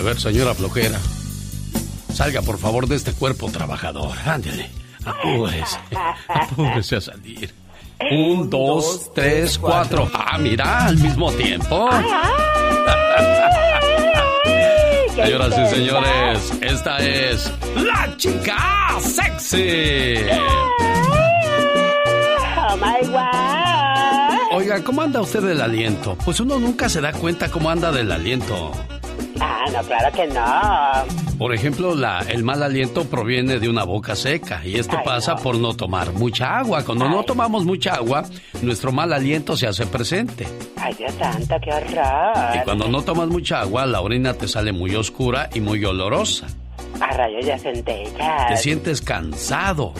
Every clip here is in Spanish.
A ver, señora flojera. Salga, por favor, de este cuerpo trabajador. Ándele. Apúrese. Apúrese a salir. Un, dos, tres, cuatro. Ah, mira, al mismo tiempo. Señoras y señores, esta es la chica sexy. Oh my God. Oiga, ¿cómo anda usted del aliento? Pues uno nunca se da cuenta cómo anda del aliento. Ah, no, claro que no. Por ejemplo, la, el mal aliento proviene de una boca seca y esto pasa por no tomar mucha agua. Cuando no tomamos mucha agua, nuestro mal aliento se hace presente. Ay, Dios santo, qué horror. Y cuando no tomas mucha agua, la orina te sale muy oscura y muy olorosa. A rayos ya centellas. Te sientes cansado.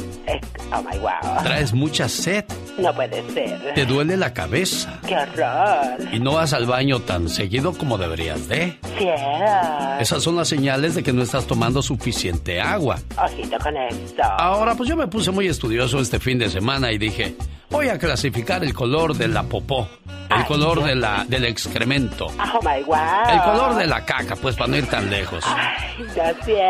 Oh my wow. Traes mucha sed. No puede ser. Te duele la cabeza. Qué horror. Y no vas al baño tan seguido como deberías de. Cielo. Esas son las señales de que no estás tomando suficiente agua. Ojito con esto. Ahora, pues yo me puse muy estudioso este fin de semana y dije, voy a clasificar el color de la popó. El color de la, del excremento. Oh my wow. El color de la caca, pues para no ir tan lejos. Ay, ya cielo.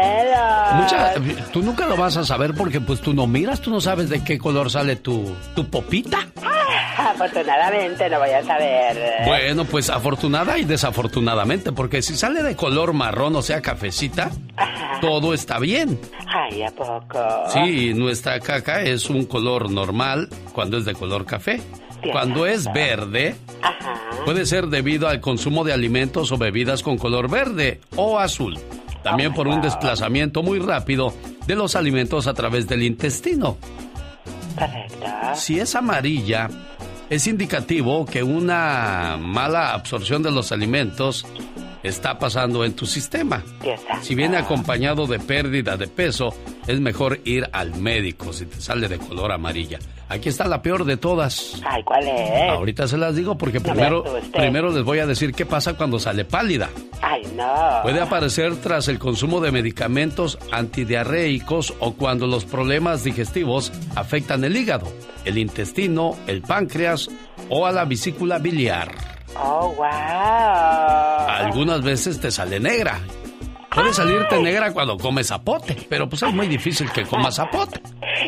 Mucha, tú nunca lo vas a saber porque pues tú no miras, tú no sabes de qué color sale tu, tu popita. Afortunadamente no voy a saber. Bueno, pues afortunada y desafortunadamente, porque si sale de color marrón, o sea, cafecita, todo está bien. Ay, ¿a poco? Sí, nuestra caca es un color normal cuando es de color café. Cuando es verde, puede ser debido al consumo de alimentos o bebidas con color verde o azul. También por un desplazamiento muy rápido de los alimentos a través del intestino. Correcto. Si es amarilla, es indicativo que una mala absorción de los alimentos está pasando en tu sistema. Si viene acompañado de pérdida de peso, es mejor ir al médico si te sale de color amarilla. Aquí está la peor de todas. Ay, ¿cuál es? Ahorita se las digo porque primero, primero les voy a decir qué pasa cuando sale pálida. Ay, no. Puede aparecer tras el consumo de medicamentos antidiarreicos o cuando los problemas digestivos afectan el hígado, el intestino, el páncreas o a la vesícula biliar. Oh, wow. Algunas veces te sale negra. Puede salirte negra cuando comes zapote, pero pues es muy difícil que comas zapote.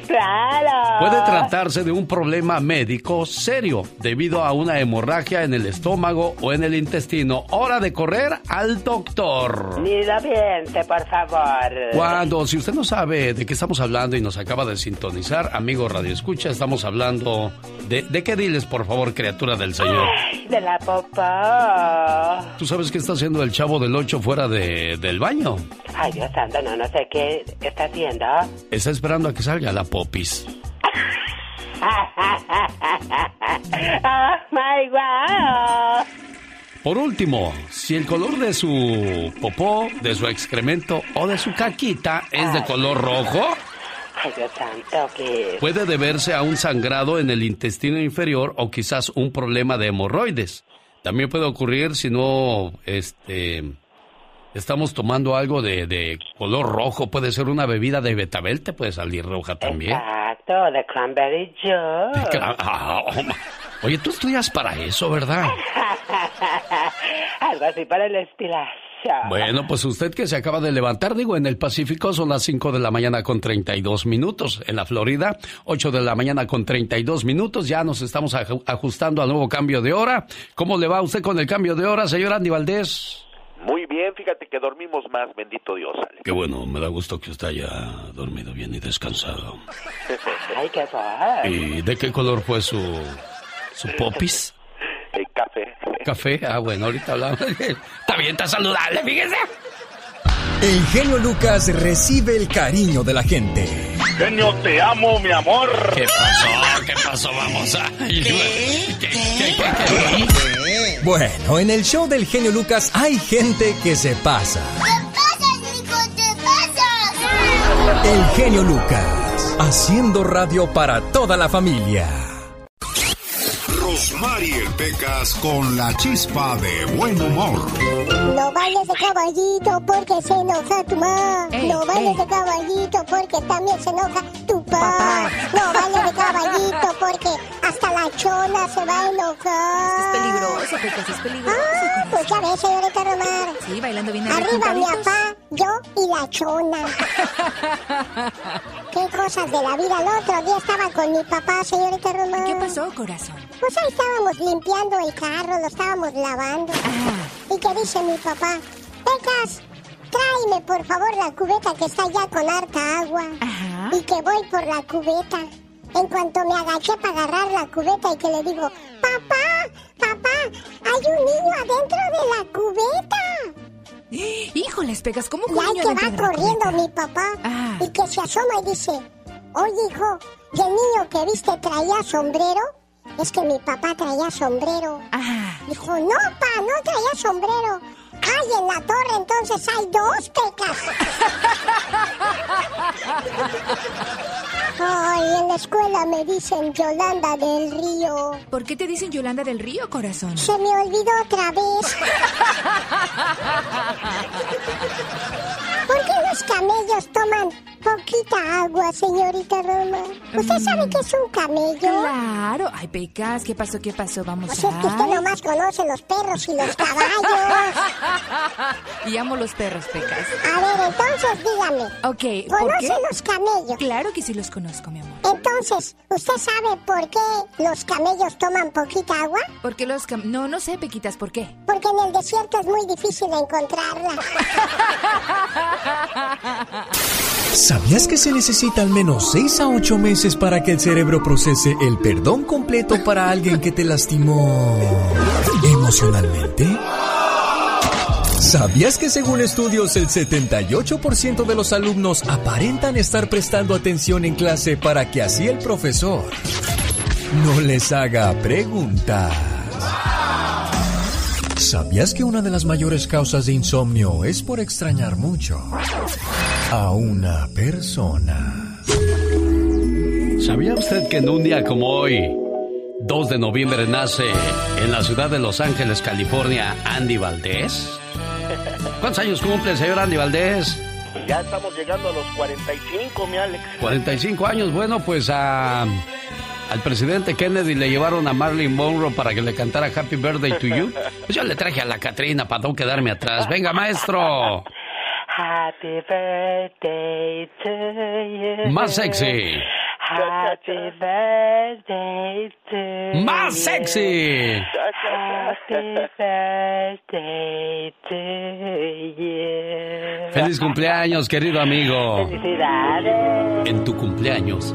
Claro. Puede tratarse de un problema médico serio debido a una hemorragia en el estómago o en el intestino. Hora de correr al doctor. Lo piense, por favor. Cuando, si usted no sabe de qué estamos hablando y nos acaba de sintonizar, amigo Radio Escucha, estamos hablando de, ¿de qué diles, por favor, criatura del Señor? De la popó. ¿Tú sabes qué está haciendo el chavo del 8 fuera de, del baño? Ay, Dios santo, no, no sé qué está haciendo. Está esperando a que salga la popis. oh my wow. Por último, si el color de su popó, de su excremento o de su caquita es de color rojo, Ay, Dios santo, ¿qué? puede deberse a un sangrado en el intestino inferior o quizás un problema de hemorroides. También puede ocurrir si no, este, estamos tomando algo de, de color rojo, puede ser una bebida de betabel, te puede salir roja también. Exacto, de cranberry juice. Ah, oh, Oye, tú estudias para eso, ¿verdad? Algo así para el estilacho. Bueno, pues usted que se acaba de levantar, digo, en el Pacífico son las 5 de la mañana con 32 minutos. En la Florida, 8 de la mañana con 32 minutos. Ya nos estamos aj- ajustando al nuevo cambio de hora. ¿Cómo le va a usted con el cambio de hora, señor Andy Valdés? Muy bien, fíjate que dormimos más, bendito Dios, Alex. Qué bueno, me da gusto que usted haya dormido bien y descansado. Ay, qué guay. ¿Y de qué color fue su, su popis? El café. ¿Café? Ah, bueno, ahorita hablamos. Está bien, está saludable, fíjese. El genio Lucas recibe el cariño de la gente. Genio, te amo, mi amor. ¿Qué pasó? ¿Qué pasó? Vamos a... ¿Qué? ¿Qué? ¿Qué? ¿Qué? Bueno, en el show del genio Lucas hay gente que se pasa. El genio Lucas, haciendo radio para toda la familia. Rosmarie Pecas con la chispa de buen humor. No vayas de caballito porque se enoja tu mamá. No vayas de caballito porque también se enoja tu papá. No baile de caballito porque hasta la chona se va a enojar. Es peligroso, Pecas, es peligroso. Ah, pues ya ves, señorita Romar. Sí, bailando bien Arriba mi papá, yo y la chona. Qué cosas de la vida. El otro día estaba con mi papá, señorita Romar. ¿Qué pasó, corazón? Pues ahí estábamos limpiando el carro, lo estábamos lavando. Ah. ¿Y qué dice mi papá? Pecas, tráeme por favor la cubeta que está ya con harta agua. Ajá. Y que voy por la cubeta. En cuanto me agaché para agarrar la cubeta y que le digo, papá, papá, hay un niño adentro de la cubeta. Híjoles, Pecas, ¿cómo Y ahí que va corriendo mi papá Ah. y que se asoma y dice, oye hijo, ¿y el niño que viste traía sombrero? Es que mi papá traía sombrero. Ah, Dijo, no, pa, no traía sombrero. Ay, en la torre entonces hay dos pecas. Ay, en la escuela me dicen Yolanda del Río. ¿por qué te dicen Yolanda del Río, corazón? Se me olvidó otra vez. ¿Por qué los camellos toman poquita agua, señorita Roma? ¿Usted sabe que es un camello? Claro. Ay, Pecas, ¿qué pasó? ¿Qué pasó? Vamos O sea, es que usted a... nomás conoce los perros y los caballos. Y amo los perros, Pecas. A ver, entonces dígame. Ok, ¿por ¿Conoce qué? los camellos? Claro que sí los conozco, mi amor. Entonces, ¿usted sabe por qué los camellos toman poquita agua? ¿Por qué los cam... No, no sé, Pequitas, ¿por qué? Porque en el desierto es muy difícil encontrarla. ¿Sabías que se necesita al menos 6 a 8 meses para que el cerebro procese el perdón completo para alguien que te lastimó emocionalmente? ¿Sabías que según estudios el 78% de los alumnos aparentan estar prestando atención en clase para que así el profesor no les haga preguntas? ¿Sabías que una de las mayores causas de insomnio es por extrañar mucho a una persona? ¿Sabía usted que en un día como hoy, 2 de noviembre, nace en la ciudad de Los Ángeles, California, Andy Valdés? ¿Cuántos años cumple el señor Andy Valdés? Ya estamos llegando a los 45, mi Alex. 45 años. Bueno, pues a, al presidente Kennedy le llevaron a Marilyn Monroe para que le cantara Happy Birthday to You. Pues yo le traje a la Catrina para no quedarme atrás. Venga, maestro. Happy birthday to you. Más sexy. Happy birthday to you. Más sexy. Happy birthday to you. Feliz cumpleaños, querido amigo. Felicidades. En tu cumpleaños,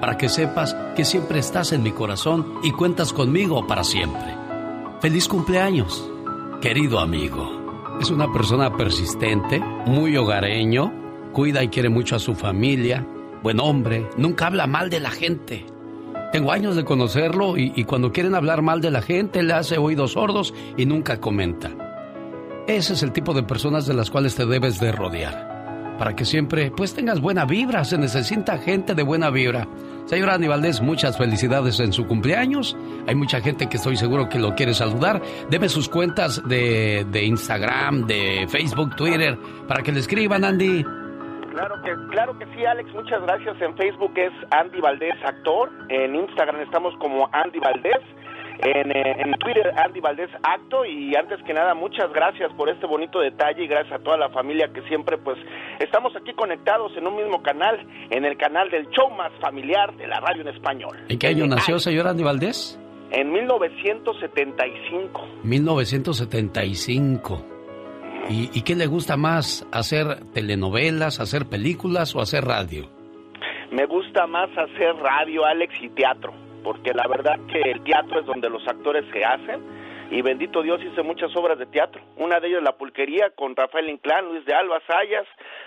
para que sepas que siempre estás en mi corazón y cuentas conmigo para siempre. Feliz cumpleaños, querido amigo. Es una persona persistente, muy hogareño, cuida y quiere mucho a su familia, buen hombre, nunca habla mal de la gente. Tengo años de conocerlo y, cuando quieren hablar mal de la gente le hace oídos sordos y nunca comenta. Ese es el tipo de personas de las cuales te debes de rodear. Para que siempre pues tengas buena vibra, se necesita gente de buena vibra. Señor Andy Valdés, muchas felicidades en su cumpleaños. Hay mucha gente que estoy seguro que lo quiere saludar. Deme sus cuentas de, de Instagram, de Facebook, Twitter, para que le escriban, Andy. Claro que, claro que sí, Alex. Muchas gracias. En Facebook es Andy Valdés Actor. En Instagram estamos como Andy Valdés. En, eh, en Twitter, Andy Valdés Acto. Y antes que nada, muchas gracias por este bonito detalle y gracias a toda la familia que siempre, pues, estamos aquí conectados en un mismo canal, en el canal del show más familiar de la radio en español. ¿En qué año nació, señor Andy Valdés? En 1975. 1975. ¿Y, ¿Y qué le gusta más? ¿Hacer telenovelas, hacer películas o hacer radio? Me gusta más hacer radio, Alex, y teatro, porque la verdad que el teatro es donde los actores se hacen. Y bendito Dios hice muchas obras de teatro. Una de ellas La Pulquería con Rafael Inclán, Luis de Alba Sayas,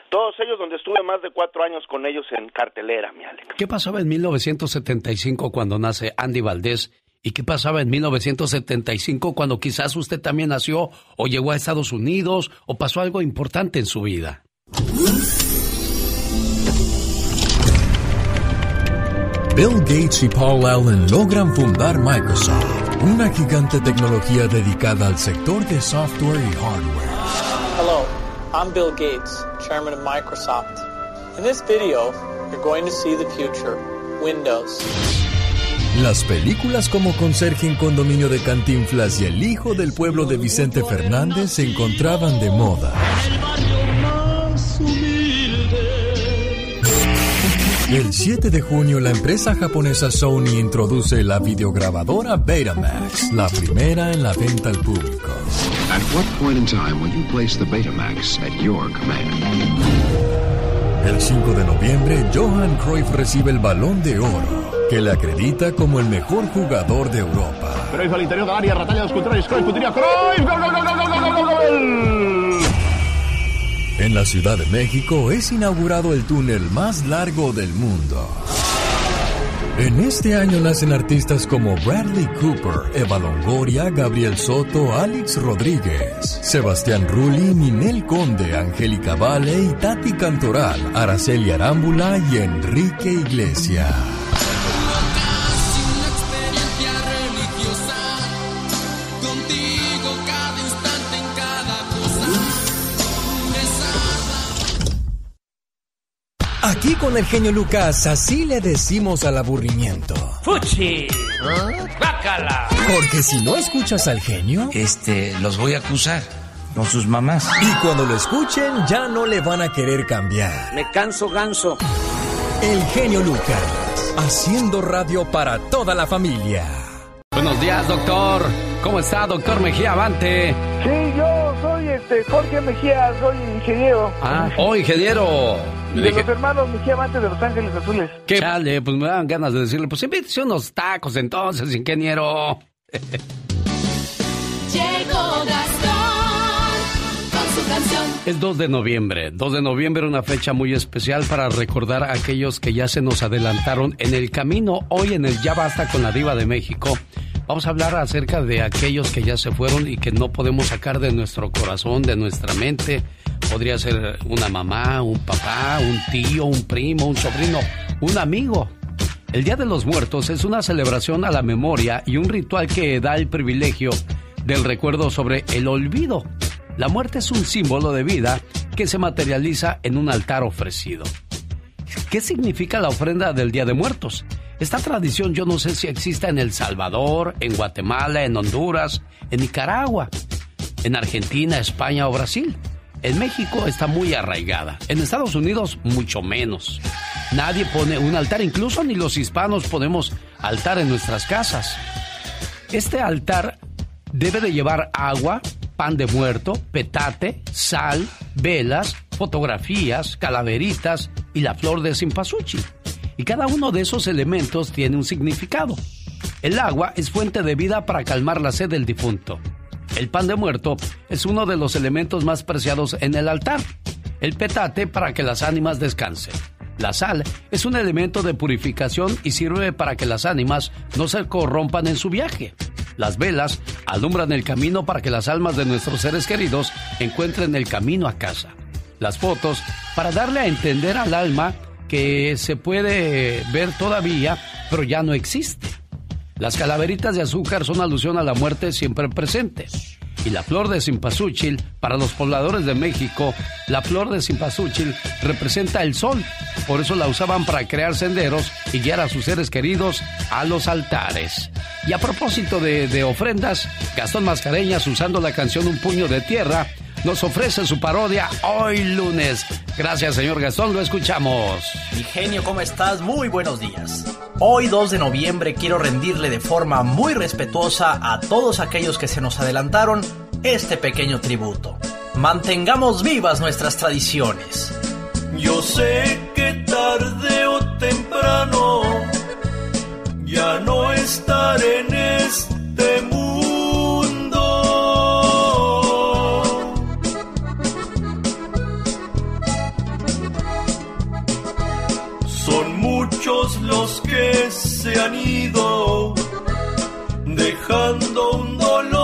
Todos ellos donde estuve más de cuatro años con ellos en cartelera, mi Alex. ¿Qué pasaba en 1975 cuando nace Andy Valdés? ¿Y qué pasaba en 1975 cuando quizás usted también nació o llegó a Estados Unidos o pasó algo importante en su vida? Bill Gates y Paul Allen logran fundar Microsoft, una gigante tecnología dedicada al sector de software y hardware. Hello, I'm Bill Gates, chairman of Microsoft. In this video, you're going to see the future, Windows. Las películas como Conserje en Condominio de Cantinflas y El Hijo del Pueblo de Vicente Fernández se encontraban de moda. El 7 de junio la empresa japonesa Sony introduce la videograbadora Betamax, la primera en la venta al público. At what point in time will you place the Betamax at your command? El 5 de noviembre, Johan Cruyff recibe el Balón de Oro, que le acredita como el mejor jugador de Europa. Cruyff al interior del área, Ratalla dos controles, Cruyff, Cruyff, gol, gol, gol, gol, gol, gol, gol, gol. En la Ciudad de México es inaugurado el túnel más largo del mundo. En este año nacen artistas como Bradley Cooper, Eva Longoria, Gabriel Soto, Alex Rodríguez, Sebastián Rulli, Ninel Conde, Angélica Vale Tati Cantoral, Araceli Arámbula y Enrique Iglesias. Aquí con el genio Lucas, así le decimos al aburrimiento. ¡Fuchi! ¡Bácala! Porque si no escuchas al genio, Este, los voy a acusar con sus mamás. y cuando lo escuchen ya no le van a querer cambiar. Me canso ganso. El genio Lucas, haciendo radio para toda la familia. Buenos días, doctor. ¿Cómo está, doctor Mejía Avante? Sí, yo este Jorge Mejía, soy ingeniero. Ah, oh, ingeniero. De dije, los hermanos Mejía Amantes de Los Ángeles Azules. ¿qué? Chale, pues me dan ganas de decirle, pues invítese unos tacos entonces, ingeniero. Llegó Gastón con su canción. Es 2 de noviembre. 2 de noviembre, una fecha muy especial para recordar a aquellos que ya se nos adelantaron en el camino. Hoy en el Ya Basta con la Diva de México. Vamos a hablar acerca de aquellos que ya se fueron y que no podemos sacar de nuestro corazón, de nuestra mente. Podría ser una mamá, un papá, un tío, un primo, un sobrino, un amigo. El Día de los Muertos es una celebración a la memoria y un ritual que da el privilegio del recuerdo sobre el olvido. La muerte es un símbolo de vida que se materializa en un altar ofrecido. ¿Qué significa la ofrenda del Día de Muertos? Esta tradición yo no sé si exista en El Salvador, en Guatemala, en Honduras, en Nicaragua, en Argentina, España o Brasil. En México está muy arraigada. En Estados Unidos mucho menos. Nadie pone un altar, incluso ni los hispanos ponemos altar en nuestras casas. Este altar debe de llevar agua, pan de muerto, petate, sal, velas, fotografías, calaveritas y la flor de cempasúchil. Y cada uno de esos elementos tiene un significado. El agua es fuente de vida para calmar la sed del difunto. El pan de muerto es uno de los elementos más preciados en el altar. El petate para que las ánimas descansen. La sal es un elemento de purificación y sirve para que las ánimas no se corrompan en su viaje. Las velas alumbran el camino para que las almas de nuestros seres queridos encuentren el camino a casa. Las fotos para darle a entender al alma que se puede ver todavía, pero ya no existe. Las calaveritas de azúcar son alusión a la muerte siempre presente. Y la flor de cempasúchil, para los pobladores de México, la flor de cempasúchil representa el sol. Por eso la usaban para crear senderos y guiar a sus seres queridos a los altares. Y a propósito de, de ofrendas, Gastón Mascareñas, usando la canción Un puño de tierra, nos ofrece su parodia hoy lunes. Gracias, señor Gastón, lo escuchamos. Mi genio, ¿cómo estás? Muy buenos días. Hoy 2 de noviembre quiero rendirle de forma muy respetuosa a todos aquellos que se nos adelantaron este pequeño tributo. Mantengamos vivas nuestras tradiciones. Yo sé que tarde o temprano ya no estaré en este mundo. Los que se han ido, dejando un dolor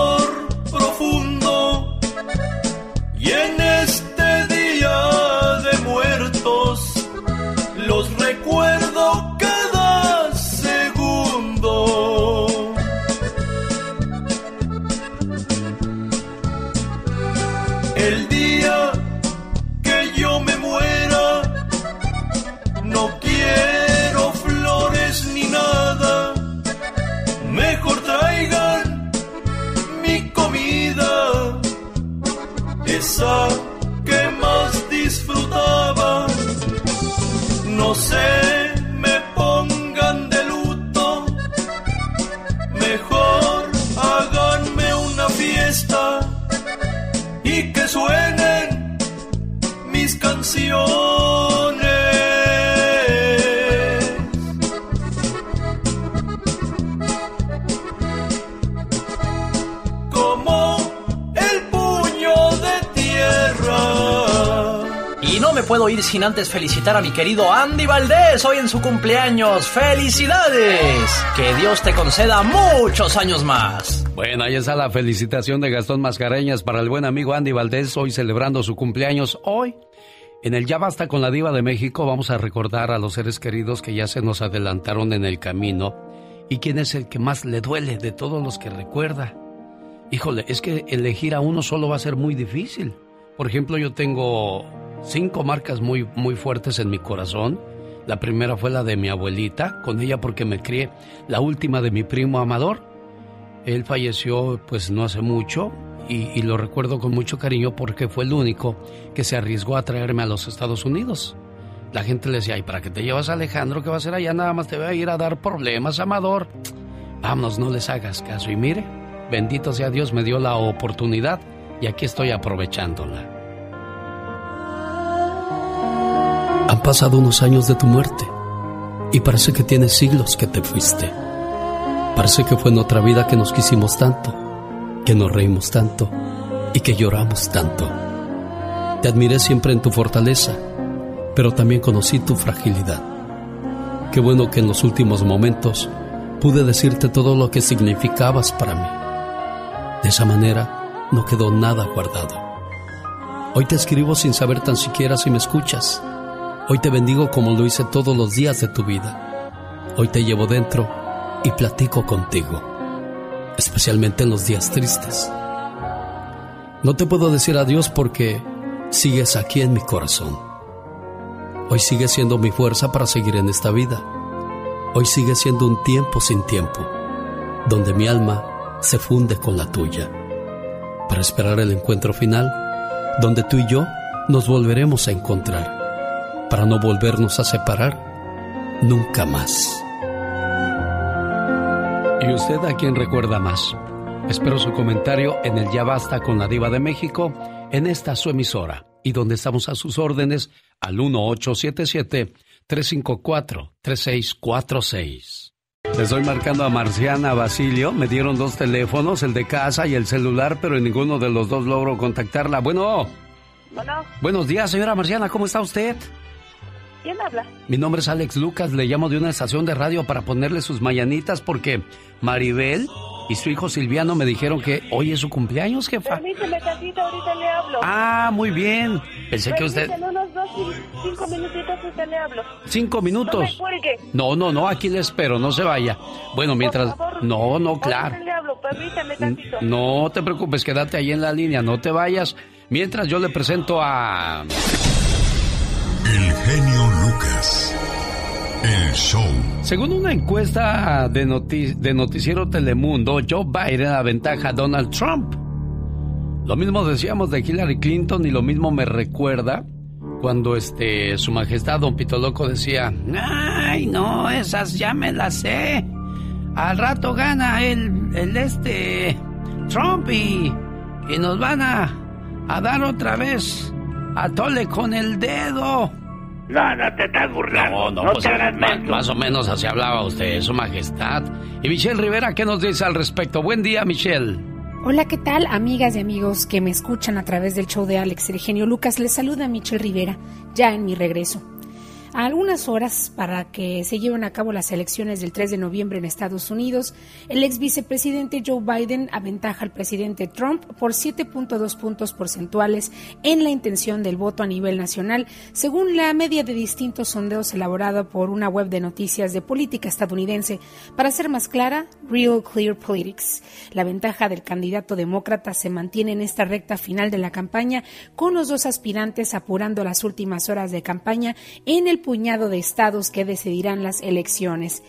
ir sin antes felicitar a mi querido Andy Valdés hoy en su cumpleaños. ¡Felicidades! Que Dios te conceda muchos años más. Bueno, ahí está la felicitación de Gastón Mascareñas para el buen amigo Andy Valdés, hoy celebrando su cumpleaños. Hoy, en el Ya Basta con la Diva de México, vamos a recordar a los seres queridos que ya se nos adelantaron en el camino y quién es el que más le duele de todos los que recuerda. Híjole, es que elegir a uno solo va a ser muy difícil. Por ejemplo, yo tengo cinco marcas muy, muy fuertes en mi corazón. La primera fue la de mi abuelita, con ella porque me crié. La última de mi primo Amador. Él falleció pues no hace mucho y, lo recuerdo con mucho cariño porque fue el único que se arriesgó a traerme a los Estados Unidos. La gente le decía, ¿y para qué te llevas a Alejandro? ¿Qué va a hacer allá? Nada más te va a ir a dar problemas, Amador. Vámonos, no les hagas caso. Y mire, bendito sea Dios, me dio la oportunidad y aquí estoy aprovechándola. Pasado unos años de tu muerte y parece que tienes siglos que te fuiste. Parece que fue en otra vida que nos quisimos tanto, que nos reímos tanto y que lloramos tanto. Te admiré siempre en tu fortaleza, pero también conocí tu fragilidad. Qué bueno que en los últimos momentos pude decirte todo lo que significabas para mí. De esa manera no quedó nada guardado. Hoy te escribo sin saber tan siquiera si me escuchas. Hoy te bendigo como lo hice todos los días de tu vida. Hoy te llevo dentro y platico contigo, especialmente en los días tristes. No te puedo decir adiós porque sigues aquí en mi corazón. Hoy sigues siendo mi fuerza para seguir en esta vida. Hoy sigue siendo un tiempo sin tiempo, donde mi alma se funde con la tuya, para esperar el encuentro final, donde tú y yo nos volveremos a encontrar, para no volvernos a separar nunca más. ¿Y usted a quién recuerda más? Espero su comentario en el Ya Basta con la Diva de México, en esta su emisora, y donde estamos a sus órdenes al 1877-354-3646. Le estoy marcando a Marciana Basilio. Me dieron dos teléfonos, el de casa y el celular, pero en ninguno de los dos logro contactarla. Bueno. Bueno, Buenos días, señora Marciana. ¿Cómo está usted? ¿Quién habla? Mi nombre es Alex Lucas. Le llamo de una estación de radio para ponerle sus mañanitas porque Maribel y su hijo Silviano me dijeron que hoy es su cumpleaños, jefa. Permíteme tantito, ahorita le hablo. Ah, muy bien. Pensé que usted... Permíteme unos dos, cinco minutitos y le hablo. Cinco minutos. No me. No, no, no, aquí le espero, no se vaya. Bueno, mientras... Por favor. No, no, claro. Le hablo, permíteme tantito. No te preocupes, quédate ahí en la línea, no te vayas. Mientras yo le presento a... El genio Lucas. El show. Según una encuesta de, noti- de Noticiero Telemundo, Joe Biden aventaja a Donald Trump. Lo mismo decíamos de Hillary Clinton y lo mismo me recuerda cuando este su majestad Don Pito Loco decía, "Ay, no, esas ya me las sé. Al rato gana el el este Trump y, y nos van a dar otra vez a tole con el dedo." No, no te estás burlando. No, no, No, pues te hagas menso. más o menos así hablaba usted, su majestad. Y Michelle Rivera, ¿qué nos dice al respecto? Buen día, Michelle. Hola, ¿qué tal, amigas y amigos que me escuchan a través del show de Alex, el genio Lucas? Les saluda Michelle Rivera, ya en mi regreso. A algunas horas para que se lleven a cabo las elecciones del 3 de noviembre en Estados Unidos, el ex vicepresidente Joe Biden aventaja al presidente Trump por 7.2 puntos porcentuales en la intención del voto a nivel nacional, según la media de distintos sondeos elaborada por una web de noticias de política estadounidense. Para ser más clara, Real Clear Politics. La ventaja del candidato demócrata se mantiene en esta recta final de la campaña, con los dos aspirantes apurando las últimas horas de campaña en el puñado de estados que decidirán las elecciones.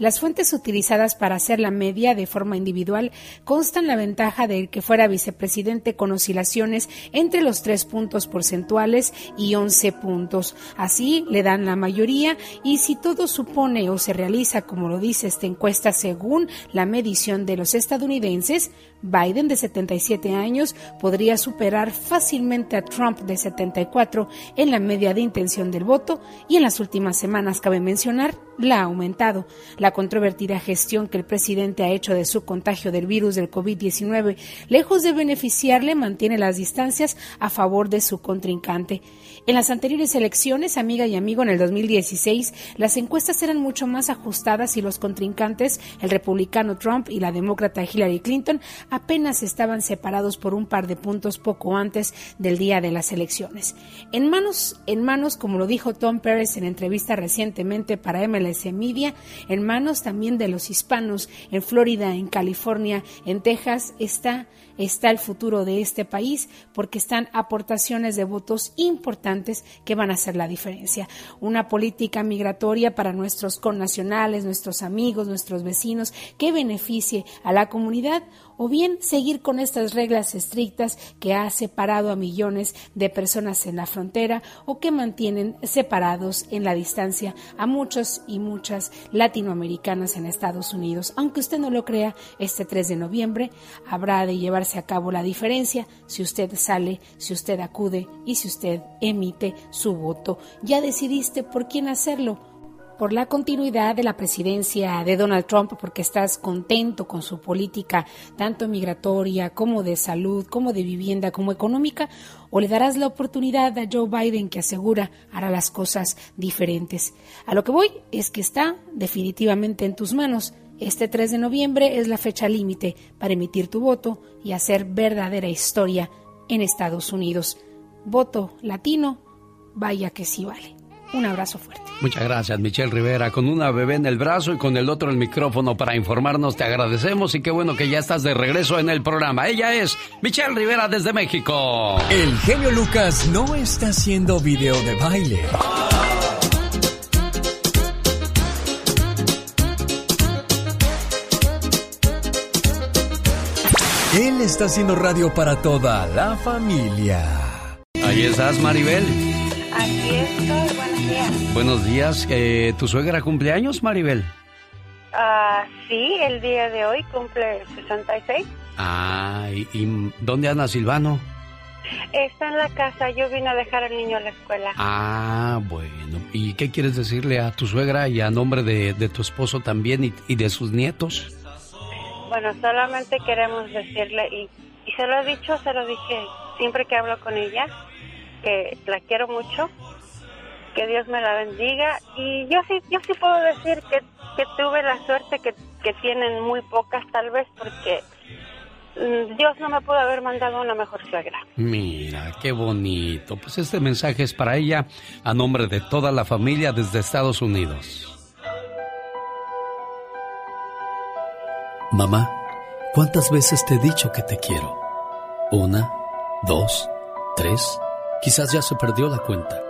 Las fuentes utilizadas para hacer la media de forma individual constan la ventaja de que fuera vicepresidente con oscilaciones entre los tres puntos porcentuales y 11 puntos. Así le dan la mayoría y si todo supone o se realiza como lo dice esta encuesta según la medición de los estadounidenses, Biden de 77 años podría superar fácilmente a Trump de 74 en la media de intención del voto y en las últimas semanas cabe mencionar la ha aumentado. Controvertida gestión que el presidente ha hecho de su contagio del virus del COVID-19, lejos de beneficiarle, mantiene las distancias a favor de su contrincante. En las anteriores elecciones, amiga y amigo, en el 2016, las encuestas eran mucho más ajustadas y los contrincantes, el republicano Trump y la demócrata Hillary Clinton, apenas estaban separados por un par de puntos poco antes del día de las elecciones. En manos, en manos, como lo dijo Tom Pérez en entrevista recientemente para MLS Media, en manos también de los hispanos en Florida, en California, en Texas, está está el futuro de este país porque están aportaciones de votos importantes que van a hacer la diferencia. Una política migratoria para nuestros connacionales, nuestros amigos, nuestros vecinos que beneficie a la comunidad o bien seguir con estas reglas estrictas que ha separado a millones de personas en la frontera o que mantienen separados en la distancia a muchos y muchas latinoamericanas en Estados Unidos. Aunque usted no lo crea, este 3 de noviembre habrá de llevarse a cabo la diferencia si usted sale, si usted acude y si usted emite su voto. Ya decidiste por quién hacerlo por la continuidad de la presidencia de Donald Trump, porque estás contento con su política, tanto migratoria como de salud, como de vivienda, como económica, o le darás la oportunidad a Joe Biden que asegura hará las cosas diferentes. A lo que voy es que está definitivamente en tus manos. Este 3 de noviembre es la fecha límite para emitir tu voto y hacer verdadera historia en Estados Unidos. Voto latino, vaya que sí vale. Un abrazo fuerte. Muchas gracias, Michelle Rivera. Con una bebé en el brazo y con el otro el micrófono para informarnos, te agradecemos y qué bueno que ya estás de regreso en el programa. Ella es Michelle Rivera desde México. El genio Lucas no está haciendo video de baile. Él está haciendo radio para toda la familia. Ahí estás, Maribel. Buenos días. Eh, ¿Tu suegra cumpleaños, Maribel? Ah, sí, el día de hoy cumple 66. Ah, ¿y, y dónde anda Silvano? Está en la casa, yo vine a dejar al niño a la escuela. Ah, bueno. ¿Y qué quieres decirle a tu suegra y a nombre de, de tu esposo también y, y de sus nietos? Bueno, solamente queremos decirle, y, y se lo he dicho, se lo dije siempre que hablo con ella, que la quiero mucho, que Dios me la bendiga. Y yo sí, yo sí puedo decir que, que tuve la suerte que, que tienen muy pocas tal vez porque mm, Dios no me pudo haber mandado una mejor suegra. Mira, qué bonito. Pues este mensaje es para ella a nombre de toda la familia desde Estados Unidos. Mamá, ¿cuántas veces te he dicho que te quiero? Una, dos, tres, quizás ya se perdió la cuenta.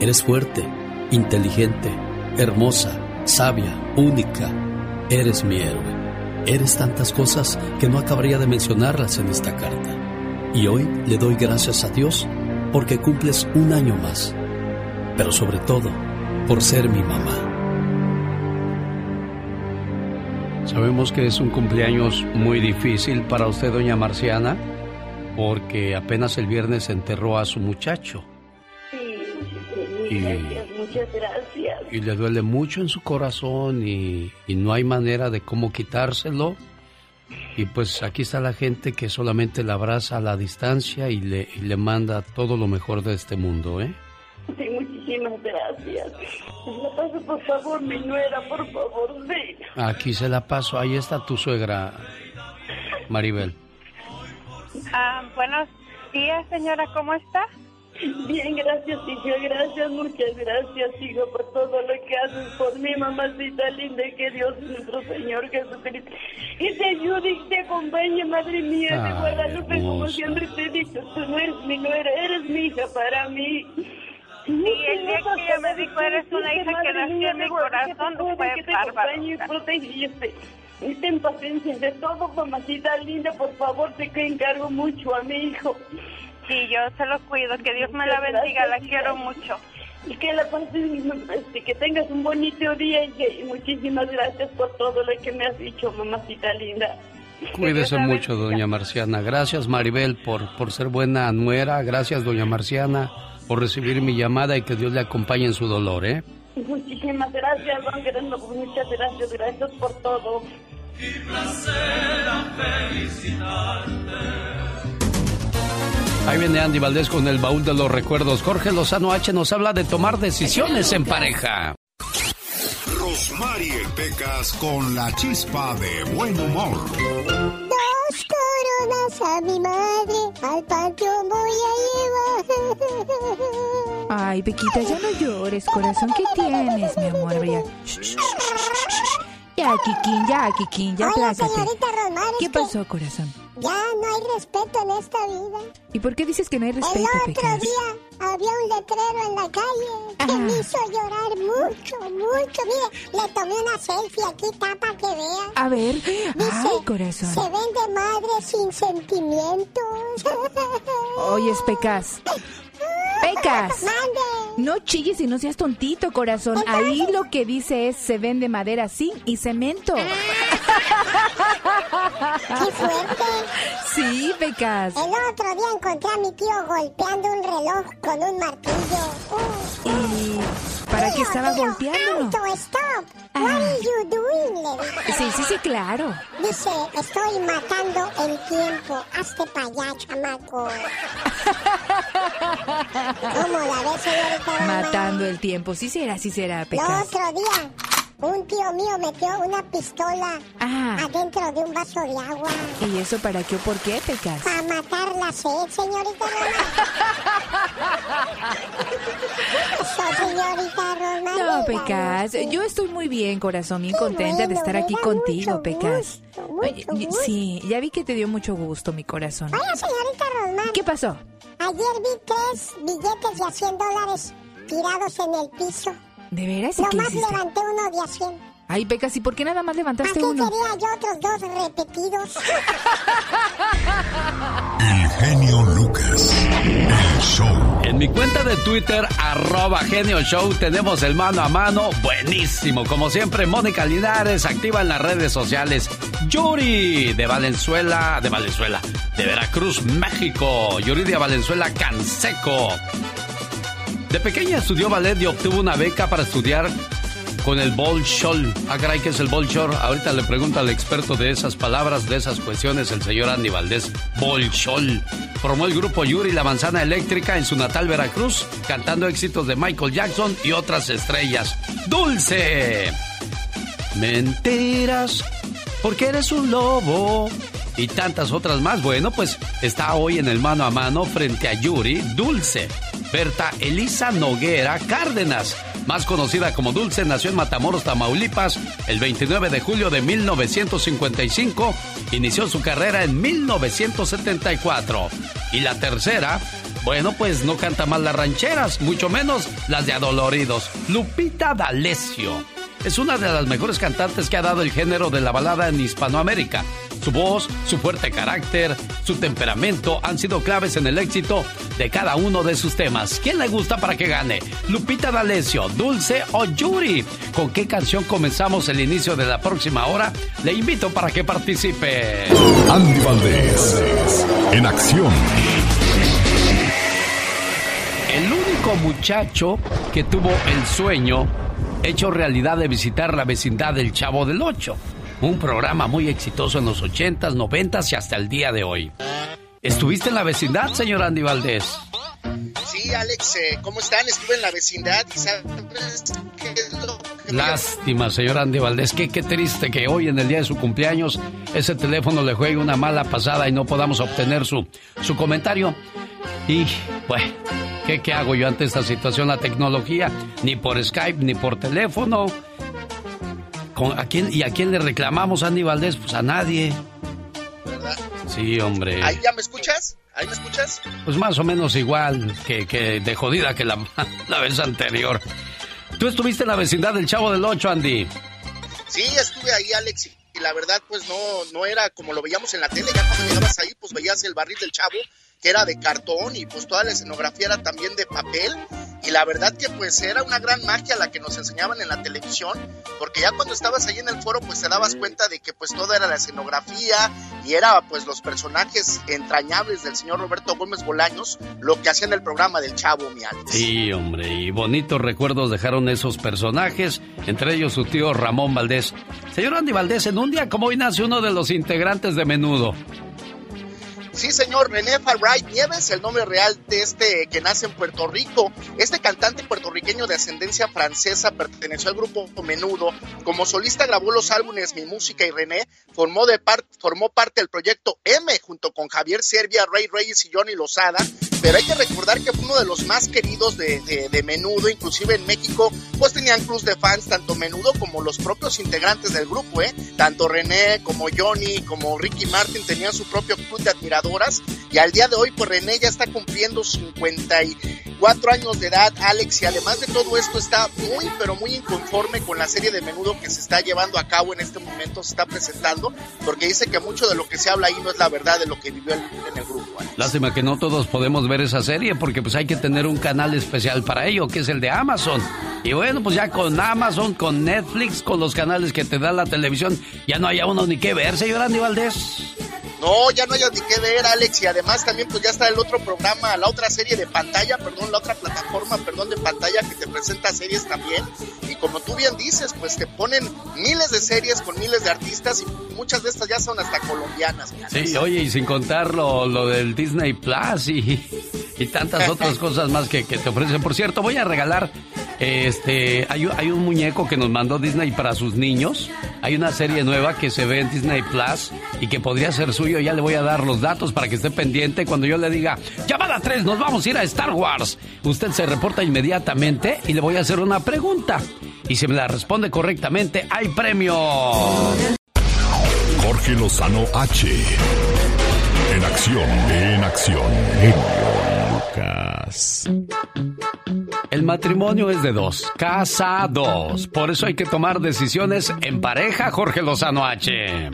eres fuerte, inteligente, hermosa, sabia, única. Eres mi héroe. Eres tantas cosas que no acabaría de mencionarlas en esta carta. Y hoy le doy gracias a Dios porque cumples un año más. Pero sobre todo, por ser mi mamá. Sabemos que es un cumpleaños muy difícil para usted, doña Marciana, porque apenas el viernes enterró a su muchacho. Gracias, muchas gracias. Y le duele mucho en su corazón y, y no hay manera de cómo quitárselo. Y pues aquí está la gente que solamente la abraza a la distancia y le, y le manda todo lo mejor de este mundo, ¿eh? Sí, muchísimas gracias. La paso, por favor, mi nuera, por favor, sí. Aquí se la paso. Ahí está tu suegra, Maribel. Ah, buenos días, señora, ¿cómo está? Bien, gracias, hija, gracias, muchas gracias, hijo, por todo lo que haces por mí, mamacita linda, que Dios nuestro Señor Jesucristo, y te ayude y te acompañe, madre mía, de Guadalupe, como siempre te he dicho, tú no eres mi nuera, eres mi hija para mí. Y el día que ella me dijo, eres una hija que nació en mi corazón, fue que te acompañe y protegiste. Y ten paciencia de todo, mamacita linda, por favor, te encargo mucho a mi hijo. Sí, yo se lo cuido, que Dios me la bendiga, la quiero mucho. Y que la pases, este, que tengas un bonito día y, que- y muchísimas gracias por todo lo que me has dicho, mamacita linda. Cuídese mucho, doña Marciana. Gracias, Maribel, por, por ser buena nuera. Gracias, doña Marciana, por recibir mi llamada y que Dios le acompañe en su dolor, ¿eh? Muchísimas gracias, don Guerrero, muchas gracias, gracias por todo. Ahí viene Andy Valdés con el baúl de los recuerdos. Jorge Lozano H nos habla de tomar decisiones en pareja. Rosmarie Pecas con la chispa de buen humor. Dos coronas a mi madre, al panteón voy a llevar. Ay, Pequita, ya no llores, corazón. ¿Qué tienes, mi amor? Ya, Shh, shh, shh, shh, shh. Ya Kikín, ya, Kikín, ya plácate. señorita Rosmar, ¿Qué pasó, corazón? Ya no hay respeto en esta vida. ¿Y por qué dices que no hay respeto, El otro día había un letrero en la calle que Ajá. me hizo llorar mucho, mucho. Mire, le tomé una selfie aquí, tapa que vea. A ver, Dice, ay, corazón. se vende madre sin sentimientos. Oyes, Pecas. Pecas. Mande. No chilles y no seas tontito, corazón. Ahí lo que dice es se vende madera sin y cemento. ¡Qué fuerte! Sí, Pecas. El otro día encontré a mi tío golpeando un reloj con un martillo. Uh, ¿Y para qué estaba? Alto, stop. What are you doing? Le. Sí, sí, sí, claro. Dice, estoy matando el tiempo. Hazte para allá, chamaco. ¿Cómo la ves, señorita? Matando el tiempo. Sí será, sí será, El Pecas. otro día, un tío mío metió una pistola Ah. adentro de un vaso de agua. ¿Y eso para qué o por qué, Pecas? Para matar la sed, señorita Roma. Eso, señorita Roma. No, Pecas. Yo estoy muy bien, corazón, bien Qué contenta de estar aquí contigo, mucho Pecas. gusto, mucho Oye, y- gusto. sí, ya vi que te dio mucho gusto, mi corazón. Oiga, señorita Rosmar. ¿Qué pasó? Ayer vi tres billetes de a 100 dólares tirados en el piso. ¿De veras? ¿Y qué Nomás levanté uno de a 100. Ay, Pecas, ¿y por qué nada más ¿Para levantaste qué uno? quería yo otros dos repetidos? El genio Lucas. El show. En mi cuenta de Twitter, arroba genio show, tenemos el mano a mano buenísimo. Como siempre, Mónica Linares activa en las redes sociales. Yuri de Valenzuela, de Valenzuela, de Veracruz, México. Yuri de Valenzuela, Canseco. De pequeña estudió ballet y obtuvo una beca para estudiar con el Bolshoi. Ah, caray, ¿qué es el Bolshoi? Ahorita le pregunto al experto de esas palabras, de esas cuestiones, el señor Andy Valdés. Bolshoi. Formó el grupo Yuri La Manzana Eléctrica en su natal Veracruz, cantando éxitos de Michael Jackson y otras estrellas. ¡Dulce! Mentiras, porque eres un lobo. Y tantas otras más. Bueno, pues está hoy en el mano a mano frente a Yuri Dulce, Berta Elisa Noguera Cárdenas, más conocida como Dulce, nació en Matamoros, Tamaulipas, el 29 de julio de 1955. Inició su carrera en 1974. Y la tercera, bueno, pues no canta mal las rancheras, mucho menos las de Adoloridos. Lupita D'Alessio es una de las mejores cantantes que ha dado el género de la balada en Hispanoamérica. Su voz, su fuerte carácter, su temperamento han sido claves en el éxito de cada uno de sus temas. ¿Quién le gusta para que gane? Lupita D'Alessio, Dulce o Yuri. ¿Con qué canción comenzamos el inicio de la próxima hora? Le invito para que participe. Andy Valdés, en acción. El único muchacho que tuvo el sueño hecho realidad de visitar la vecindad del Chavo del Ocho, un programa muy exitoso en los 80s, 90 y hasta el día de hoy. ¿Estuviste en la vecindad, señor Andy Valdés? Sí, Alex, eh, ¿cómo están? Estuve en la vecindad y sabes qué es lo que Lástima, señor Andy Valdés. Qué, qué triste que hoy, en el día de su cumpleaños, ese teléfono le juegue una mala pasada y no podamos obtener su, su comentario. Y, bueno, ¿qué, ¿qué hago yo ante esta situación? La tecnología, ni por Skype, ni por teléfono. ¿Con, a quién, ¿Y a quién le reclamamos, Andy Valdés? Pues a nadie. ¿verdad? Sí, hombre. ¿Ahí ya me escuchas? ¿Ahí me escuchas? Pues más o menos igual que, que de jodida que la, la vez anterior. ¿Tú estuviste en la vecindad del Chavo del Ocho, Andy? Sí, estuve ahí, Alex, y- y la verdad, pues no, no era como lo veíamos en la tele. Ya cuando llegabas ahí, pues veías el barril del chavo, que era de cartón, y pues toda la escenografía era también de papel. Y la verdad que pues era una gran magia la que nos enseñaban en la televisión, porque ya cuando estabas ahí en el foro, pues te dabas cuenta de que pues toda era la escenografía y era pues los personajes entrañables del señor Roberto Gómez Bolaños, lo que hacían el programa del chavo, mi Alex. Sí, hombre, y bonitos recuerdos dejaron esos personajes, entre ellos su tío Ramón Valdés. Señor Andy Valdés, en un día como hoy nace uno de los integrantes de Menudo. Sí, señor, René Farray Nieves, el nombre real de este que nace en Puerto Rico. Este cantante puertorriqueño de ascendencia francesa perteneció al grupo Menudo. Como solista grabó los álbumes Mi Música y René. Formó, de par- formó parte del proyecto M junto con Javier Servia, Rey Reyes y Johnny Lozada. Pero hay que recordar que fue uno de los más queridos de, de- de Menudo. Inclusive en México, pues tenían clubs de fans, tanto Menudo como los propios integrantes del grupo, ¿eh? Tanto René como Johnny, como Ricky Martin tenían su propio club de admiradoras. Y al día de hoy, pues René ya está cumpliendo 54 años de edad, Alex. Y además de todo esto, está muy, pero muy inconforme con la serie de menudo que se está llevando a cabo en este momento, se está presentando, porque dice que mucho de lo que se habla ahí no es la verdad de lo que vivió él en el grupo. Alex. Lástima que no todos podemos ver esa serie porque pues hay que tener un canal especial para ello, que es el de Amazon. Y bueno, pues ya con Amazon, con Netflix, con los canales que te da la televisión, ya no haya uno ni que ver, señor Andy Valdés. No, ya no hay ni qué ver, Alex, y además también pues ya está el otro programa, la otra serie de pantalla, perdón, la otra plataforma, perdón, de pantalla que te presenta series también. Y como tú bien dices, pues te ponen miles de series con miles de artistas y muchas de estas ya son hasta colombianas. Sí, oye, y sin contar lo, lo del Disney Plus y, y tantas otras cosas más que, que te ofrecen. Por cierto, voy a regalar, este, hay, un- hay un muñeco que nos mandó Disney para sus niños. Hay una serie nueva que se ve en Disney Plus y que podría ser Ya le voy a dar los datos para que esté pendiente cuando yo le diga, llamada 3, nos vamos a ir a Star Wars. Usted se reporta inmediatamente y le voy a hacer una pregunta. Y si me la responde correctamente, hay premio. Jorge Lozano H. En acción, en acción. Genio Lucas. El matrimonio es de dos, casados. Por eso hay que tomar decisiones en pareja, Jorge Lozano H.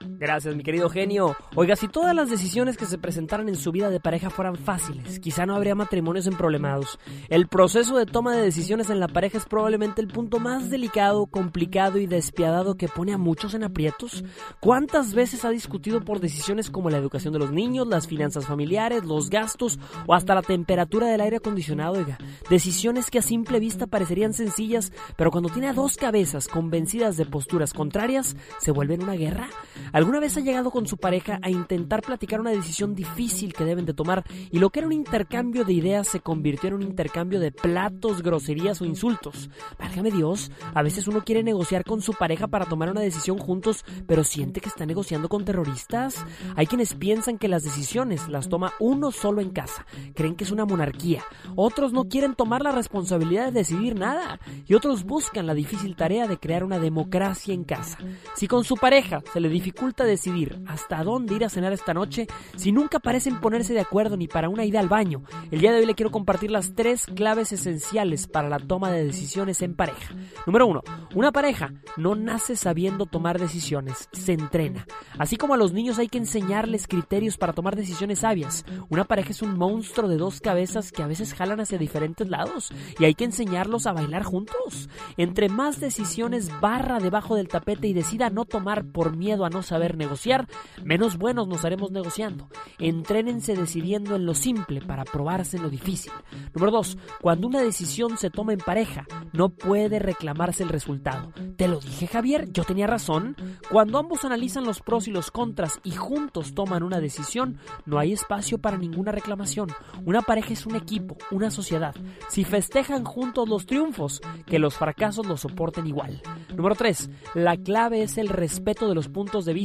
Gracias, mi querido genio. Oiga, si todas las decisiones que se presentaran en su vida de pareja fueran fáciles, quizá no habría matrimonios emproblemados. El proceso de toma de decisiones en la pareja es probablemente el punto más delicado, complicado y despiadado que pone a muchos en aprietos. ¿Cuántas veces ha discutido por decisiones como la educación de los niños, las finanzas familiares, los gastos o hasta la temperatura del aire acondicionado? Oiga, decisiones que a simple vista parecerían sencillas, pero cuando tiene a dos cabezas convencidas de posturas contrarias, se vuelven una guerra. ¿Alguna vez ha llegado con su pareja a intentar platicar una decisión difícil que deben de tomar y lo que era un intercambio de ideas se convirtió en un intercambio de platos, groserías o insultos? Válgame Dios, a veces uno quiere negociar con su pareja para tomar una decisión juntos, pero siente que está negociando con terroristas. Hay quienes piensan que las decisiones las toma uno solo en casa, creen que es una monarquía. Otros no quieren tomar la responsabilidad de decidir nada y otros buscan la difícil tarea de crear una democracia en casa. Si con su pareja se le dificulta decidir hasta dónde ir a cenar esta noche, si nunca parecen ponerse de acuerdo ni para una ida al baño, el día de hoy le quiero compartir las tres claves esenciales para la toma de decisiones en pareja. Número uno, una pareja no nace sabiendo tomar decisiones, se entrena. Así como a los niños hay que enseñarles criterios para tomar decisiones sabias, una pareja es un monstruo de dos cabezas que a veces jalan hacia diferentes lados y hay que enseñarlos a bailar juntos. Entre más decisiones barra debajo del tapete y decida no tomar por miedo a no saber negociar, menos buenos nos haremos negociando. Entrénense decidiendo en lo simple para probarse en lo difícil. Número 2. Cuando una decisión se toma en pareja, no puede reclamarse el resultado. Te lo dije Javier, yo tenía razón. Cuando ambos analizan los pros y los contras y juntos toman una decisión, no hay espacio para ninguna reclamación. Una pareja es un equipo, una sociedad. Si festejan juntos los triunfos, que los fracasos los soporten igual. Número 3. La clave es el respeto de los puntos de vista.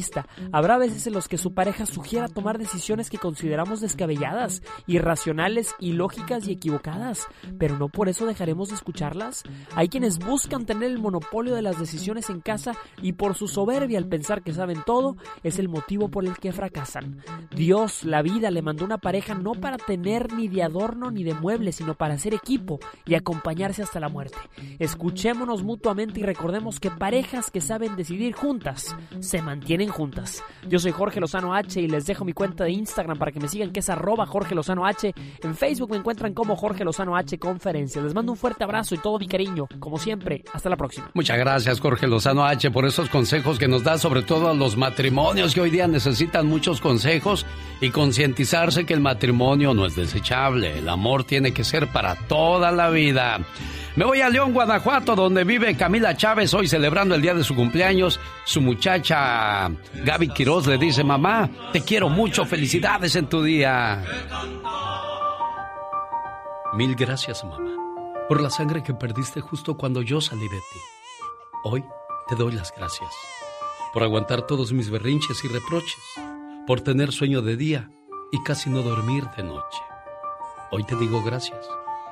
Habrá veces en los que su pareja sugiera tomar decisiones que consideramos descabelladas, irracionales, ilógicas y equivocadas, pero no por eso dejaremos de escucharlas. Hay quienes buscan tener el monopolio de las decisiones en casa y por su soberbia al pensar que saben todo es el motivo por el que fracasan. Dios, la vida, le mandó una pareja no para tener ni de adorno ni de mueble, sino para ser equipo y acompañarse hasta la muerte. Escuchémonos mutuamente y recordemos que parejas que saben decidir juntas se mantienen juntas. Yo soy Jorge Lozano H y les dejo mi cuenta de Instagram para que me sigan que es arroba Jorge Lozano H. En Facebook me encuentran como Jorge Lozano H Conferencia. Les mando un fuerte abrazo y todo mi cariño. Como siempre, hasta la próxima. Muchas gracias Jorge Lozano H por esos consejos que nos da sobre todo a los matrimonios que hoy día necesitan muchos consejos y concientizarse que el matrimonio no es desechable. El amor tiene que ser para toda la vida. Me voy a León, Guanajuato, donde vive Camila Chávez, hoy celebrando el día de su cumpleaños. Su muchacha Gaby Quiroz le dice, mamá, te quiero mucho, felicidades en tu día. Mil gracias, mamá, por la sangre que perdiste justo cuando yo salí de ti. Hoy te doy las gracias por aguantar todos mis berrinches y reproches, por tener sueño de día y casi no dormir de noche. Hoy te digo gracias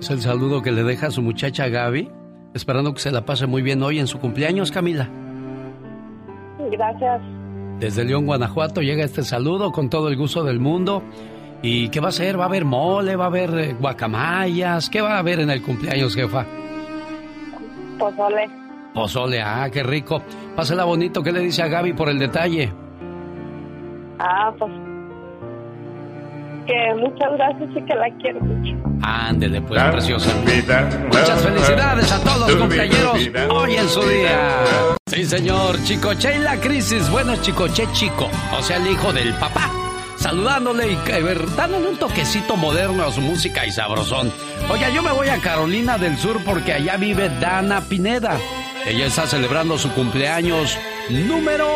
Es el saludo que le deja a su muchacha Gaby, esperando que se la pase muy bien hoy en su cumpleaños, Camila. Gracias. Desde León, Guanajuato, llega este saludo con todo el gusto del mundo. ¿Y qué va a ser? ¿Va a haber mole? ¿Va a haber eh, guacamayas? ¿Qué va a haber en el cumpleaños, jefa? Pozole. Pozole, ah, qué rico. Pásela bonito, ¿qué le dice a Gaby por el detalle? Ah, pues que muchas gracias y que la quiero mucho. Ándele, pues, preciosa. Muchas felicidades a todos los compañeros hoy en su día. Sí, señor. Chicoche y la crisis. Bueno, Chicoche chico, o sea, el hijo del papá. Saludándole y dándole un toquecito moderno a su música y sabrosón. Oiga, yo me voy a Carolina del Sur porque allá vive Dana Pineda. Ella está celebrando su cumpleaños número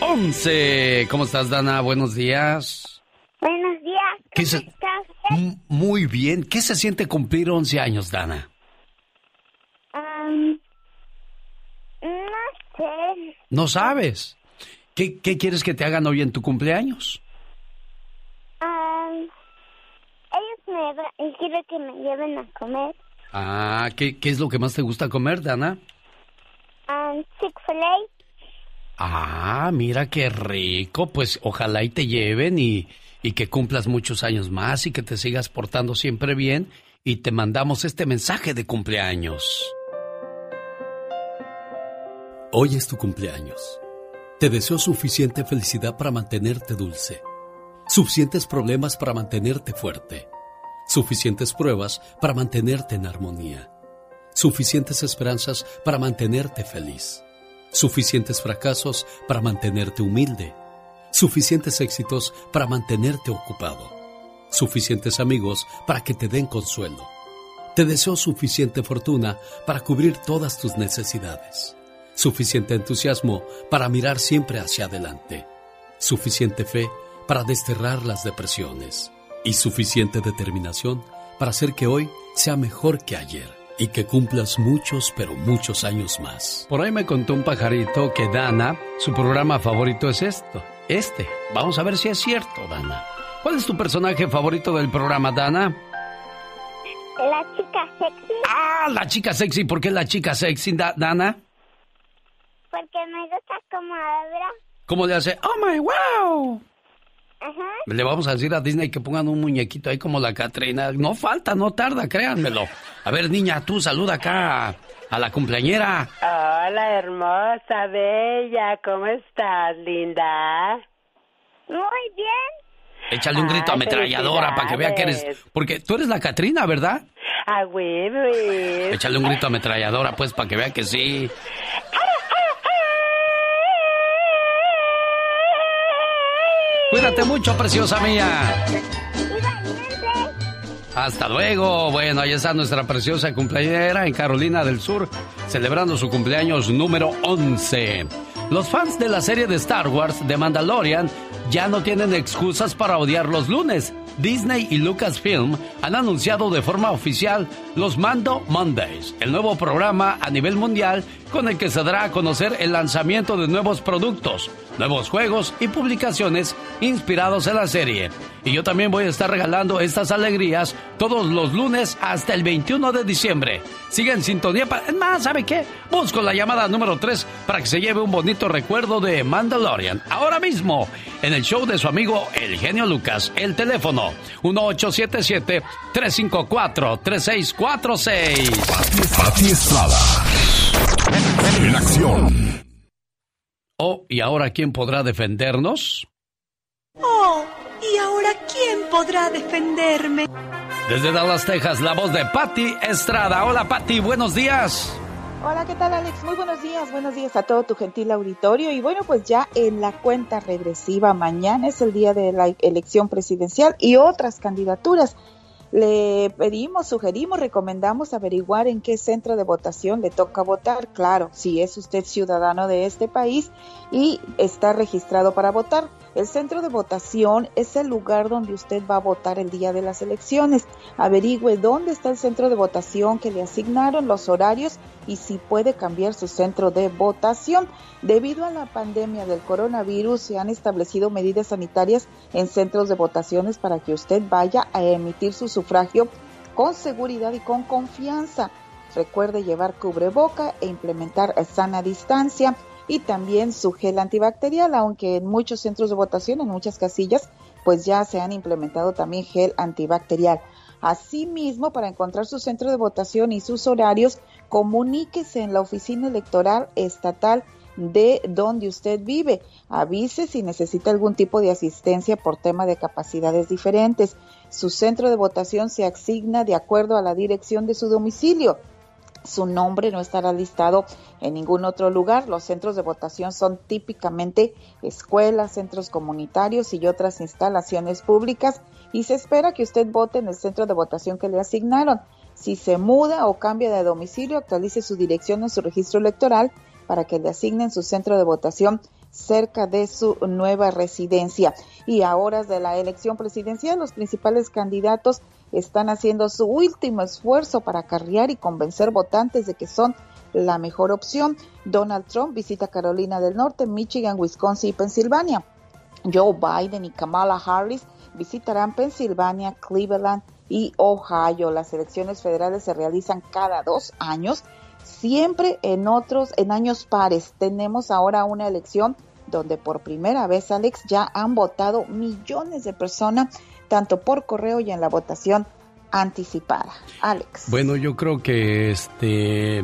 11. ¿Cómo estás, Dana? Buenos días. Buenos días. ¿Qué se... M- Muy bien. ¿Qué se siente cumplir 11 años, Dana? Um, no sé. No sabes. ¿Qué, qué quieres que te hagan hoy en tu cumpleaños? Um, ellos me va- quiero que me lleven a comer. Ah, ¿qué, qué es lo que más te gusta comer, Dana? Um, Chick-fil-A. Ah, mira qué rico. Pues ojalá y te lleven y, y que cumplas muchos años más y que te sigas portando siempre bien. Y te mandamos este mensaje de cumpleaños. Hoy es tu cumpleaños. Te deseo suficiente felicidad para mantenerte dulce, suficientes problemas para mantenerte fuerte, suficientes pruebas para mantenerte en armonía, suficientes esperanzas para mantenerte feliz, suficientes fracasos para mantenerte humilde, suficientes éxitos para mantenerte ocupado, suficientes amigos para que te den consuelo. Te deseo suficiente fortuna para cubrir todas tus necesidades. Suficiente entusiasmo para mirar siempre hacia adelante, suficiente fe para desterrar las depresiones. Y suficiente determinación para hacer que hoy sea mejor que ayer y que cumplas muchos, pero muchos años más. Por ahí me contó un pajarito que Dana, su programa favorito es esto, este. Vamos a ver si es cierto, Dana. ¿Cuál es tu personaje favorito del programa, Dana? La chica sexy. Ah, la chica sexy. ¿Por qué la chica sexy, Dana? Porque me gusta como habla. ¿Cómo le hace? ¡Oh, my wow! Ajá. Le vamos a decir a Disney que pongan un muñequito ahí como la Catrina. No falta, no tarda, créanmelo. A ver, niña, tú saluda acá a la cumpleañera. Hola, hermosa, bella. ¿Cómo estás, linda? Muy bien. Échale un grito a ametralladora para que vea que eres... Porque tú eres la Catrina, ¿verdad? Ah, güey, Échale un grito a ametralladora, pues, para que vea que sí. Cuídate mucho, preciosa mía. Hasta luego. Bueno, ahí está nuestra preciosa cumpleañera en Carolina del Sur, celebrando su cumpleaños número 11. Los fans de la serie de Star Wars de Mandalorian ya no tienen excusas para odiar los lunes. Disney y Lucasfilm han anunciado de forma oficial los Mando Mondays, el nuevo programa a nivel mundial con el que se dará a conocer el lanzamiento de nuevos productos, nuevos juegos y publicaciones inspirados en la serie. Y yo también voy a estar regalando estas alegrías todos los lunes hasta el 21 de diciembre. Sigue en sintonía para... Es más, ¿sabe qué? Busco la llamada número 3 para que se lleve un bonito recuerdo de Mandalorian. Ahora mismo, en el show de su amigo El Genio Lucas, el teléfono 1877-354-3646. Pati Estrada. En acción. Oh, ¿y ahora quién podrá defendernos? Oh, ¿y ahora quién podrá defenderme? Desde Dallas, Texas, la voz de Patti Estrada. Hola, Patti, buenos días. Hola, ¿qué tal Alex? Muy buenos días, buenos días a todo tu gentil auditorio. Y bueno, pues ya en la cuenta regresiva, mañana es el día de la elección presidencial y otras candidaturas. Le pedimos, sugerimos, recomendamos averiguar en qué centro de votación le toca votar. Claro, si es usted ciudadano de este país y está registrado para votar. El centro de votación es el lugar donde usted va a votar el día de las elecciones. Averigüe dónde está el centro de votación que le asignaron, los horarios y si puede cambiar su centro de votación. Debido a la pandemia del coronavirus, se han establecido medidas sanitarias en centros de votaciones para que usted vaya a emitir su sufragio con seguridad y con confianza. Recuerde llevar cubreboca e implementar sana distancia y también su gel antibacterial, aunque en muchos centros de votación, en muchas casillas, pues ya se han implementado también gel antibacterial. Asimismo, para encontrar su centro de votación y sus horarios, comuníquese en la oficina electoral estatal de donde usted vive. Avise si necesita algún tipo de asistencia por tema de capacidades diferentes. Su centro de votación se asigna de acuerdo a la dirección de su domicilio. Su nombre no estará listado en ningún otro lugar. Los centros de votación son típicamente escuelas, centros comunitarios y otras instalaciones públicas y se espera que usted vote en el centro de votación que le asignaron. Si se muda o cambia de domicilio, actualice su dirección en su registro electoral para que le asignen su centro de votación cerca de su nueva residencia. Y a horas de la elección presidencial, los principales candidatos están haciendo su último esfuerzo para acarrear y convencer votantes de que son la mejor opción. Donald Trump visita Carolina del Norte, Michigan, Wisconsin y Pensilvania. Joe Biden y Kamala Harris visitarán Pensilvania, Cleveland y Ohio. Las elecciones federales se realizan cada dos años, siempre en otros, en años pares. Tenemos ahora una elección donde por primera vez, Alex, ya han votado millones de personas tanto por correo y en la votación anticipada. Alex. Bueno, yo creo que este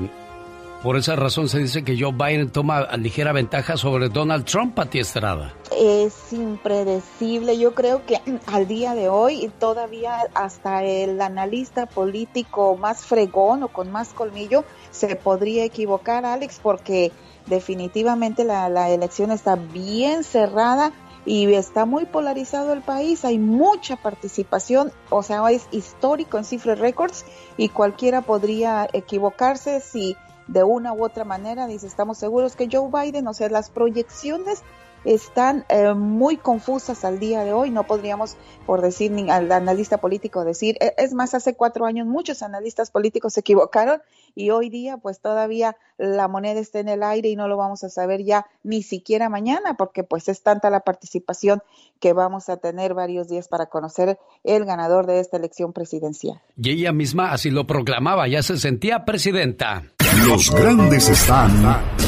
Por esa razón se dice que Joe Biden toma ligera ventaja sobre Donald Trump, Pati Estrada. Es impredecible. Yo creo que al día de hoy todavía hasta el analista político más fregón o con más colmillo se podría equivocar, Alex, porque definitivamente la, la elección está bien cerrada y está muy polarizado el país, hay mucha participación, o sea, es histórico en Cifre Records y cualquiera podría equivocarse si de una u otra manera dice, estamos seguros que Joe Biden, o sea, las proyecciones están eh, muy confusas al día de hoy. No podríamos, por decir, ni al analista político decir, e, es más, hace cuatro años muchos analistas políticos se equivocaron y hoy día pues todavía la moneda está en el aire y no lo vamos a saber ya ni siquiera mañana porque pues es tanta la participación que vamos a tener varios días para conocer el ganador de esta elección presidencial. Y ella misma así lo proclamaba, ya se sentía presidenta. Los grandes están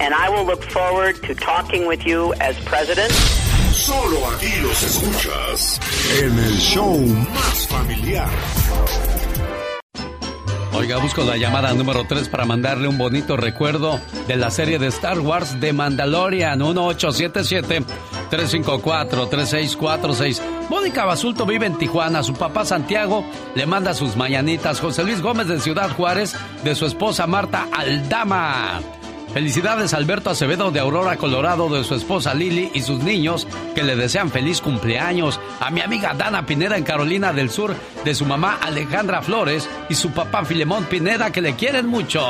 and I will look forward to talking with you as president. Solo aquí los escuchas en el show más familiar. Oiga, busco la llamada número 3 para mandarle un bonito recuerdo de la serie de Star Wars de Mandalorian 1877-354-3646. Mónica Basulto vive en Tijuana. Su papá Santiago le manda sus mañanitas. José Luis Gómez de Ciudad Juárez de su esposa Marta Aldama. Felicidades Alberto Acevedo de Aurora, Colorado, de su esposa Lili y sus niños que le desean feliz cumpleaños. A mi amiga Dana Pineda en Carolina del Sur, de su mamá Alejandra Flores y su papá Filemón Pineda que le quieren mucho.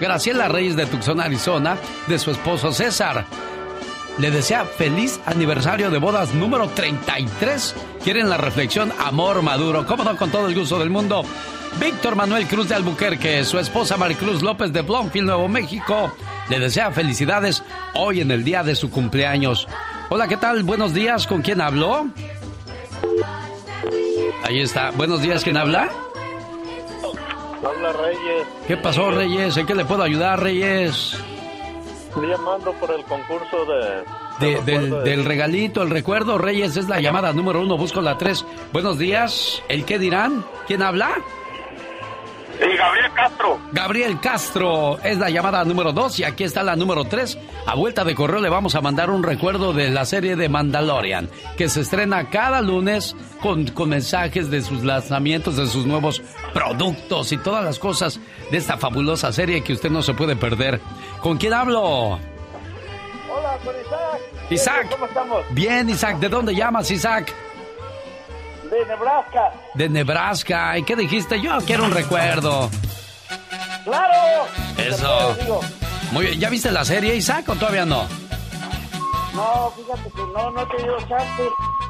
Graciela Reyes de Tucson, Arizona, de su esposo César. Le desea feliz aniversario de bodas número 33. Quieren la reflexión Amor Maduro. Cómodo con todo el gusto del mundo. Víctor Manuel Cruz de Albuquerque, su esposa Maricruz López de Blomfield, Nuevo México, le desea felicidades hoy en el día de su cumpleaños. Hola, ¿qué tal? Buenos días, ¿con quién habló? Ahí está. Buenos días, ¿quién habla? Habla Reyes. ¿Qué pasó, Reyes? ¿En qué le puedo ayudar, Reyes? Estoy llamando por el concurso de... De, del, del, regalito, el recuerdo, Reyes, es la llamada número uno, busco la tres. Buenos días, ¿el qué dirán? ¿Quién habla? Sí, Gabriel Castro. Gabriel Castro es la llamada número dos y aquí está la número tres. A vuelta de correo le vamos a mandar un recuerdo de la serie de Mandalorian, que se estrena cada lunes con, con mensajes de sus lanzamientos, de sus nuevos productos y todas las cosas de esta fabulosa serie que usted no se puede perder. ¿Con quién hablo? Hola, con Isaac. Isaac. ¿Cómo estamos? Bien, Isaac. ¿De dónde llamas, Isaac? De Nebraska. De Nebraska. ¿Y qué dijiste? Yo quiero un recuerdo. ¡Claro! Eso. Muy bien. ¿Ya viste la serie, Isaac, o todavía no? No, fíjate que no, no he tenido chance.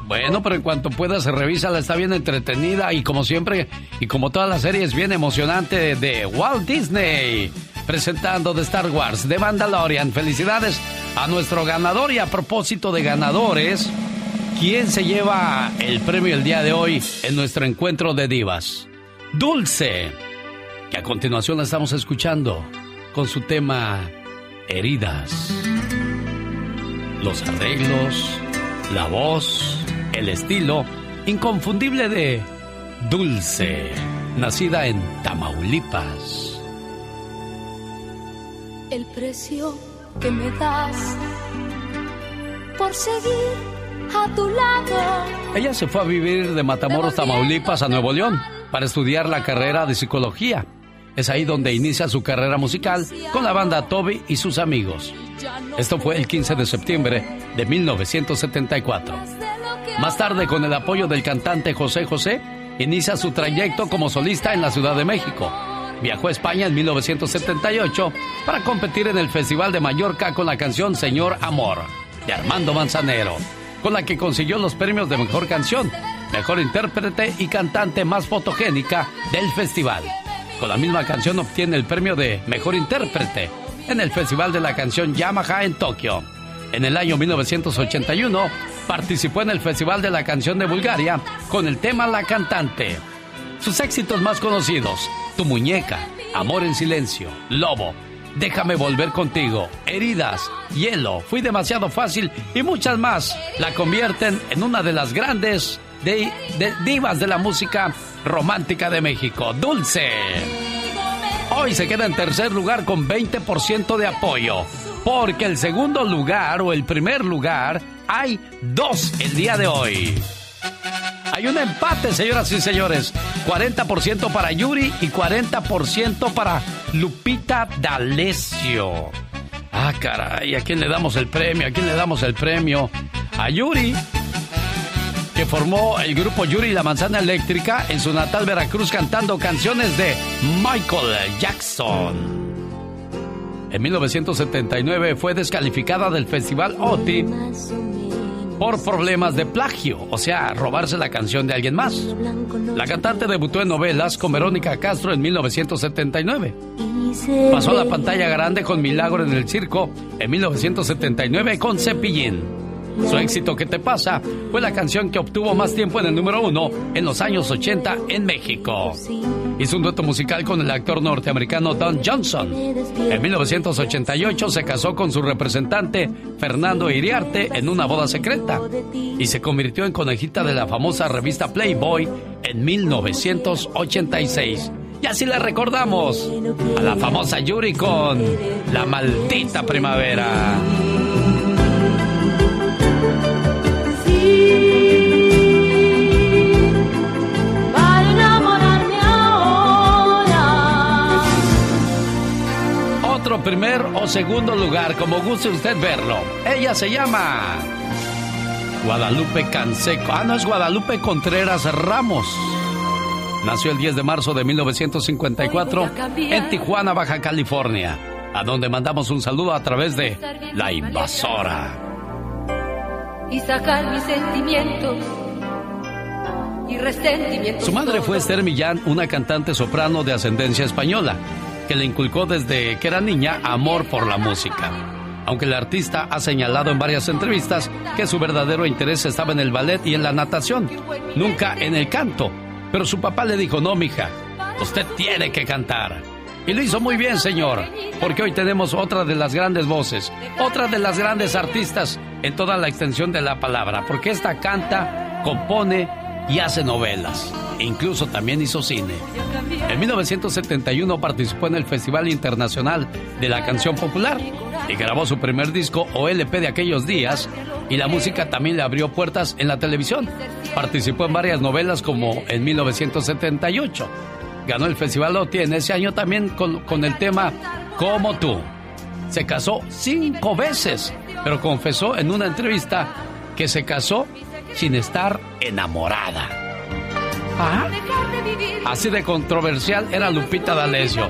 Bueno, pero en cuanto puedas, revísala, está bien entretenida y como siempre, y como todas las series, bien emocionante de Walt Disney. Presentando de Star Wars, de Mandalorian. Felicidades a nuestro ganador y a propósito de ganadores. ¿Quién se lleva el premio el día de hoy en nuestro encuentro de divas? Dulce, que a continuación la estamos escuchando con su tema Heridas. Los arreglos, la voz, el estilo inconfundible de Dulce, nacida en Tamaulipas. El precio que me das por seguir a tu lado. Ella se fue a vivir de Matamoros, Tamaulipas a Nuevo León para estudiar la carrera de psicología. Es ahí donde inicia su carrera musical con la banda Toby y sus amigos. Esto fue el 15 de septiembre de 1974. Más tarde, con el apoyo del cantante José José, inicia su trayecto como solista en la Ciudad de México. Viajó a España en 1978 para competir en el Festival de Mallorca con la canción Señor Amor de Armando Manzanero con la que consiguió los premios de Mejor Canción, Mejor Intérprete y Cantante más fotogénica del festival. Con la misma canción obtiene el premio de Mejor Intérprete, en el Festival de la Canción Yamaha en Tokio. En el año 1981 participó en el Festival de la Canción de Bulgaria con el tema La Cantante. Sus éxitos más conocidos, Tu Muñeca, Amor en Silencio, Lobo, Déjame volver contigo, Heridas, Hielo, Fui demasiado fácil y muchas más la convierten en una de las grandes divas de la música romántica de México, Dulce. Hoy se queda en tercer lugar con 20% de apoyo, porque el segundo lugar o el primer lugar hay dos el día de hoy. Hay un empate, señoras y señores. 40% para Yuri y 40% para Lupita D'Alessio. Ah, caray, ¿a quién le damos el premio? ¿A quién le damos el premio? A Yuri, que formó el grupo Yuri la Manzana Eléctrica en su natal Veracruz cantando canciones de Michael Jackson. En 1979 fue descalificada del Festival OTI por problemas de plagio, o sea, robarse la canción de alguien más. La cantante debutó en novelas con Verónica Castro en 1979. Pasó a la pantalla grande con Milagro en el Circo en 1979 con Cepillín. Su éxito ¿Qué te pasa? fue la canción que obtuvo más tiempo en el número uno en los años 80 en México. Hizo un dueto musical con el actor norteamericano Don Johnson. En 1988 se casó con su representante Fernando Iriarte en una boda secreta y se convirtió en conejita de la famosa revista Playboy en 1986. Y así la recordamos a la famosa Yuri con La maldita primavera. Otro primer o segundo lugar, como guste usted verlo. Ella se llama Guadalupe Canseco. Ah, no es Guadalupe Contreras Ramos. Nació el 10 de marzo de 1954 en Tijuana, Baja California, a donde mandamos un saludo a través de La Invasora y sacar mis sentimientos y resentimientos. Su madre fue Esther Millán, una cantante soprano de ascendencia española, que le inculcó desde que era niña amor por la música. Aunque el artista ha señalado en varias entrevistas que su verdadero interés estaba en el ballet y en la natación, nunca en el canto. Pero su papá le dijo, no, mija, usted tiene que cantar. Y lo hizo muy bien, señor, porque hoy tenemos otra de las grandes voces, otra de las grandes artistas en toda la extensión de la palabra, porque esta canta, compone y hace novelas. E incluso también hizo cine. En 1971 participó en el Festival Internacional de la Canción Popular y grabó su primer disco o LP de aquellos días y la música también le abrió puertas en la televisión. Participó en varias novelas como en 1978 ganó el Festival OTI en ese año también con, con el tema Como tú. Se casó cinco veces, pero confesó en una entrevista que se casó sin estar enamorada. ¿Ah? Así de controversial era Lupita D'Alessio.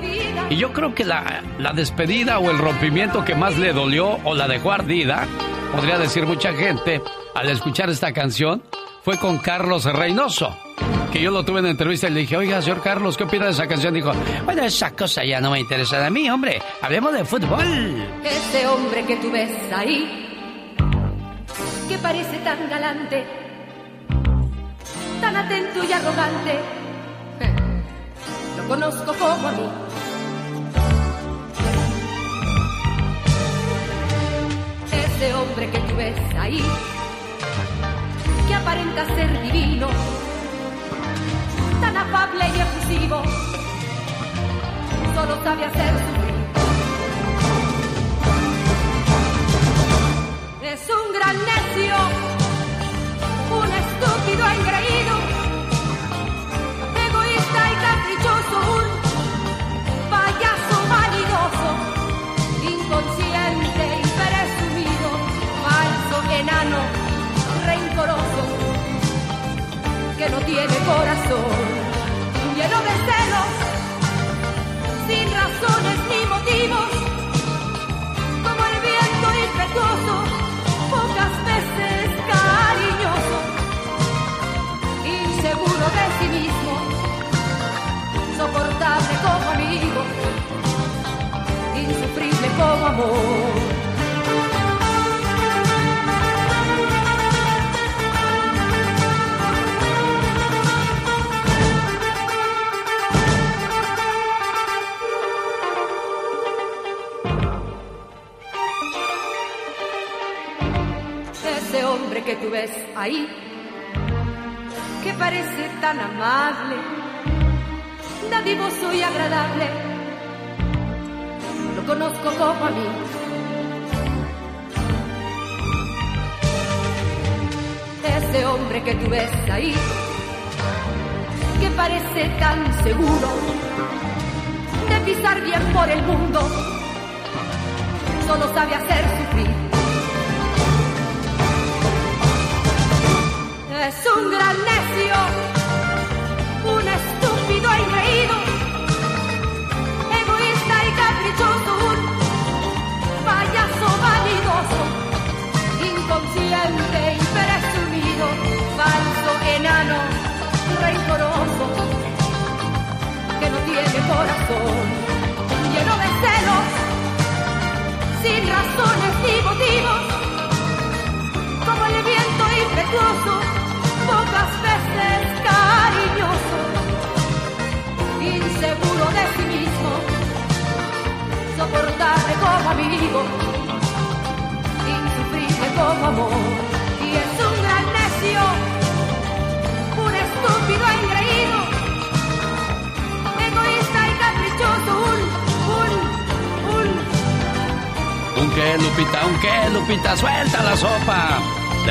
Y yo creo que la, la despedida o el rompimiento que más le dolió o la dejó ardida, podría decir mucha gente, al escuchar esta canción, fue con Carlos Reynoso que yo lo tuve en entrevista y le dije, oiga, señor Carlos, ¿qué opina de esa canción? Dijo, bueno, esa cosa ya no me interesa a mí, hombre. Hablemos de fútbol. Ese hombre que tú ves ahí, que parece tan galante, tan atento y arrogante, lo conozco como a mí. Ese hombre que tú ves ahí, que aparenta ser divino, tan afable y efusivo, solo sabe hacer sufrir.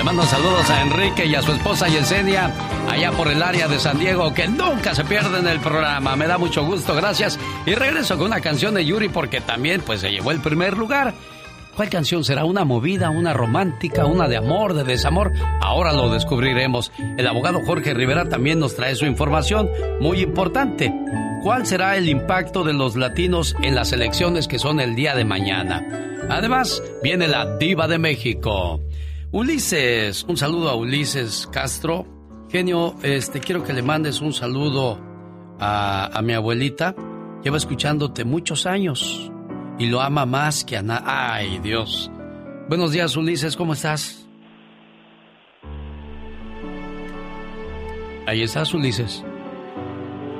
Mando saludos a Enrique y a su esposa Yesenia, allá por el área de San Diego, que nunca se pierden el programa. Me da mucho gusto, gracias. Y regreso con una canción de Yuri porque también pues se llevó el primer lugar. ¿Cuál canción será? ¿Una movida, una romántica, una de amor, de desamor? Ahora lo descubriremos. El abogado Jorge Rivera también nos trae su información muy importante. ¿Cuál será el impacto de los latinos en las elecciones que son el día de mañana? Además, viene la diva de México. Ulises, un saludo a Ulises Castro. Genio, este, quiero que le mandes un saludo a, a mi abuelita. Lleva escuchándote muchos años y lo ama más que a nada. Ay, Dios. Buenos días, Ulises, ¿cómo estás? Ahí estás, Ulises.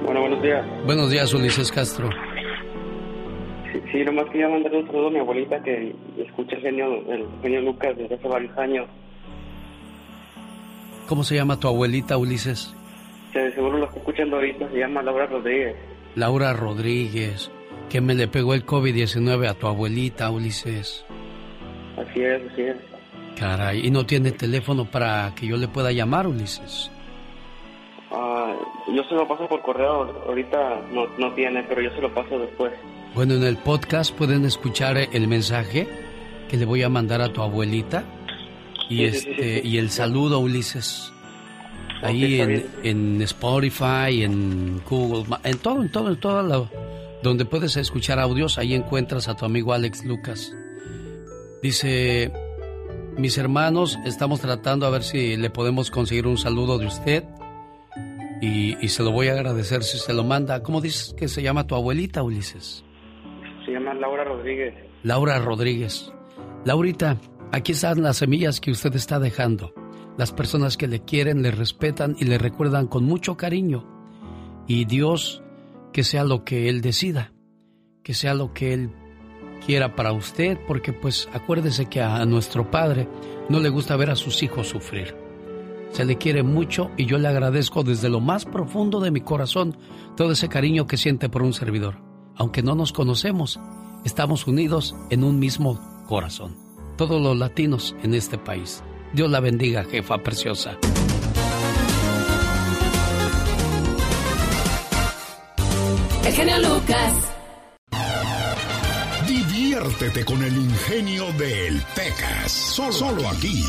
Bueno, buenos días. Buenos días, Ulises Castro. Sí, sí, nomás quería mandarle un saludo a mi abuelita que escucha el genio, el genio Lucas desde hace varios años. ¿Cómo se llama tu abuelita, Ulises? De seguro lo está escuchando ahorita, se llama Laura Rodríguez. Laura Rodríguez, que me le pegó el COVID-19 a tu abuelita, Ulises. Así es, así es. Caray, ¿y no tiene teléfono para que yo le pueda llamar, Ulises? Ah, yo se lo paso por correo, ahorita no, no tiene, pero yo se lo paso después. Bueno, en el podcast pueden escuchar el mensaje que le voy a mandar a tu abuelita y este y el saludo, Ulises. Ahí en, en Spotify, en Google, en todo, en todo, en todo lo, donde puedes escuchar audios, ahí encuentras a tu amigo Alex Lucas. Dice, mis hermanos, estamos tratando a ver si le podemos conseguir un saludo de usted y, y se lo voy a agradecer si se lo manda. ¿Cómo dices que se llama tu abuelita, Ulises? Se llama Laura Rodríguez. Laura Rodríguez. Laurita, aquí están las semillas que usted está dejando. Las personas que le quieren, le respetan y le recuerdan con mucho cariño. Y Dios, que sea lo que Él decida, que sea lo que Él quiera para usted, porque pues acuérdese que a nuestro Padre no le gusta ver a sus hijos sufrir. Se le quiere mucho y yo le agradezco desde lo más profundo de mi corazón todo ese cariño que siente por un servidor. Aunque no nos conocemos, estamos unidos en un mismo corazón. Todos los latinos en este país. Dios la bendiga, jefa preciosa. El genio Lucas. Diviértete con el ingenio del Pecas. Solo, solo aquí.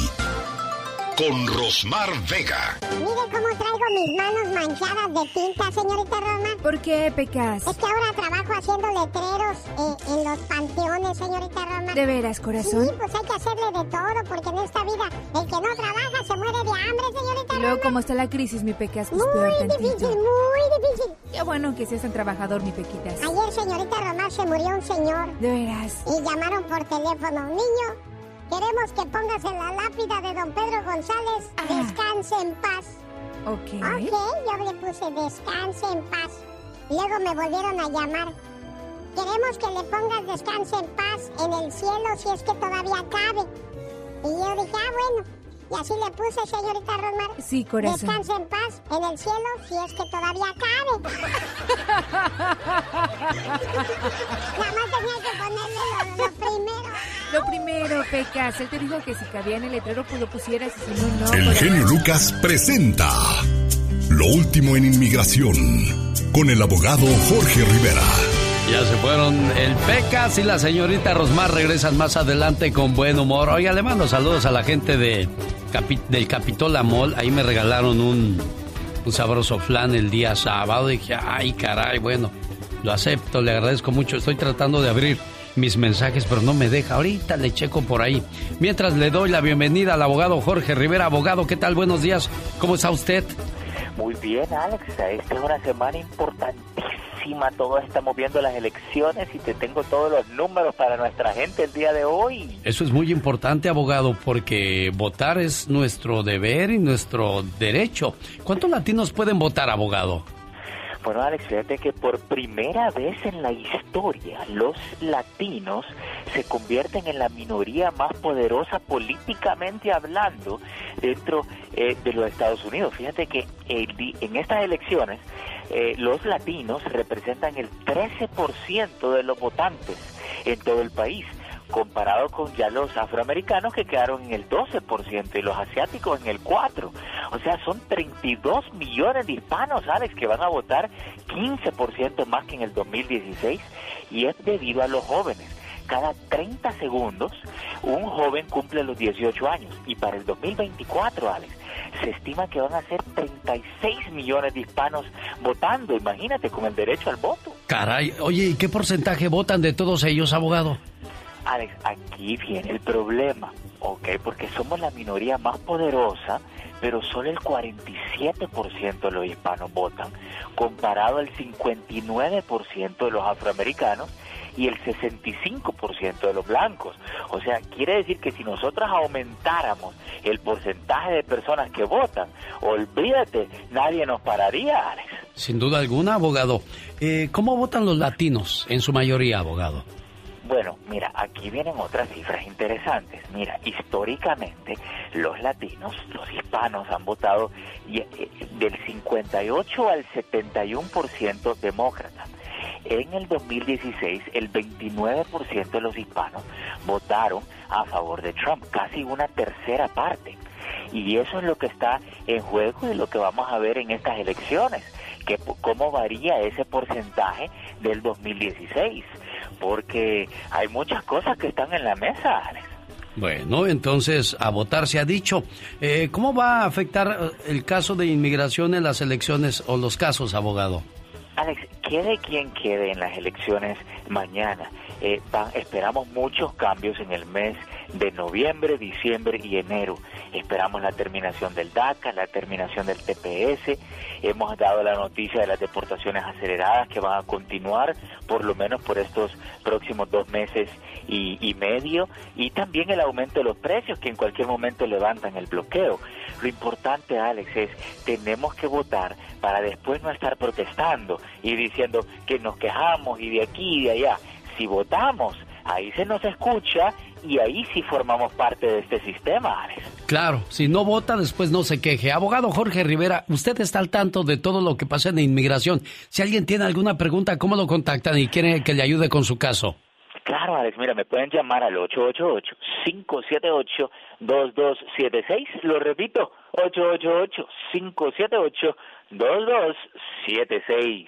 Con Rosmar Vega. Mire cómo traigo mis manos manchadas de tinta, señorita Roma. ¿Por qué, Pecas? Es que ahora trabajo haciendo letreros eh, en los panteones, señorita Roma. ¿De veras, corazón? Sí, pues hay que hacerle de todo, porque en esta vida el que no trabaja se muere de hambre, señorita Y luego, ¿cómo está la crisis, mi Pecas? Pues Muy peor difícil, tantito. muy difícil. Qué bueno que seas tan trabajador, mi Pequitas. Ayer, señorita Román, se murió un señor. De veras. Y llamaron por teléfono. Niño, queremos que pongas en la lápida de don Pedro González, descanse en paz. Ok. Ok, yo le puse descanse en paz. Luego me volvieron a llamar. Queremos que le pongas descanse en paz en el cielo si es que todavía cabe. Y yo dije, ah, bueno. Y así le puse, señorita Romar. Sí, corazón. Descanse en paz en el cielo si es que todavía cabe. Nada más tenía que ponerle lo, lo primero. Lo primero, Pecas, él te dijo que si cabía en el letrero, pues lo pusieras y si no, no. El corazón. genio Lucas presenta Lo último en inmigración con el abogado Jorge Rivera. Ya se fueron el Pecas y la señorita Rosmar regresan más adelante con buen humor. Oiga, le mando saludos a la gente de, Capi- del Capitola Mall. Ahí me regalaron un, un sabroso flan el día sábado. dije, ay, caray, bueno, lo acepto, le agradezco mucho. Estoy tratando de abrir mis mensajes, pero no me deja. Ahorita le checo por ahí. Mientras le doy la bienvenida al abogado Jorge Rivera. Abogado, ¿qué tal? Buenos días. ¿Cómo está usted? Muy bien, Alex. Esta es una semana importantísima. Todos estamos viendo las elecciones y te tengo todos los números para nuestra gente el día de hoy. Eso es muy importante, abogado, porque votar es nuestro deber y nuestro derecho. ¿Cuántos latinos pueden votar, abogado? Bueno, Alex, fíjate que por primera vez en la historia los latinos se convierten en la minoría más poderosa políticamente hablando dentro eh, de los Estados Unidos. Fíjate que di- en estas elecciones eh, los latinos representan el 13% de los votantes en todo el país comparado con ya los afroamericanos que quedaron en el 12% y los asiáticos en el 4%. O sea, son 32 millones de hispanos, Alex, que van a votar 15% más que en el 2016 y es debido a los jóvenes. Cada 30 segundos un joven cumple los 18 años y para el 2024, Alex, se estima que van a ser 36 millones de hispanos votando, imagínate, con el derecho al voto. Caray, oye, ¿y qué porcentaje votan de todos ellos, abogado? Alex, aquí viene el problema, ¿ok? Porque somos la minoría más poderosa, pero solo el 47% de los hispanos votan, comparado al 59% de los afroamericanos y el 65% de los blancos. O sea, quiere decir que si nosotros aumentáramos el porcentaje de personas que votan, olvídate, nadie nos pararía, Alex. Sin duda alguna, abogado. Eh, ¿Cómo votan los latinos en su mayoría, abogado? Bueno, mira, aquí vienen otras cifras interesantes. Mira, históricamente los latinos, los hispanos han votado eh, del 58 al 71% demócrata. En el 2016, el 29% de los hispanos votaron a favor de Trump, casi una tercera parte. Y eso es lo que está en juego y lo que vamos a ver en estas elecciones, que cómo varía ese porcentaje del 2016, porque hay muchas cosas que están en la mesa. Bueno, entonces a votar se ha dicho. Eh, ¿Cómo va a afectar eh, el caso de inmigración en las elecciones o los casos, abogado? Alex, quede quien quede en las elecciones mañana. Eh, esperamos muchos cambios en el mes de noviembre, diciembre y enero. Esperamos la terminación del DACA, la terminación del TPS. Hemos dado la noticia de las deportaciones aceleradas que van a continuar por lo menos por estos próximos dos meses y, medio. Y también el aumento de los precios que en cualquier momento levantan el bloqueo. Lo importante, Alex, es tenemos que votar para después no estar protestando y diciendo que nos quejamos y de aquí y de allá. Si votamos, ahí se nos escucha y ahí sí formamos parte de este sistema, Alex. Claro, si no vota, después no se queje. Abogado Jorge Rivera, usted está al tanto de todo lo que pasa en inmigración. Si alguien tiene alguna pregunta, ¿cómo lo contactan y quiere que le ayude con su caso? Claro, Alex, mira, me pueden llamar al 888-578-2276. Lo repito, 888-578-2276.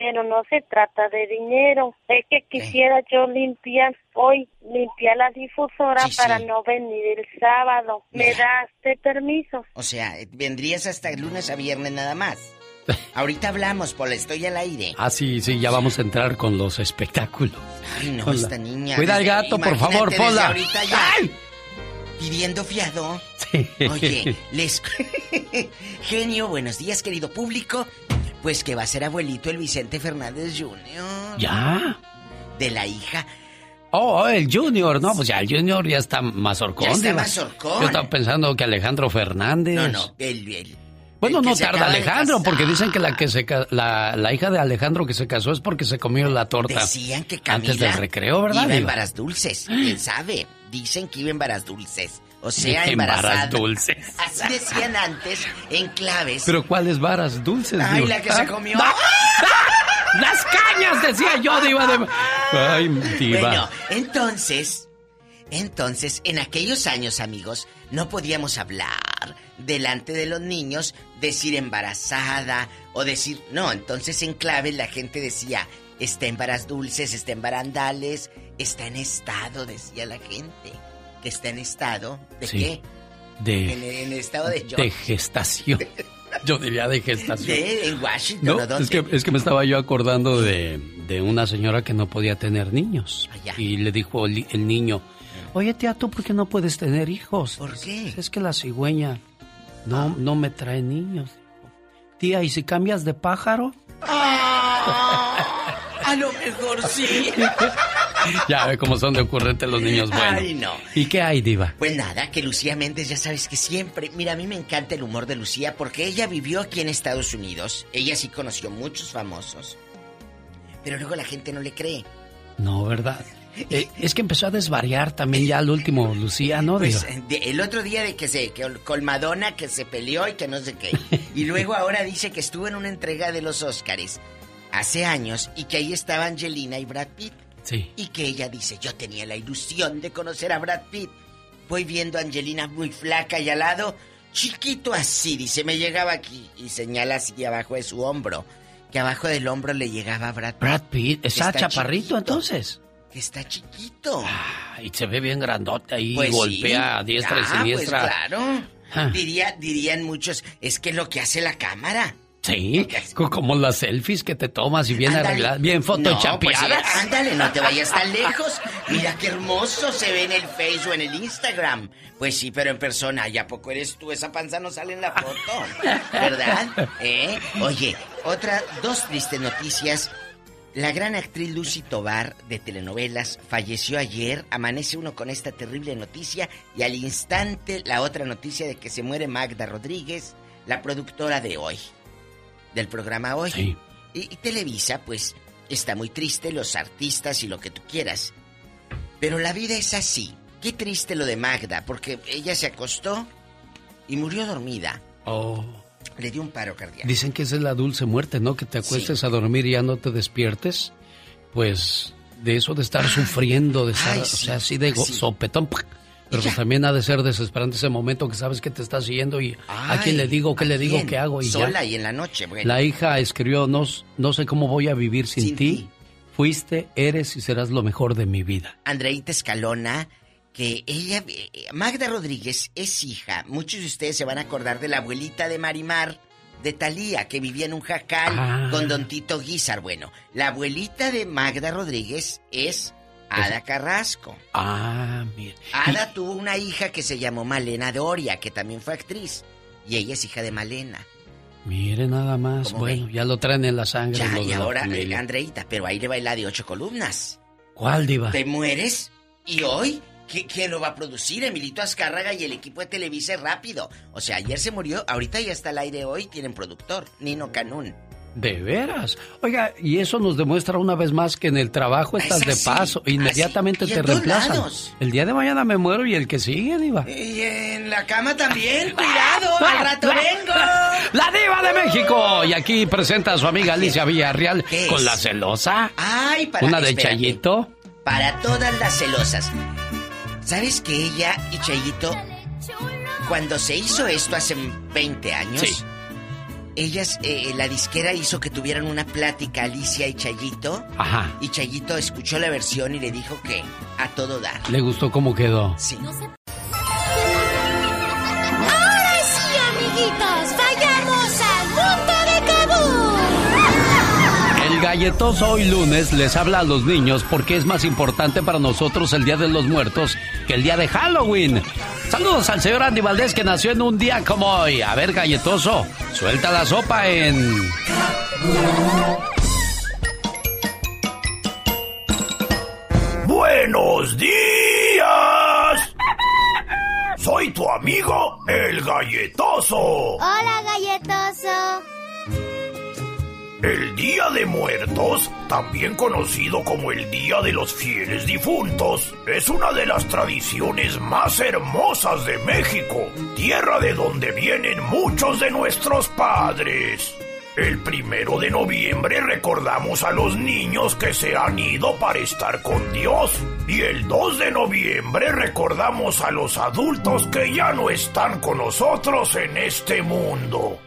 pero no se trata de dinero. Es que quisiera yo limpiar hoy, limpiar la difusora Sí, para sí. no venir el sábado. ¿Me das de permiso? O sea, vendrías hasta el lunes a viernes nada más. Ahorita hablamos, Pola, estoy al aire. Ah, sí, sí, ya vamos a entrar con los espectáculos. Ay, no, Hola. esta niña. Cuida al gato, por favor, Pola. ahorita ya. Pidiendo fiado. Oye, les... Genio, buenos días, querido público. Pues que va a ser abuelito el Vicente Fernández Jr. ¿Ya? De la hija. Oh, el Junior, no, pues ya el Junior ya está más horcón. Ya está Diva. mazorcón. Yo estaba pensando que Alejandro Fernández. No, no, el... el- Bueno, el no tarda Alejandro, porque dicen que la que se la, la hija de Alejandro que se casó es porque se comió la torta. Decían que Camila antes del recreo, ¿verdad? Iba en varas dulces, quién sabe. Dicen que iba en varas dulces. O sea, En varas dulces. Así decían antes en claves. Pero ¿cuáles varas dulces? Ay, la que se Ah, comió. ¡Ah! ¡Las cañas! Decía yo, Diva de... Ay, Diva. Bueno, entonces, entonces, en aquellos años, amigos, no podíamos hablar delante de los niños, decir embarazada o decir, no, entonces en clave la gente decía, está en varas dulces, está en barandales, está en estado, decía la gente. Que está en estado, ¿de Sí. qué? De, En, en estado de de gestación. Yo diría de gestación. De- en Washington, No, es que, es que me estaba yo acordando de, de una señora que no podía tener niños. Allá. Y le dijo el, el niño, oye tía, ¿tú por qué no puedes tener hijos? ¿Por qué? Es que la cigüeña no, no me trae niños. Tía, ¿y si cambias de pájaro? Ah, a lo mejor sí. ya ve cómo son de ocurrentes los niños buenos. Ay, no. ¿Y qué hay, diva? Pues nada, que Lucía Méndez ya sabes que siempre, mira, a mí me encanta el humor de Lucía porque ella vivió aquí en Estados Unidos, ella sí conoció muchos famosos, pero luego la gente no le cree. No, ¿verdad? Eh, es que empezó a desvariar también ya al último, Lucía, ¿no? Pues de- el otro día de que se, que con Madonna que se peleó y que no sé qué, y luego ahora dice que estuvo en una entrega de los Óscares hace años y que ahí estaba Angelina y Brad Pitt. Sí. Y que ella dice, yo tenía la ilusión de conocer a Brad Pitt. Voy viendo a Angelina muy flaca y al lado, chiquito así, dice, me llegaba aquí. Y señala así abajo de su hombro. Que abajo del hombro le llegaba a Brad Pitt. Brad Pitt, ¿está chaparrito chiquito. entonces? Que está chiquito. Y se ve bien grandote ahí, Pues golpea sí. a diestra y Ah, siniestra. Pues claro. Ah. Diría, dirían muchos, es que lo que hace la cámara. Sí, co- como las selfies que te tomas y bien Ándale. arregladas, bien No, pues, fotochapeadas. sí, ándale, no te vayas tan lejos. Mira qué hermoso se ve en el Face o en el Instagram. Pues sí, pero en persona, ¿y a poco eres tú? Esa panza no sale en la foto. ¿Verdad? ¿Eh? Oye, otra, dos tristes noticias. La gran actriz Lucy Tobar de telenovelas falleció ayer. Amanece uno con esta terrible noticia y al instante la otra noticia de que se muere Magda Rodríguez, la productora de hoy, del programa Hoy. Sí. Y, y Televisa, pues, está muy triste, los artistas y lo que tú quieras. Pero la vida es así. Qué triste lo de Magda, porque ella se acostó y murió dormida. Oh. Le dio un paro cardíaco. Dicen que esa es la dulce muerte, ¿no? Que te acuestes a dormir y ya no te despiertes. Pues de eso de estar sufriendo, de estar, Ay, o sí, sea, así de go- sí. sopetón. ¡pac! Pero pues también ha de ser desesperante ese momento que sabes que te estás siguiendo y a quién le digo, qué ¿a le digo, quién? qué hago y Sola ya. y en la noche, bueno. La hija escribió, no, no sé cómo voy a vivir sin, Sin ti. ti. Fuiste, eres y serás lo mejor de mi vida. Andreita Escalona, que ella, eh, Magda Rodríguez es hija, muchos de ustedes se van a acordar de la abuelita de Marimar, de Talía, que vivía en un jacal Ah. con Don Tito Guizar. Bueno, la abuelita de Magda Rodríguez es Ada Carrasco. Ah, mira. Ada tuvo una hija que se llamó Malena Doria, que también fue actriz, y ella es hija de Malena. Mire nada más. ¿Cómo Bueno, ya lo traen en la sangre. Ya, y ahora, eh. Andreita, pero ahí le va la de ocho columnas. ¿Cuál, Diva? ¿Te mueres? ¿Y hoy? ¿Qui- ¿Quién lo va a producir? Emilito Azcárraga y el equipo de Televisa rápido. O sea, ayer se murió, ahorita ya está al aire hoy, tienen productor, Nino Canún. De veras. Oiga, y eso nos demuestra una vez más que en el trabajo estás de paso, inmediatamente te reemplazan. El día de mañana me muero y el que sigue, Diva. Y en la cama también, cuidado, al rato vengo. La Diva de México. Y aquí presenta a su amiga Alicia Villarreal con la celosa. Ay, para Una de Chayito. Para todas las celosas. ¿Sabes que ella y Chayito, cuando se hizo esto hace 20 años, Sí. Ellas, eh, la disquera hizo que tuvieran una plática Alicia y Chayito. Ajá. Y Chayito escuchó la versión y le dijo que a todo dar. ¿Le gustó cómo quedó? Sí. Ahora El galletoso hoy lunes les habla a los niños porque es más importante para nosotros el Día de los Muertos que el día de Halloween. Saludos al señor Andy Valdés que nació en un día como hoy. A ver, galletoso, suelta la sopa en... ¡Buenos días! Soy tu amigo, el galletoso. Hola, galletoso. El Día de Muertos, también conocido como el Día de los Fieles Difuntos, es una de las tradiciones más hermosas de México, tierra de donde vienen muchos de nuestros padres. El primero de noviembre recordamos a los niños que se han ido para estar con Dios. Y el 2 de noviembre recordamos a los adultos que ya no están con nosotros en este mundo.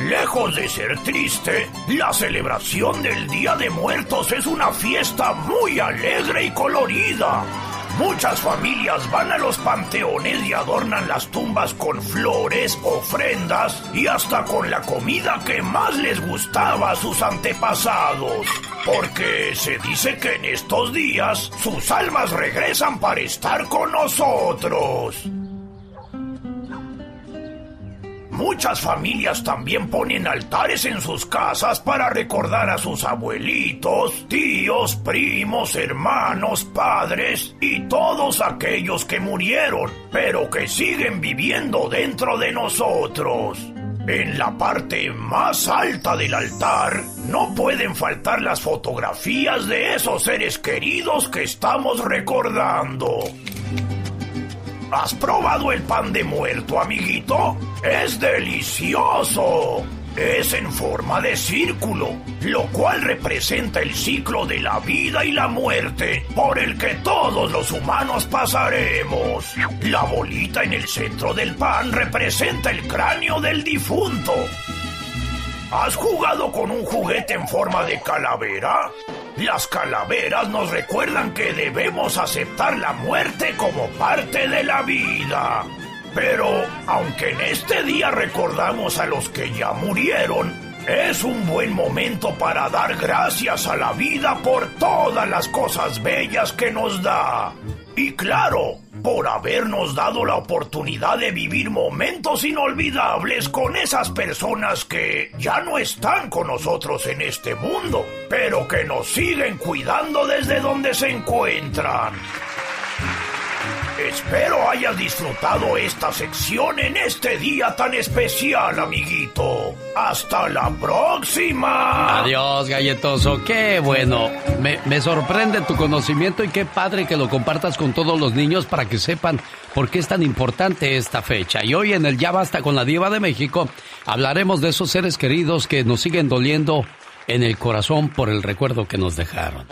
Lejos de ser triste, la celebración del Día de Muertos es una fiesta muy alegre y colorida. Muchas familias van a los panteones y adornan las tumbas con flores, ofrendas y hasta con la comida que más les gustaba a sus antepasados. Porque se dice que en estos días sus almas regresan para estar con nosotros. Muchas familias también ponen altares en sus casas para recordar a sus abuelitos, tíos, primos, hermanos, padres y todos aquellos que murieron, pero que siguen viviendo dentro de nosotros. En la parte más alta del altar no pueden faltar las fotografías de esos seres queridos que estamos recordando. ¿Has probado el pan de muerto, amiguito? Es delicioso. Es en forma de círculo, lo cual representa el ciclo de la vida y la muerte por el que todos los humanos pasaremos. La bolita en el centro del pan representa el cráneo del difunto. ¿Has jugado con un juguete en forma de calavera? Las calaveras nos recuerdan que debemos aceptar la muerte como parte de la vida. Pero, aunque en este día recordamos a los que ya murieron, es un buen momento para dar gracias a la vida por todas las cosas bellas que nos da. Y claro, por habernos dado la oportunidad de vivir momentos inolvidables con esas personas que ya no están con nosotros en este mundo, pero que nos siguen cuidando desde donde se encuentran. Espero hayas disfrutado esta sección en este día tan especial, amiguito. Hasta la próxima. Adiós, galletoso. Qué bueno. Me, me sorprende tu conocimiento y qué padre que lo compartas con todos los niños para que sepan por qué es tan importante esta fecha. Y hoy en el Ya Basta con la Diva de México hablaremos de esos seres queridos que nos siguen doliendo en el corazón por el recuerdo que nos dejaron.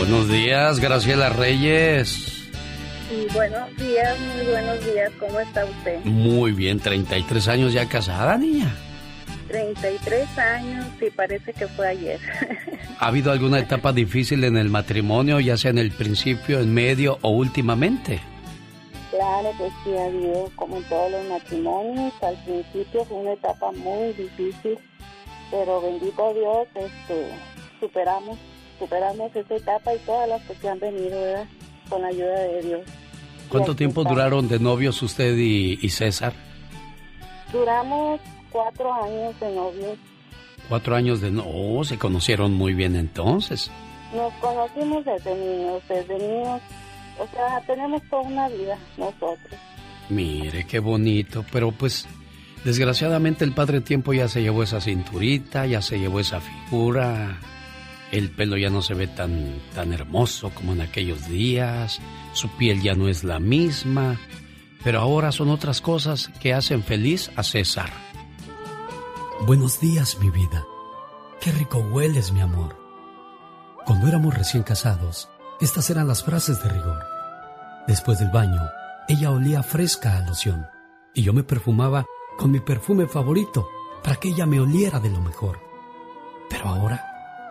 Buenos días, Graciela Reyes. Sí, buenos días, muy buenos días. ¿Cómo está usted? Muy bien, 33 años ya casada, niña. 33 años y parece que fue ayer. ¿Ha habido alguna etapa difícil en el matrimonio, ya sea en el principio, en medio o últimamente? claro que sí, ha habido, como en todos los matrimonios. Al principio fue una etapa muy difícil, pero bendito Dios, este, superamos, superamos esa etapa y todas las que se han venido, ¿verdad? Con la ayuda de Dios. ¿Cuánto tiempo duraron de novios usted y, y César? Duramos cuatro años de novios. Cuatro años de no, oh, se conocieron muy bien entonces. Nos conocimos desde niños, desde niños O sea, tenemos toda una vida nosotros. Mire, qué bonito, pero pues desgraciadamente el Padre Tiempo ya se llevó esa cinturita, ya se llevó esa figura, el pelo ya no se ve tan, tan hermoso como en aquellos días, su piel ya no es la misma, pero ahora son otras cosas que hacen feliz a César. Buenos días, mi vida. Qué rico hueles, mi amor. Cuando éramos recién casados, estas eran las frases de rigor. Después del baño, ella olía fresca a loción y yo me perfumaba con mi perfume favorito para que ella me oliera de lo mejor. Pero ahora,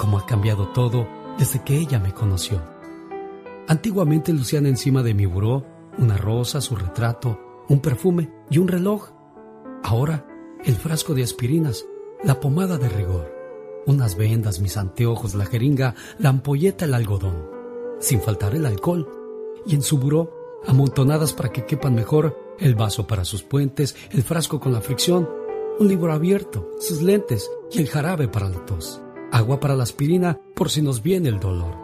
Cómo ha cambiado todo desde que ella me conoció. Antiguamente lucían encima de mi buró una rosa, su retrato, un perfume y un reloj. Ahora, el frasco de aspirinas, la pomada de rigor, unas vendas, mis anteojos, la jeringa, la ampolleta, el algodón, sin faltar el alcohol, y en su buró, amontonadas para que quepan mejor, el vaso para sus puentes, el frasco con la fricción, un libro abierto, sus lentes y el jarabe para la tos, agua para la aspirina por si nos viene el dolor.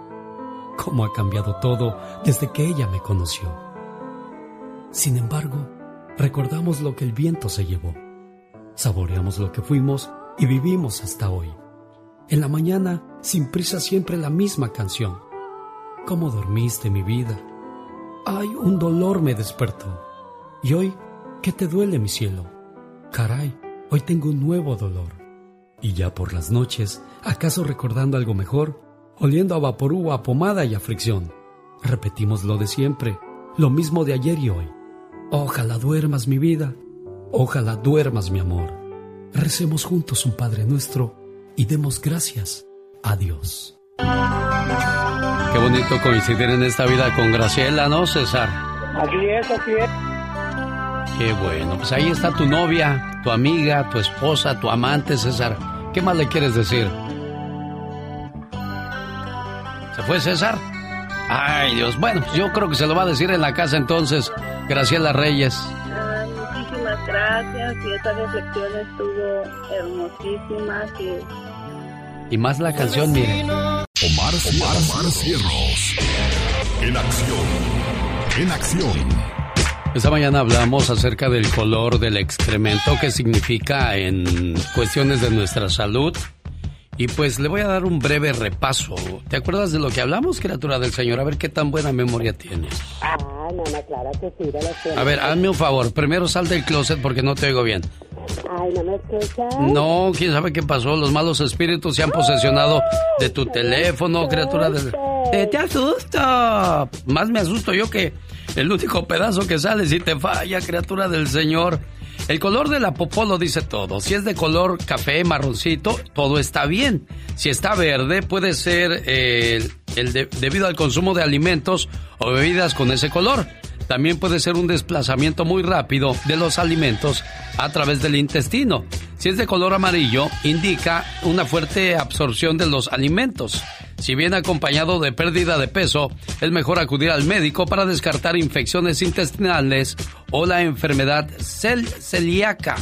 Cómo ha cambiado todo desde que ella me conoció. Sin embargo, recordamos lo que el viento se llevó. Saboreamos lo que fuimos y vivimos hasta hoy. En la mañana, sin prisa, siempre la misma canción. ¿Cómo dormiste, mi vida? Ay, un dolor me despertó. Y hoy, ¿qué te duele, mi cielo? Caray, hoy tengo un nuevo dolor. Y ya por las noches, ¿acaso recordando algo mejor? Oliendo a vaporú, a pomada y a fricción. Repetimos lo de siempre, lo mismo de ayer y hoy. Ojalá duermas mi vida, ojalá duermas mi amor. Recemos juntos un Padre nuestro y demos gracias a Dios. Qué bonito coincidir en esta vida con Graciela, ¿no, César? Así es, así es. Qué bueno, pues ahí está tu novia, tu amiga, tu esposa, tu amante, César. ¿Qué más le quieres decir? ¿Se fue César? Ay, Dios. Bueno, pues yo creo que se lo va a decir en la casa entonces, Graciela Reyes. muchísimas gracias y esta reflexión estuvo hermosísima. Y, y más la canción, mire. Omar, Omar, Omar Cierros. En acción. En acción. Esta mañana hablamos acerca del color del excremento, que significa en cuestiones de nuestra salud y pues le voy a dar un breve repaso. ¿Te acuerdas de lo que hablamos, criatura del Señor? A ver qué tan buena memoria tienes. Ah, no, no, claro que sí. A ver, hazme un favor. Primero sal del closet porque no te oigo bien. Ay, ¿no me escuchas? No, quién sabe qué pasó. Los malos espíritus se han posesionado de tu teléfono, criatura del... Eh, te asusto. Más me asusto yo que el único pedazo que sale si te falla, criatura del Señor. El color de la popó lo dice todo. Si es de color café, marroncito, todo está bien. Si está verde, puede ser eh, el debido al consumo de alimentos o bebidas con ese color. También puede ser un desplazamiento muy rápido de los alimentos a través del intestino. Si es de color amarillo, indica una fuerte absorción de los alimentos. Si viene acompañado de pérdida de peso, es mejor acudir al médico para descartar infecciones intestinales o la enfermedad celíaca.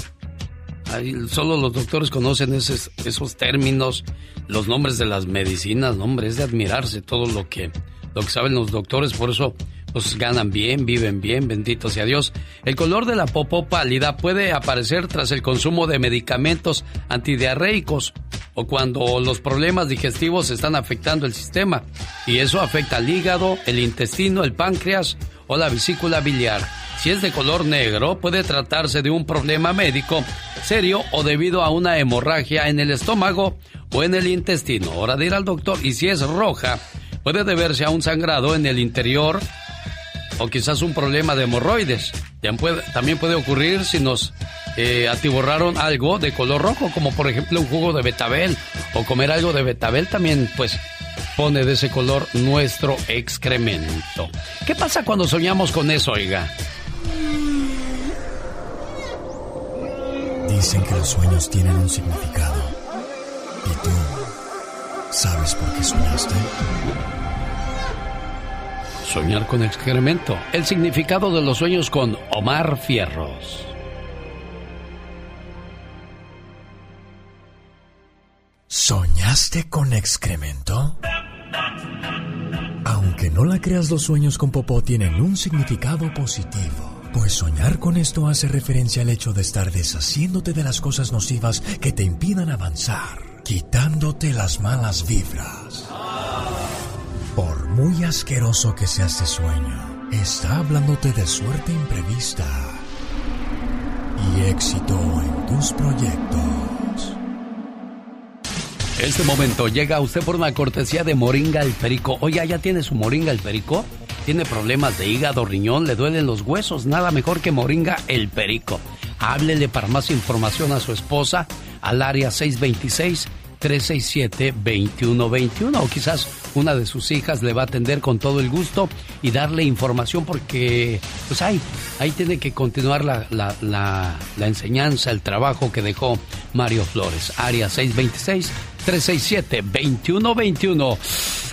solo los doctores conocen esos, términos, los nombres de las medicinas, hombre, es de admirarse todo lo que, lo que saben los doctores, por eso pues ganan bien, viven bien, bendito sea Dios. El color de la popó pálida puede aparecer tras el consumo de medicamentos antidiarreicos o cuando los problemas digestivos están afectando el sistema y eso afecta al hígado, el intestino, el páncreas o la vesícula biliar. Si es de color negro, puede tratarse de un problema médico serio o debido a una hemorragia en el estómago o en el intestino. Hora de ir al doctor. Y si es roja, puede deberse a un sangrado en el interior o quizás un problema de hemorroides. También puede ocurrir si nos eh, atiborraron algo de color rojo, como por ejemplo un jugo de betabel o comer algo de betabel también, pues pone de ese color nuestro excremento. ¿Qué pasa cuando soñamos con eso, oiga? Dicen que los sueños tienen un significado. ¿Y tú sabes por qué soñaste? Soñar con excremento. El significado de los sueños con Omar Fierros. ¿Soñaste con excremento? Aunque no la creas, los sueños con popó tienen un significado positivo. Pues soñar con esto hace referencia al hecho de estar deshaciéndote de las cosas nocivas que te impidan avanzar, quitándote las malas vibras. Por muy asqueroso que sea este sueño, está hablándote de suerte imprevista y éxito en tus proyectos. Este momento llega a usted por una cortesía de Moringa el Perico. Oye, ¿ya tiene su Moringa el Perico? tiene problemas de hígado, riñón, le duelen los huesos, nada mejor que Moringa el Perico. Háblele para más información a su esposa al área 626-367-2121 o quizás una de sus hijas le va a atender con todo el gusto y darle información porque pues ahí, ahí tiene que continuar la, la, la, enseñanza, el trabajo que dejó Mario Flores. Área 626-367-2121.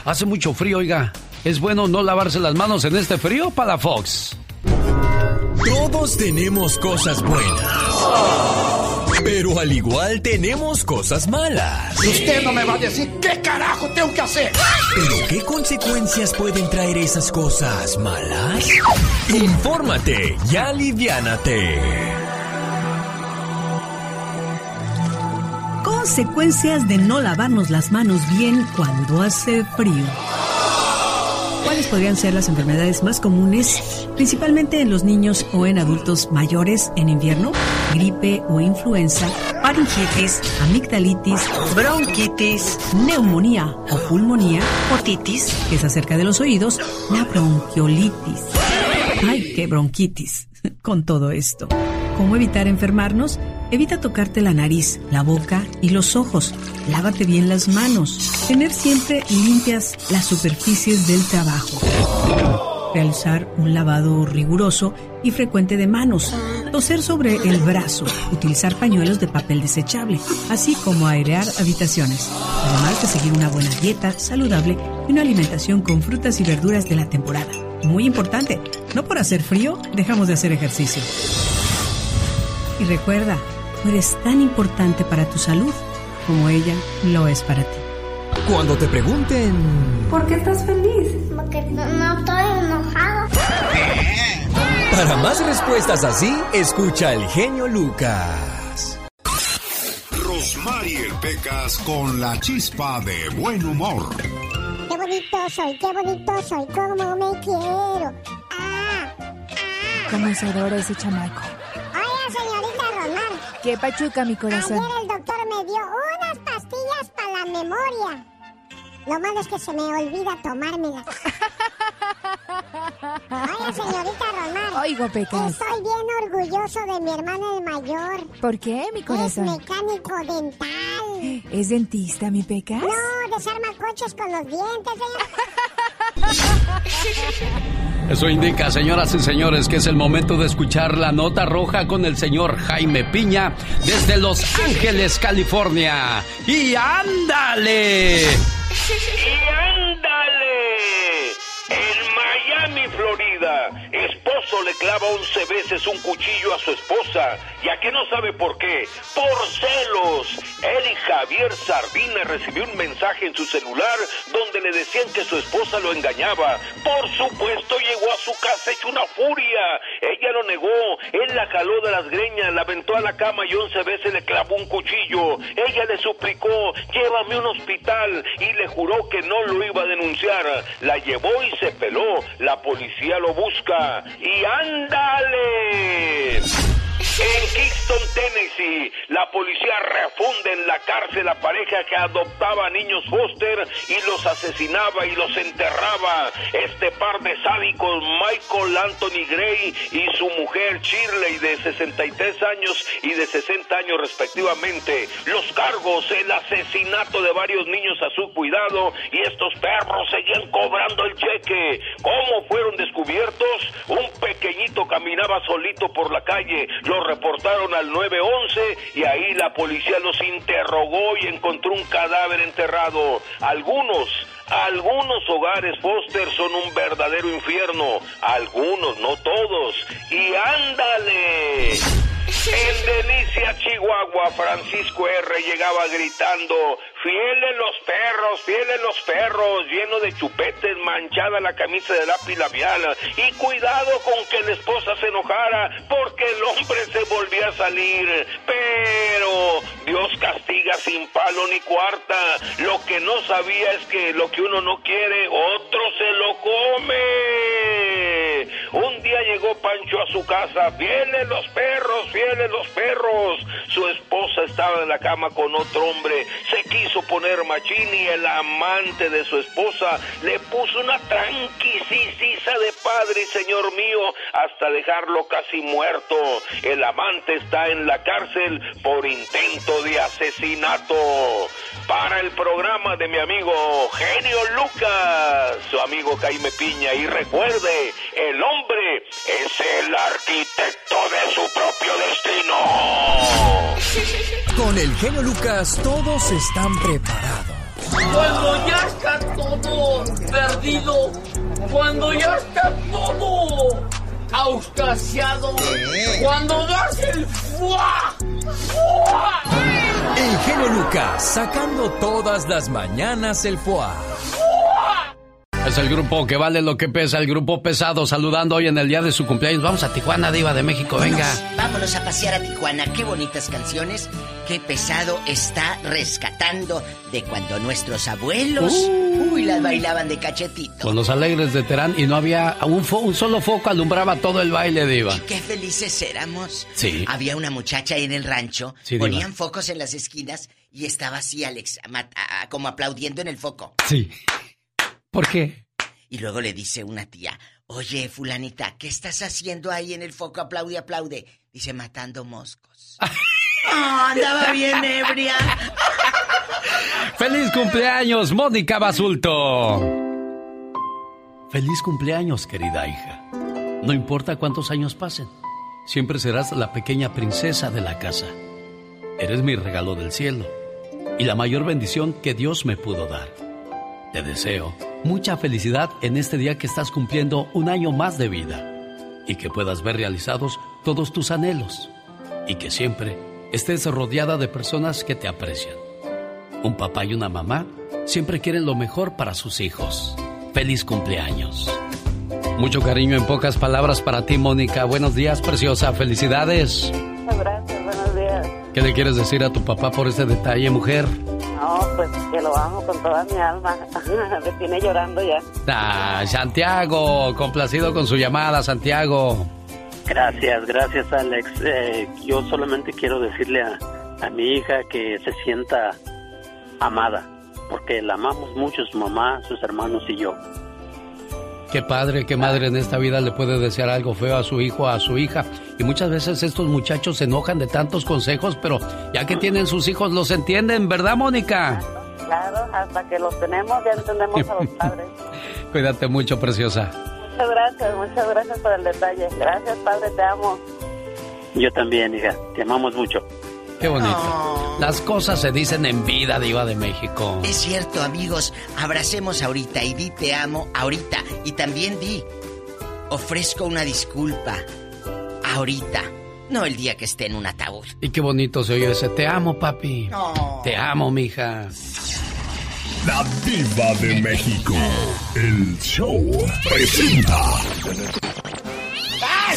Hace mucho frío, oiga. ¿Es bueno no lavarse las manos en este frío, para Fox? Todos tenemos cosas buenas. Pero al igual tenemos cosas malas. Usted no me va a decir qué carajo tengo que hacer. ¿Pero qué consecuencias pueden traer esas cosas malas? Infórmate y aliviánate. Consecuencias de no lavarnos las manos bien cuando hace frío. ¿Cuáles podrían ser las enfermedades más comunes, principalmente en los niños o en adultos mayores en invierno? Gripe o influenza, faringitis, amigdalitis, bronquitis, neumonía o pulmonía, otitis, que es acerca de los oídos, la bronquiolitis. ¡Ay, qué bronquitis! Con todo esto. ¿Cómo evitar enfermarnos? Evita tocarte la nariz, la boca y los ojos. Lávate bien las manos. Tener siempre limpias las superficies del trabajo. Realizar un lavado riguroso y frecuente de manos. Toser sobre el brazo. Utilizar pañuelos de papel desechable. Así como airear habitaciones. Además de seguir una buena dieta saludable y una alimentación con frutas y verduras de la temporada. Muy importante, no por hacer frío dejamos de hacer ejercicio. Y recuerda, eres tan importante para tu salud como ella lo es para ti. Cuando te pregunten... ¿Por qué estás feliz? Porque no, no estoy enojado. Para más respuestas así, escucha el genio Lucas. Rosmarie Pecas con la chispa de buen humor. Qué bonito soy, qué bonito soy, cómo me quiero. Ah, ¿Cómo se adora ese chamaco? ¿Qué pachuca, mi corazón? Ayer el doctor me dio unas pastillas para la memoria. Lo malo es que se me olvida tomármelas. Oiga, señorita Román. Oigo, Pecas. Estoy bien orgulloso de mi hermano el mayor. ¿Por qué, mi corazón? Es mecánico dental. ¿Es dentista, mi Pecas? No, desarma coches con los dientes. Eso indica, señoras y señores, que es el momento de escuchar la nota roja con el señor Jaime Piña desde Los Ángeles, California. ¡Y ándale! ¡Y ándale! En Miami, Florida, esposo le clava 11 veces un cuchillo a su esposa. ¿Ya que no sabe por qué? ¡Por celos! Y Javier Sardina recibió un mensaje en su celular donde le decían que su esposa lo engañaba. Por supuesto, llegó a su casa hecho una furia. Ella lo negó. Él la jaló de las greñas, la aventó a la cama y 11 veces le clavó un cuchillo. Ella le suplicó, llévame a un hospital y le juró que no lo iba a denunciar. La llevó y se peló. Policía lo busca. ¡Y ándale! En Kingston, Tennessee. La policía refunde en la cárcel a pareja que adoptaba niños foster y los asesinaba y los enterraba. Este par de sádicos, Michael Anthony Gray y su mujer Shirley de 63 años y de 60 años respectivamente. Los cargos, el asesinato de varios niños a su cuidado y estos perros seguían cobrando el cheque. ¿Cómo fueron descubiertos? Un pequeñito caminaba solito por la calle. Lo reportaron al 911 y ahí la policía los interrogó y encontró un cadáver enterrado. Algunos algunos hogares Foster son un verdadero infierno, algunos, no todos. Y ándale. En Delicia, Chihuahua, Francisco R. llegaba gritando, fieles los perros, fieles los perros, lleno de chupetes, manchada la camisa de lápiz labial. Y cuidado con que la esposa se enojara, porque el hombre se volvía a salir. Pero Dios castiga sin palo ni cuarta. Lo que no sabía es que lo que uno no quiere, otro se lo come. Un día llegó Pancho a su casa, fieles los perros, fieles los perros. Su esposa estaba en la cama con otro hombre. Se quiso poner machín y el amante de su esposa le puso una tranquisisa de padre, señor mío, hasta dejarlo casi muerto. El amante está en la cárcel por intento de asesinato. Para el programa de mi amigo Genio Lucas, su amigo Jaime Piña. Y recuerde, el hombre es el arquitecto de su propio destino. Con el genio Lucas todos están preparados. Cuando ya está todo perdido, cuando ya está todo auscasiado, cuando das el fuá, fuá. El genio Lucas sacando todas las mañanas el fuá. Es el grupo que vale lo que pesa, el grupo pesado, saludando hoy en el día de su cumpleaños. Vamos a Tijuana, Diva de México, venga. Vámonos a pasear a Tijuana. Qué bonitas canciones. Qué pesado está rescatando de cuando nuestros abuelos, Uh. uy, las bailaban de cachetito. Con los alegres de Terán y no había un, fo- un solo foco alumbraba todo el baile, Diva. Qué felices éramos. Sí. Había una muchacha ahí en el rancho, Sí, diva. ponían focos en las esquinas y estaba así Alex, como aplaudiendo en el foco. Sí. ¿Por qué? Y luego le dice una tía, oye, fulanita, ¿qué estás haciendo ahí en el foco? Aplaude, aplaude. Dice, matando moscos. Ah, andaba bien ebria. ¡Feliz cumpleaños, Mónica Basulto! Feliz cumpleaños, querida hija. No importa cuántos años pasen, siempre serás la pequeña princesa de la casa. Eres mi regalo del cielo y la mayor bendición que Dios me pudo dar. Te deseo mucha felicidad en este día que estás cumpliendo un año más de vida y que puedas ver realizados todos tus anhelos y que siempre estés rodeada de personas que te aprecian. Un papá y una mamá siempre quieren lo mejor para sus hijos. Feliz cumpleaños. Mucho cariño en pocas palabras para ti, Mónica. Buenos días, preciosa. Felicidades. Muchas gracias, buenos días. ¿Qué le quieres decir a tu papá por este detalle, mujer? Pues que lo amo con toda mi alma. Me tiene llorando ya. Ah, Santiago, complacido con su llamada, Santiago. Gracias, gracias Alex. Eh, yo solamente quiero decirle a, a mi hija que se sienta amada, porque la amamos mucho su mamá, sus hermanos y yo. Qué padre, qué madre en esta vida le puede desear algo feo a su hijo, a su hija. Y muchas veces estos muchachos se enojan de tantos consejos, pero ya que tienen sus hijos los entienden, ¿verdad, Mónica? Claro, hasta que los tenemos ya entendemos a los padres. Cuídate mucho, preciosa. Muchas gracias, muchas gracias por el detalle. Gracias, padre, te amo. Yo también, hija, te amamos mucho. Qué bonito. Las cosas se dicen en vida, Diva de México. Es cierto, amigos, abracemos ahorita y di te amo ahorita. Y también di, ofrezco una disculpa ahorita, no el día que esté en un ataúd. Y qué bonito se oye ese. Te amo, papi. Te amo, mija. La Diva de México. El show presenta.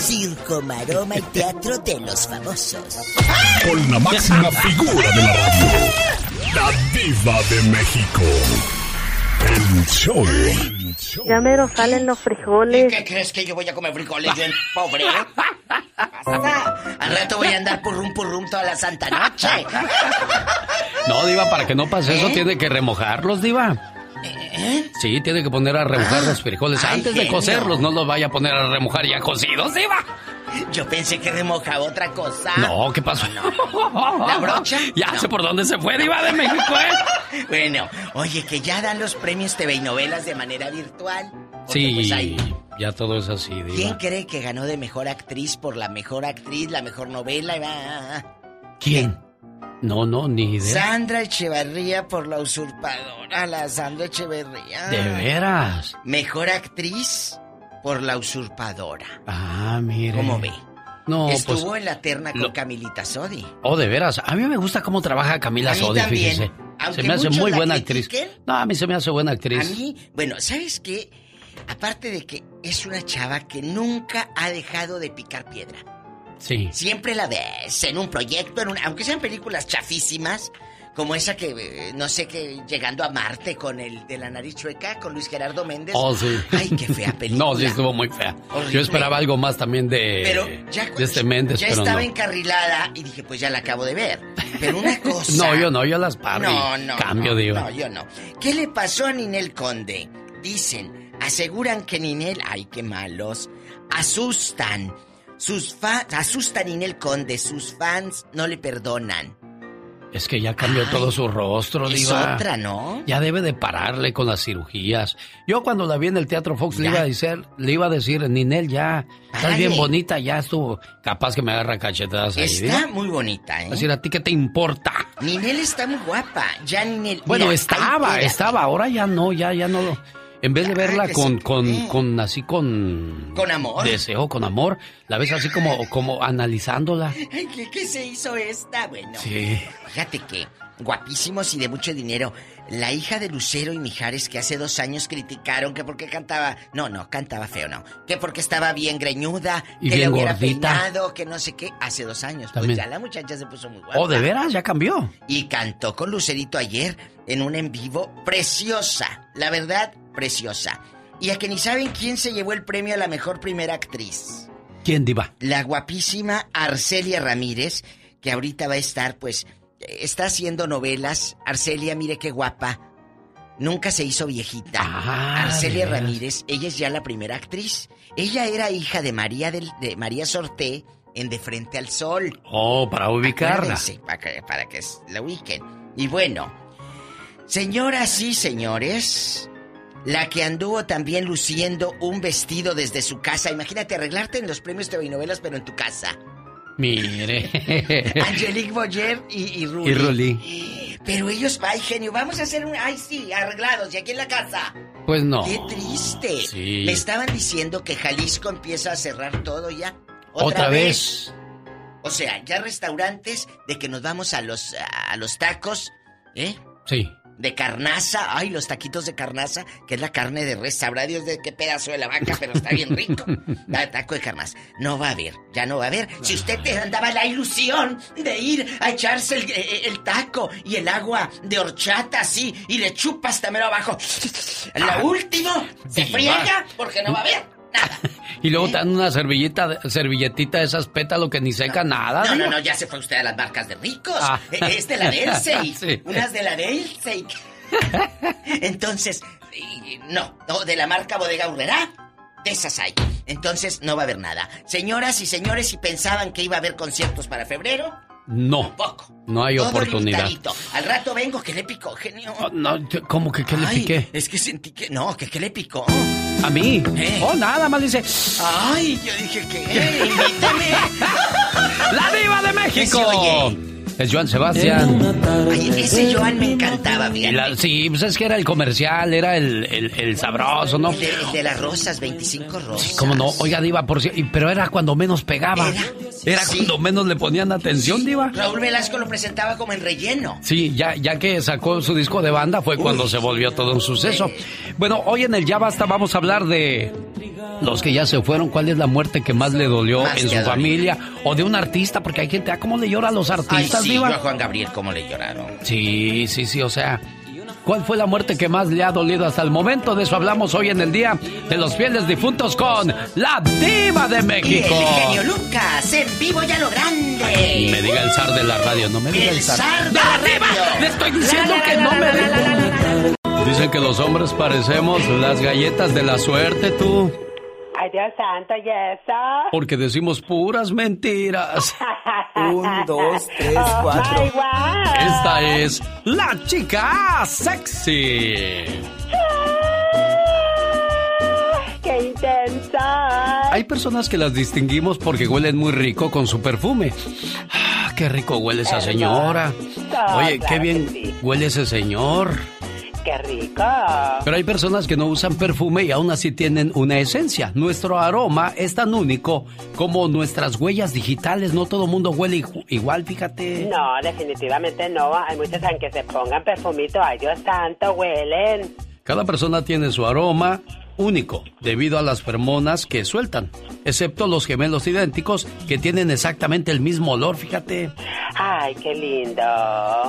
Circo, maroma y teatro de los famosos. Con la máxima figura de la radio. La Diva de México. El show Ya mero salen los frijoles. ¿Qué crees que yo voy a comer frijoles yo en pobre? Al rato voy a andar purrum purrum toda la santa noche. No, Diva, para que no pase eso, ¿Eh? tiene que remojarlos, Diva. ¿Eh? Sí, tiene que poner a remojar los frijoles ay, antes de genio. cocerlos. No los vaya a poner a remojar ya cocidos, Diva. Yo pensé que remojaba otra cosa. No, ¿qué pasó? ¿La brocha? Ya No. sé por dónde se fue, Diva de México, ¿eh? Bueno, oye, que ya dan los premios TV y novelas de manera virtual. Sí, pues, ya todo es así, Diva. ¿Quién cree que ganó de mejor actriz por la mejor actriz, la mejor novela? Ah, ¿Quién? No, no, ni idea. Sandra Echevarría por la usurpadora, la Sandra Echeverría. De veras. Mejor actriz por la usurpadora. Ah, mire. ¿Cómo ve? No, Estuvo pues. en la terna con lo- Camilita Sodi. Oh, de veras. A mí me gusta cómo trabaja Camila A Sodi, también. fíjese. Se me hace muy buena actriz. critiquen. No, a mí se me hace buena A actriz. mí, bueno, ¿sabes qué? Aparte de que es una chava que nunca ha dejado de picar piedra. Sí. Siempre la ves en un proyecto, en un- aunque sean películas chafísimas, como esa que, eh, no sé, que llegando a Marte con el de la nariz chueca, con Luis Gerardo Méndez. Oh, sí. Ay, qué fea película. No, sí estuvo muy fea. Horrible. Yo esperaba algo más también de, Pero ya, de este Méndez, ya pero estaba no. encarrilada y dije, pues ya la acabo de ver. Pero una cosa. No, yo no, yo las paro. No, no. Cambio, no, diva. No, yo no. ¿Qué le pasó a Ninel Conde? Dicen, aseguran que Ninel, ay, qué malos, asustan. Sus fans, asustan Ninel Conde, sus fans no le perdonan. Es que ya cambió todo su rostro, Es diva. otra, ¿no? Ya debe de pararle con las cirugías. Yo cuando la vi en el Teatro Fox le iba a decir, le iba a decir, Ninel, ya, estás bien bonita, ya estuvo. Capaz que me agarra cachetadas ahí, Está diva. muy bonita, ¿eh? Decir, ¿a ti qué te importa? Ninel está muy guapa. Ya Ninel. Bueno, mira, estaba, ahí, estaba, ahora ya no, ya, ya no. lo- En vez de verla con, con, con, así con... Con amor. Deseo, con amor, la ves así como, como analizándola. ¿qué, qué se hizo esta? Bueno. Sí. Fíjate que, guapísimos y de mucho dinero, la hija de Lucero y Mijares que hace dos años criticaron que porque cantaba... No, no, cantaba feo, no. Que porque estaba bien greñuda, Y que bien le hubiera gordita. peinado, que no sé qué, hace dos años. También. Pues ya la muchacha se puso muy guapa. Oh, ¿de veras? ¿Ya cambió? Y cantó con Lucerito ayer en un en vivo preciosa. La verdad, preciosa. Y a que ni saben quién se llevó el premio a la mejor primera actriz. ¿Quién, diva? La guapísima Arcelia Ramírez, que ahorita va a estar, pues, está haciendo novelas. Arcelia, mire qué guapa. Nunca se hizo viejita. Ah, Arcelia. Ramírez, ella es ya la primera actriz. Ella era hija de María del, de María Sorté en De Frente al Sol. Oh, para ubicarla. Para que, para que la ubiquen. Y bueno, señoras y señores, la que anduvo también luciendo un vestido desde su casa. Imagínate arreglarte en los premios TV y novelas, pero en tu casa. Mire. Angelique Boyer y, y y Ruli. Pero ellos, ay genio, vamos a hacer un... Ay sí, arreglados, y aquí en la casa. Pues no. Qué triste. Sí. Me estaban diciendo que Jalisco empieza a cerrar todo ya. Otra vez. O sea, ya restaurantes de que nos vamos a los a los tacos, ¿eh? Sí. De carnaza, ay, los taquitos de carnaza, que es la carne de res, sabrá Dios de qué pedazo de la vaca, pero está bien rico. Da- taco de carnaza. No va a haber, ya no va a haber. Si usted te andaba la ilusión de ir a echarse el, eh, el taco y el agua de horchata así, y le chupa hasta mero abajo. La última se friega porque no va a haber. Y luego te dan una servilleta, servilletita de esas pétalos que ni seca nada. No, no, no, ya se fue usted a las marcas de ricos. Ah. Eh, Es de la Delsey. Sí. Unas de la Delsey. Entonces, no, de la marca Bodega Urrera. De esas hay. Entonces no va a haber nada. Señoras y señores, si pensaban que iba a haber conciertos para febrero, No. No hay todo oportunidad. Al rato vengo, que le picó, genio? Oh, no, ¿qué- ¿Cómo que qué le Ay, piqué? Es que sentí que. No, que qué le picó. ¿A mí? ¿Eh? Oh, nada más dice. Ay, yo dije que. invítame. ¡La Diva de México! Es Joan Sebastián. Ay, ese Joan me encantaba, la- sí, pues es que era el comercial, era el, el, el sabroso, ¿no? El de, el de las rosas, 25 rosas. Sí, cómo no. Oiga, Diva, por si... Pero era cuando menos pegaba. Era. Era Sí. cuando menos le ponían atención, Diva. Raúl Velasco lo presentaba como en relleno. Sí, ya, ya que sacó su disco de banda fue cuando se volvió todo un suceso. Bueno, hoy en el Ya Basta vamos a hablar de los que ya se fueron. ¿Cuál es la muerte que más le dolió Más en su familia? O de un artista, porque hay gente, ¿ah, cómo le llora a los artistas, sí, Diva? yo a Juan Gabriel, cómo le lloraron. Sí, sí, sí, o sea, ¿Cuál fue la muerte que más le ha dolido hasta el momento? De eso hablamos hoy en el Día de los Fieles Difuntos con la Diva de México. Y el genio Lucas, en vivo ya lo grande. Y me diga el zar de la radio, no me diga el, El zar. zar de la radio. Le estoy diciendo que no me diga. Dicen que los hombres parecemos las galletas de la suerte, tú. Ay, Dios santo, ¿y eso? Porque decimos puras mentiras. Un, dos, tres, Oh, cuatro. my God. Esta es la chica sexy. ¡Qué intensa! Hay personas que las distinguimos porque huelen muy rico con su perfume. Ah, qué rico huele esa señora. Oye, qué bien huele ese señor. ¡Qué rico! Pero hay personas que no usan perfume y aún así tienen una esencia. Nuestro aroma es tan único como nuestras huellas digitales. No todo mundo huele igu- igual, fíjate. No, definitivamente no. Hay muchos aunque se pongan perfumito. Ay, Dios santo, huelen. Cada persona tiene su aroma único debido a las feromonas que sueltan, excepto los gemelos idénticos que tienen exactamente el mismo olor, fíjate. Ay, qué lindo.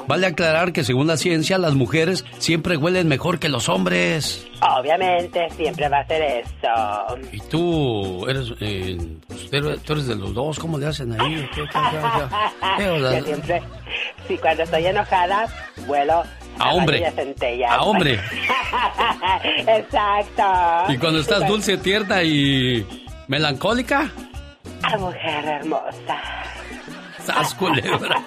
Vale aclarar que según la ciencia las mujeres siempre huelen mejor que los hombres. Obviamente, siempre va a ser eso. Y tú eres, eh, pues, tú eres- de los dos, ¿cómo le hacen ahí? ¿Qué, qué? Eh, Yo siempre, sí, cuando estoy enojada, vuelo A hombre. A hombre. Exacto. Y cuando estás dulce, tierna y melancólica, A mujer hermosa. ¡sas culebra!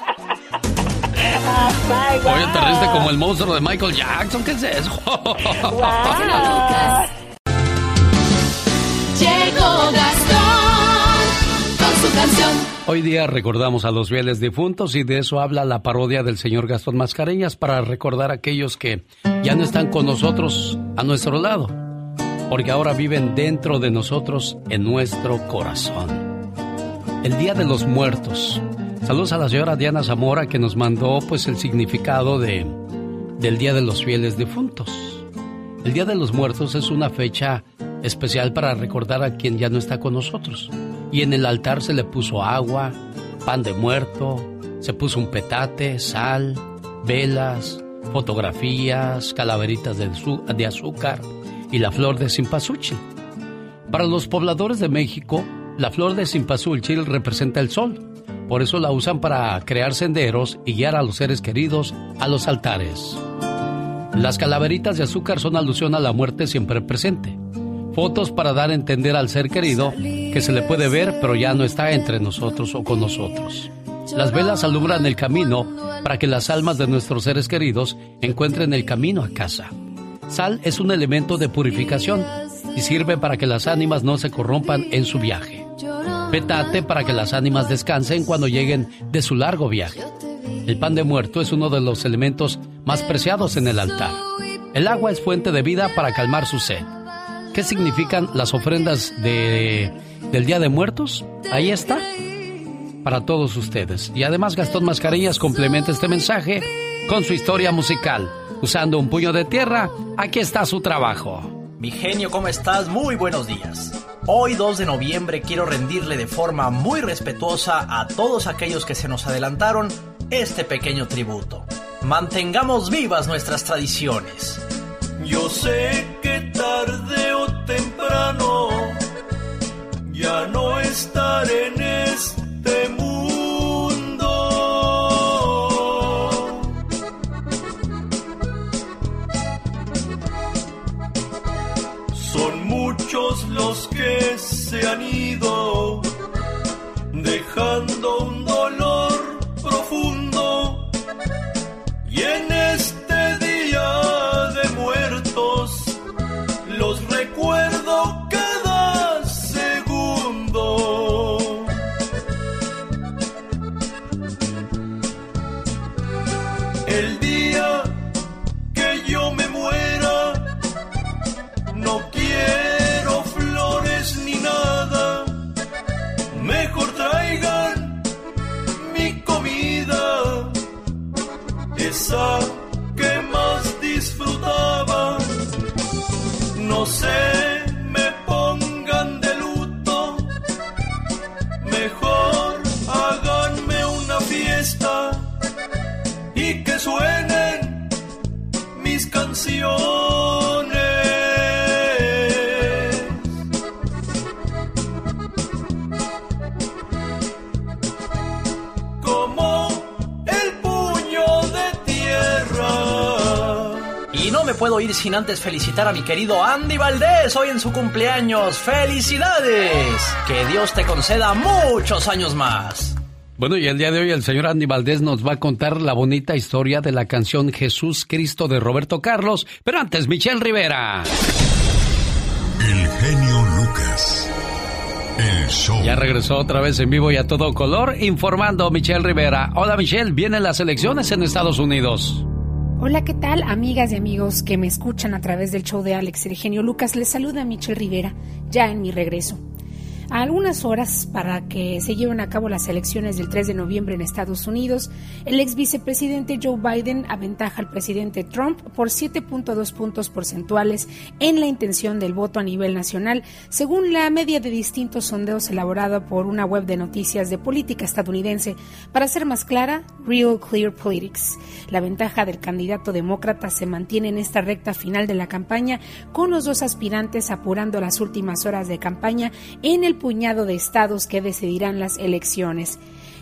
Oh. Oye, te riste como el monstruo de Michael Jackson, ¿qué es eso? Llegó Gastón con su canción. Hoy día recordamos a los fieles difuntos y de eso habla la parodia del señor Gastón Mascareñas para recordar a aquellos que ya no están con nosotros a nuestro lado, porque ahora viven dentro de nosotros en nuestro corazón. El Día de los Muertos. Saludos a la señora Diana Zamora que nos mandó pues el significado de del Día de los Fieles Difuntos. El Día de los Muertos es una fecha especial para recordar a quien ya no está con nosotros. Y en el altar se le puso agua, pan de muerto, se puso un petate, sal, velas, fotografías, calaveritas de, azúcar y la flor de cempasúchil. Para los pobladores de México, la flor de cempasúchil representa el sol. Por eso la usan para crear senderos y guiar a los seres queridos a los altares. Las calaveritas de azúcar son alusión a la muerte siempre presente. Fotos para dar a entender al ser querido que se le puede ver pero ya no está entre nosotros o con nosotros. Las velas alumbran el camino para que las almas de nuestros seres queridos encuentren el camino a casa. Sal es un elemento de purificación y sirve para que las ánimas no se corrompan en su viaje. Petate para que las ánimas descansen cuando lleguen de su largo viaje. El pan de muerto es uno de los elementos más preciados en el altar. El agua es fuente de vida para calmar su sed. ¿Qué significan las ofrendas de, del Día de Muertos? Ahí está. Para todos ustedes. Y además Gastón Mascareñas complementa este mensaje con su historia musical. Usando un puño de tierra, aquí está su trabajo. Mi genio, ¿cómo estás? Muy buenos días. Hoy 2 de noviembre quiero rendirle de forma muy respetuosa a todos aquellos que se nos adelantaron este pequeño tributo. Mantengamos vivas nuestras tradiciones. Yo sé que tarde o temprano ya no estaré en este mundo. Son muchos los que se han ido, dejando un Como el puño de tierra. Y no me puedo ir sin antes felicitar a mi querido Andy Valdés hoy en su cumpleaños. ¡Felicidades! Que Dios te conceda muchos años más. Bueno, y el día de hoy el señor Andy Valdés nos va a contar la bonita historia de la canción Jesús Cristo de Roberto Carlos. Pero antes, Michelle Rivera. El genio Lucas. El show. Ya regresó otra vez en vivo y a todo color, informando Michelle Rivera. Hola Michelle, vienen las elecciones en Estados Unidos. Hola, ¿qué tal, amigas y amigos que me escuchan a través del show de Alex el genio Lucas? Les saluda Michelle Rivera, ya en mi regreso. A algunas horas para que se lleven a cabo las elecciones del 3 de noviembre en Estados Unidos, el ex vicepresidente Joe Biden aventaja al presidente Trump por 7.2 puntos porcentuales en la intención del voto a nivel nacional, según la media de distintos sondeos elaborada por una web de noticias de política estadounidense. Para ser más clara, Real Clear Politics. La ventaja del candidato demócrata se mantiene en esta recta final de la campaña, con los dos aspirantes apurando las últimas horas de campaña en el puñado de estados que decidirán las elecciones.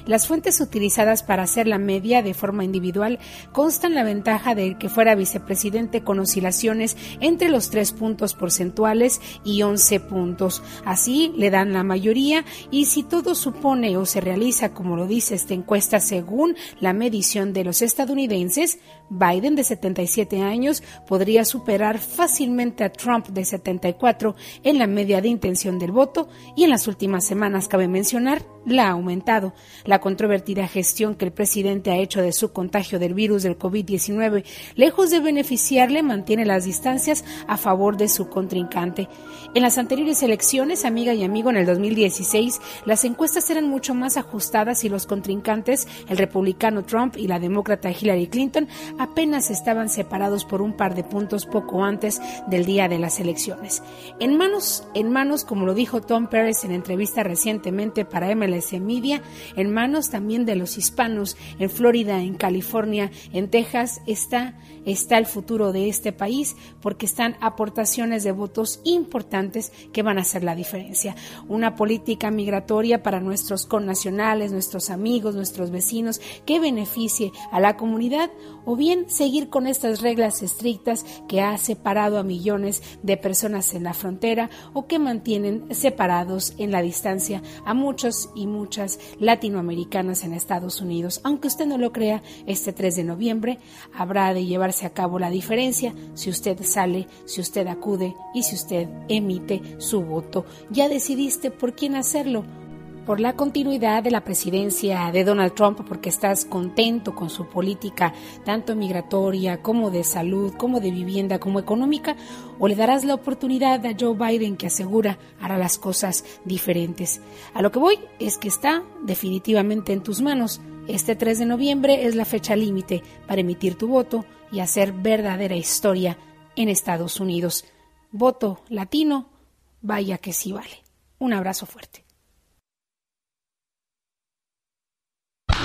Las fuentes utilizadas para hacer la media de forma individual constan la ventaja de que fuera vicepresidente con oscilaciones entre los tres puntos porcentuales y 11 puntos. Así le dan la mayoría y si todo supone o se realiza como lo dice esta encuesta según la medición de los estadounidenses, Biden de 77 años podría superar fácilmente a Trump de 74 en la media de intención del voto y en las últimas semanas cabe mencionar la ha aumentado. Controvertida gestión que el presidente ha hecho de su contagio del virus del COVID-19, lejos de beneficiarle, mantiene las distancias a favor de su contrincante. En las anteriores elecciones, amiga y amigo, en el 2016, las encuestas eran mucho más ajustadas y los contrincantes, el republicano Trump y la demócrata Hillary Clinton, apenas estaban separados por un par de puntos poco antes del día de las elecciones. En manos, en manos, como lo dijo Tom Perez en entrevista recientemente para MLS Media, en manos también de los hispanos en Florida, en California, en Texas, está, está el futuro de este país porque están aportaciones de votos importantes que van a hacer la diferencia. Una política migratoria para nuestros connacionales, nuestros amigos, nuestros vecinos, que beneficie a la comunidad o bien seguir con estas reglas estrictas que ha separado a millones de personas en la frontera o que mantienen separados en la distancia a muchos y muchas latinoamericanas en Estados Unidos. Aunque usted no lo crea, este 3 de noviembre habrá de llevarse a cabo la diferencia si usted sale, si usted acude y si usted emite su voto. ¿Ya decidiste por quién hacerlo? Por la continuidad de la presidencia de Donald Trump, porque estás contento con su política, tanto migratoria como de salud, como de vivienda, como económica, o le darás la oportunidad a Joe Biden que asegura hará las cosas diferentes. A lo que voy es que está definitivamente en tus manos. Este 3 de noviembre es la fecha límite para emitir tu voto y hacer verdadera historia en Estados Unidos. Voto latino, vaya que sí vale. Un abrazo fuerte.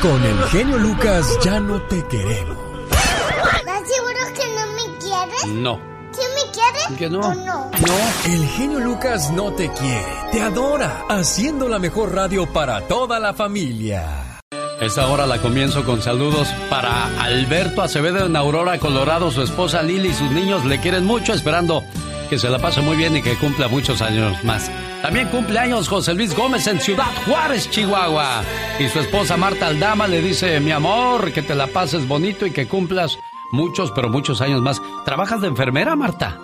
Con el genio Lucas ya no te queremos. ¿Estás seguro que no me quieres? No. ¿Quién me quiere? Que no. ¿O no? No, el genio Lucas no te quiere, te adora, haciendo la mejor radio para toda la familia. Esta hora la comienzo con saludos para Alberto Acevedo en Aurora, Colorado. Su esposa Lili y sus niños le quieren mucho, esperando que se la pase muy bien y que cumpla muchos años más. También cumple años José Luis Gómez en Ciudad Juárez, Chihuahua. Y su esposa Marta Aldama le dice, mi amor, que te la pases bonito y que cumplas muchos, pero muchos años más. ¿Trabajas de enfermera, Marta?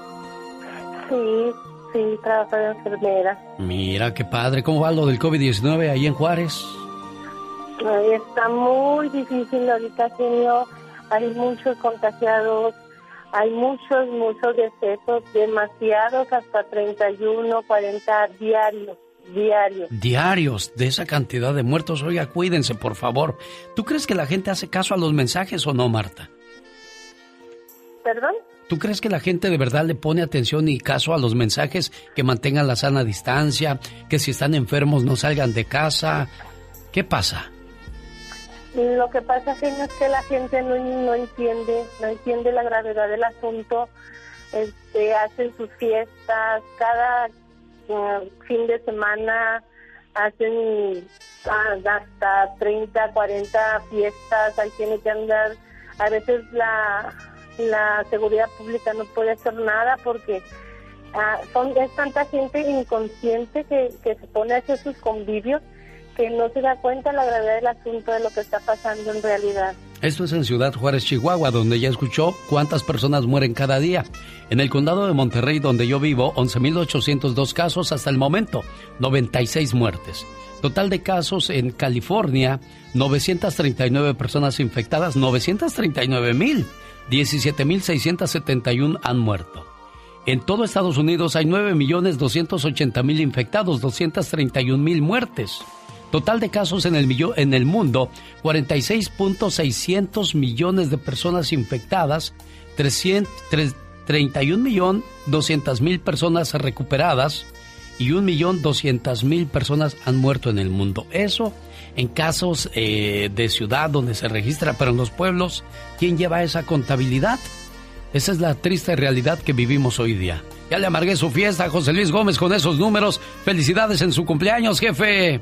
Sí, sí, trabajo de enfermera. Mira, qué padre. ¿Cómo va lo del COVID-19 ahí en Juárez? Está muy difícil ahorita, genio. Hay muchos contagiados, hay muchos, muchos decesos, demasiados, hasta 31, 40 diarios, diarios. Diarios de esa cantidad de muertos. Oiga, cuídense, por favor. ¿Tú crees que la gente hace caso a los mensajes o no, Marta? ¿Perdón? ¿Tú crees que la gente de verdad le pone atención y caso a los mensajes que mantengan la sana distancia, que si están enfermos no salgan de casa? ¿Qué pasa? Lo que pasa genio, es que la gente no, no entiende, no entiende la gravedad del asunto. Este, hacen sus fiestas cada eh, fin de semana, hacen ah, hasta 30, 40 fiestas, hay quienes que andar, a veces la, la seguridad pública no puede hacer nada porque ah, son es tanta gente inconsciente que, que se pone a hacer sus convivios que no se da cuenta la gravedad del asunto de lo que está pasando en realidad. Esto es en Ciudad Juárez, Chihuahua, donde ya escuchó cuántas personas mueren cada día. En el condado de Monterrey, donde yo vivo, 11.802 casos hasta el momento, 96 muertes. Total de casos en California, 939 personas infectadas, 939.000. 17.671 han muerto. En todo Estados Unidos hay 9.280.000 infectados, 231.000 muertes. Total de casos en el, en el mundo, 46.600 millones de personas infectadas, 31.200.000 personas recuperadas y 1.200.000 personas han muerto en el mundo. Eso en casos eh, de ciudad donde se registra, pero en los pueblos, ¿quién lleva esa contabilidad? Esa es la triste realidad que vivimos hoy día. Ya le amargué su fiesta a José Luis Gómez con esos números. Felicidades en su cumpleaños, jefe.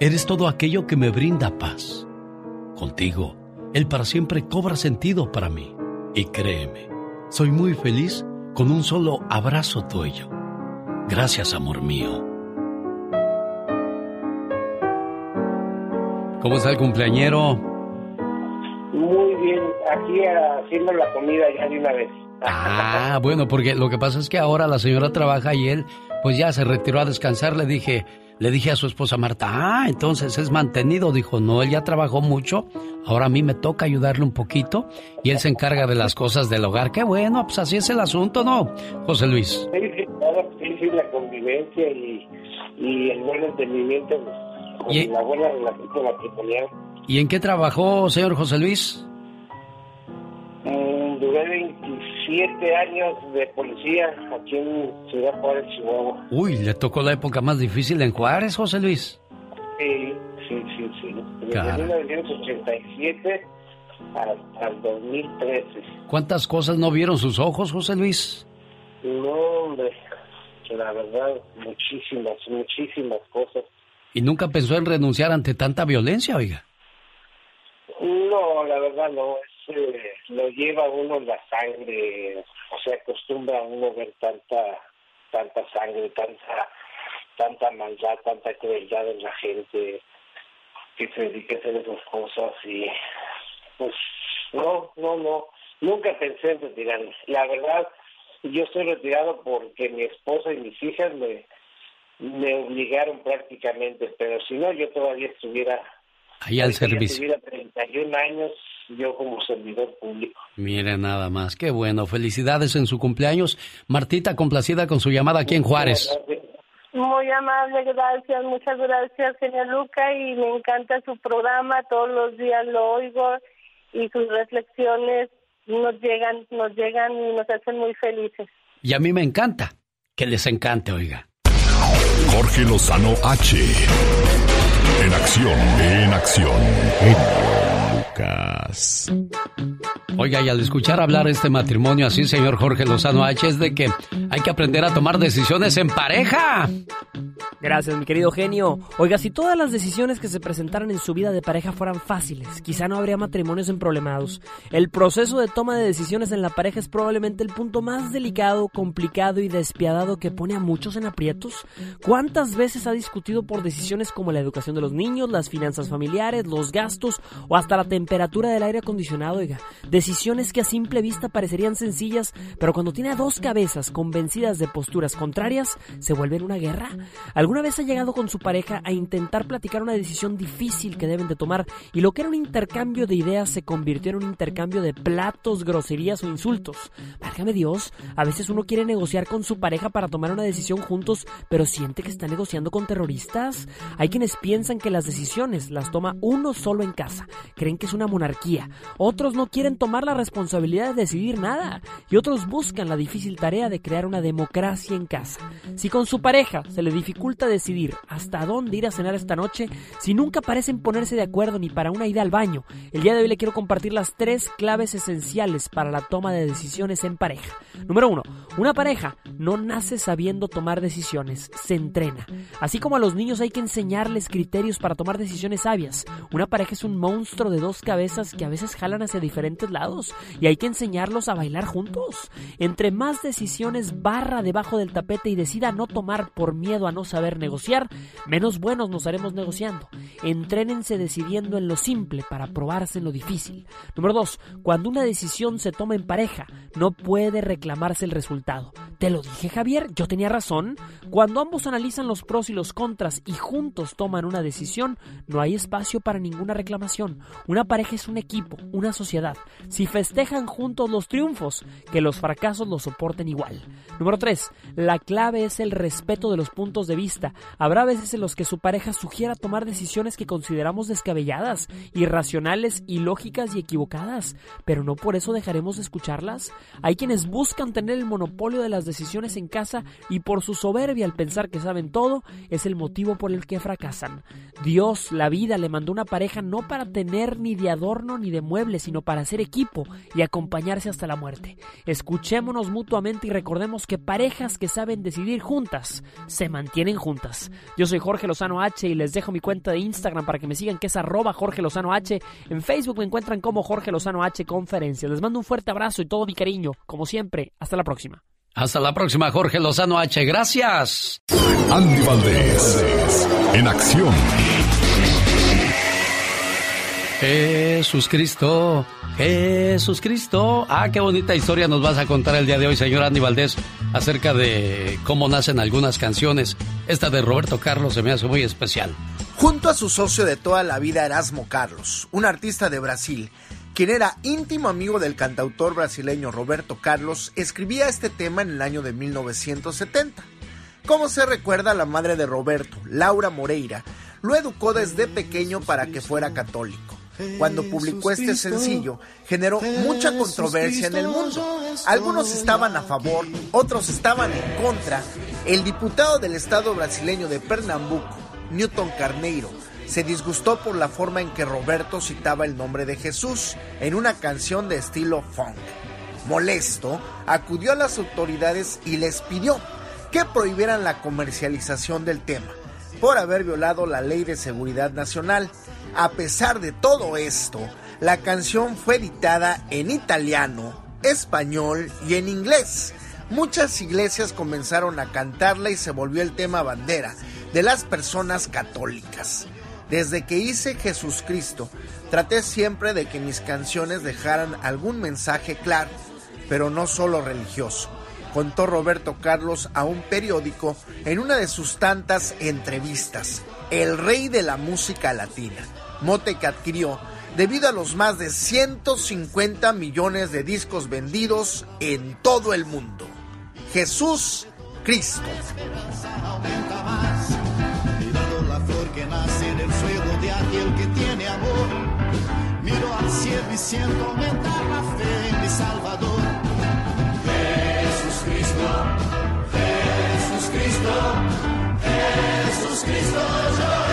Eres todo aquello que me brinda paz. Contigo, el para siempre cobra sentido para mí. Y créeme, soy muy feliz con un solo abrazo tuyo. Gracias, amor mío. ¿Cómo está el cumpleañero? Muy bien, aquí haciendo la comida ya de una vez. Ah, bueno, porque lo que pasa es que ahora la señora trabaja y él pues ya se retiró a descansar. Le dije, le dije a su esposa Marta, ah, entonces es mantenido. Dijo, no, él ya trabajó mucho, ahora a mí me toca ayudarle un poquito y él se encarga de las cosas del hogar. Qué bueno, pues así es el asunto, ¿no, José Luis? Sí, sí, sí, la convivencia y, el buen entendimiento, ¿Y, la buena relación con la ¿Y en qué trabajó, señor José Luis? Mm, duré 27 años de policía aquí en Ciudad Juárez, Chihuahua. Uy, le tocó la época más difícil en Juárez, José Luis. Sí, sí, sí, sí. Desde 1987 hasta el 2013. ¿Cuántas cosas no vieron sus ojos, José Luis? No, hombre, la verdad, muchísimas, muchísimas cosas. ¿Y nunca pensó en renunciar ante tanta violencia, oiga? No, la verdad no, lo lleva uno en la sangre, o sea, acostumbra a uno ver tanta, tanta sangre, tanta, tanta maldad, tanta crueldad en la gente que se dedica a hacer esas cosas y pues no, no, no, nunca pensé en retirarme. La verdad, yo estoy retirado porque mi esposa y mis hijas me, me obligaron prácticamente, pero si no, yo todavía estuviera ahí al servicio. Tuviera 31 años yo como servidor público. Mire nada más, qué bueno. Felicidades en su cumpleaños. Martita, complacida con su llamada aquí en Juárez. Muy amable, gracias, muchas gracias, señor Luca, y me encanta su programa, todos los días lo oigo y sus reflexiones nos llegan, nos llegan y nos hacen muy felices. Y a mí me encanta, que les encante, oiga. Jorge Lozano H. En acción, en acción. Oiga, y al escuchar hablar este matrimonio así, señor Jorge Lozano H, es de que hay que aprender a tomar decisiones en pareja. Gracias, mi querido genio. Oiga, si todas las decisiones que se presentaran en su vida de pareja fueran fáciles, quizá no habría matrimonios emproblemados. El proceso de toma de decisiones en la pareja es probablemente el punto más delicado, complicado y despiadado que pone a muchos en aprietos. ¿Cuántas veces ha discutido por decisiones como la educación de los niños, las finanzas familiares, los gastos o hasta la la temperatura del aire acondicionado, oiga. Decisiones que a simple vista parecerían sencillas, pero cuando tiene a dos cabezas convencidas de posturas contrarias, se vuelven una guerra. ¿Alguna vez ha llegado con su pareja a intentar platicar una decisión difícil que deben de tomar y lo que era un intercambio de ideas se convirtió en un intercambio de platos, groserías o insultos? Válgame Dios, a veces uno quiere negociar con su pareja para tomar una decisión juntos, pero siente que está negociando con terroristas. Hay quienes piensan que las decisiones las toma uno solo en casa, creen que es una monarquía. Otros no quieren tomar la responsabilidad de decidir nada y otros buscan la difícil tarea de crear una democracia en casa. Si con su pareja se le dificulta decidir hasta dónde ir a cenar esta noche, si nunca parecen ponerse de acuerdo ni para una ida al baño, el día de hoy le quiero compartir las tres claves esenciales para la toma de decisiones en pareja. Número uno, una pareja no nace sabiendo tomar decisiones, se entrena. Así como a los niños hay que enseñarles criterios para tomar decisiones sabias, una pareja es un monstruo de dos cabezas que a veces jalan hacia diferentes lados y hay que enseñarlos a bailar juntos. Entre más decisiones barra debajo del tapete y decida no tomar por miedo a no saber negociar, menos buenos nos haremos negociando. Entrénense decidiendo en lo simple para probarse en lo difícil. Número 2. Cuando una decisión se toma en pareja, no puede reclamarse el resultado. Te lo dije Javier, yo tenía razón. Cuando ambos analizan los pros y los contras y juntos toman una decisión, no hay espacio para ninguna reclamación. Una pareja es un equipo, una sociedad. Si festejan juntos los triunfos, que los fracasos los soporten igual. Número 3. La clave es el respeto de los puntos de vista. Habrá veces en los que su pareja sugiera tomar decisiones que consideramos descabelladas, irracionales, ilógicas y equivocadas, pero no por eso dejaremos de escucharlas. Hay quienes buscan tener el monopolio de las decisiones en casa y por su soberbia al pensar que saben todo es el motivo por el que fracasan. Dios, la vida, le mandó una pareja no para tener ni de adorno ni de mueble, sino para ser equipo y acompañarse hasta la muerte. Escuchémonos mutuamente y recordemos que parejas que saben decidir juntas se mantienen juntas. Yo soy Jorge Lozano H y les dejo mi cuenta de Instagram para que me sigan que es arroba Jorge Lozano H. En Facebook me encuentran como Jorge Lozano H Conferencias. Les mando un fuerte abrazo y todo mi cariño. Como siempre, hasta la próxima. Hasta la próxima, Jorge Lozano H. Gracias. Andy Valdés, en acción. Jesús Cristo, Jesús Cristo. Ah, qué bonita historia nos vas a contar el día de hoy, señor Andy Valdés, acerca de cómo nacen algunas canciones. Esta de Roberto Carlos se me hace muy especial. Junto a su socio de toda la vida, Erasmo Carlos, un artista de Brasil, quien era íntimo amigo del cantautor brasileño Roberto Carlos, escribía este tema en el año de 1970. Como se recuerda, la madre de Roberto, Laura Moreira, lo educó desde pequeño para que fuera católico. Cuando publicó este sencillo, generó mucha controversia en el mundo. Algunos estaban a favor, otros estaban en contra. El diputado del estado brasileño de Pernambuco, Newton Carneiro, se disgustó por la forma en que Roberto citaba el nombre de Jesús en una canción de estilo funk. Molesto, acudió a las autoridades y les pidió que prohibieran la comercialización del tema por haber violado la ley de seguridad nacional. A pesar de todo esto, la canción fue editada en italiano, español y en inglés. Muchas iglesias comenzaron a cantarla y se volvió el tema bandera de las personas católicas. Desde que hice Jesucristo, traté siempre de que mis canciones dejaran algún mensaje claro, pero no solo religioso, contó Roberto Carlos a un periódico en una de sus tantas entrevistas. El rey de la música latina, mote que adquirió debido a los más de 150 millones de discos vendidos en todo el mundo. Jesús Cristo. Miro al cielo y siento aumentar la fe en mi Salvador. Jesús Cristo, Jesús Cristo, Jesús Cristo, yo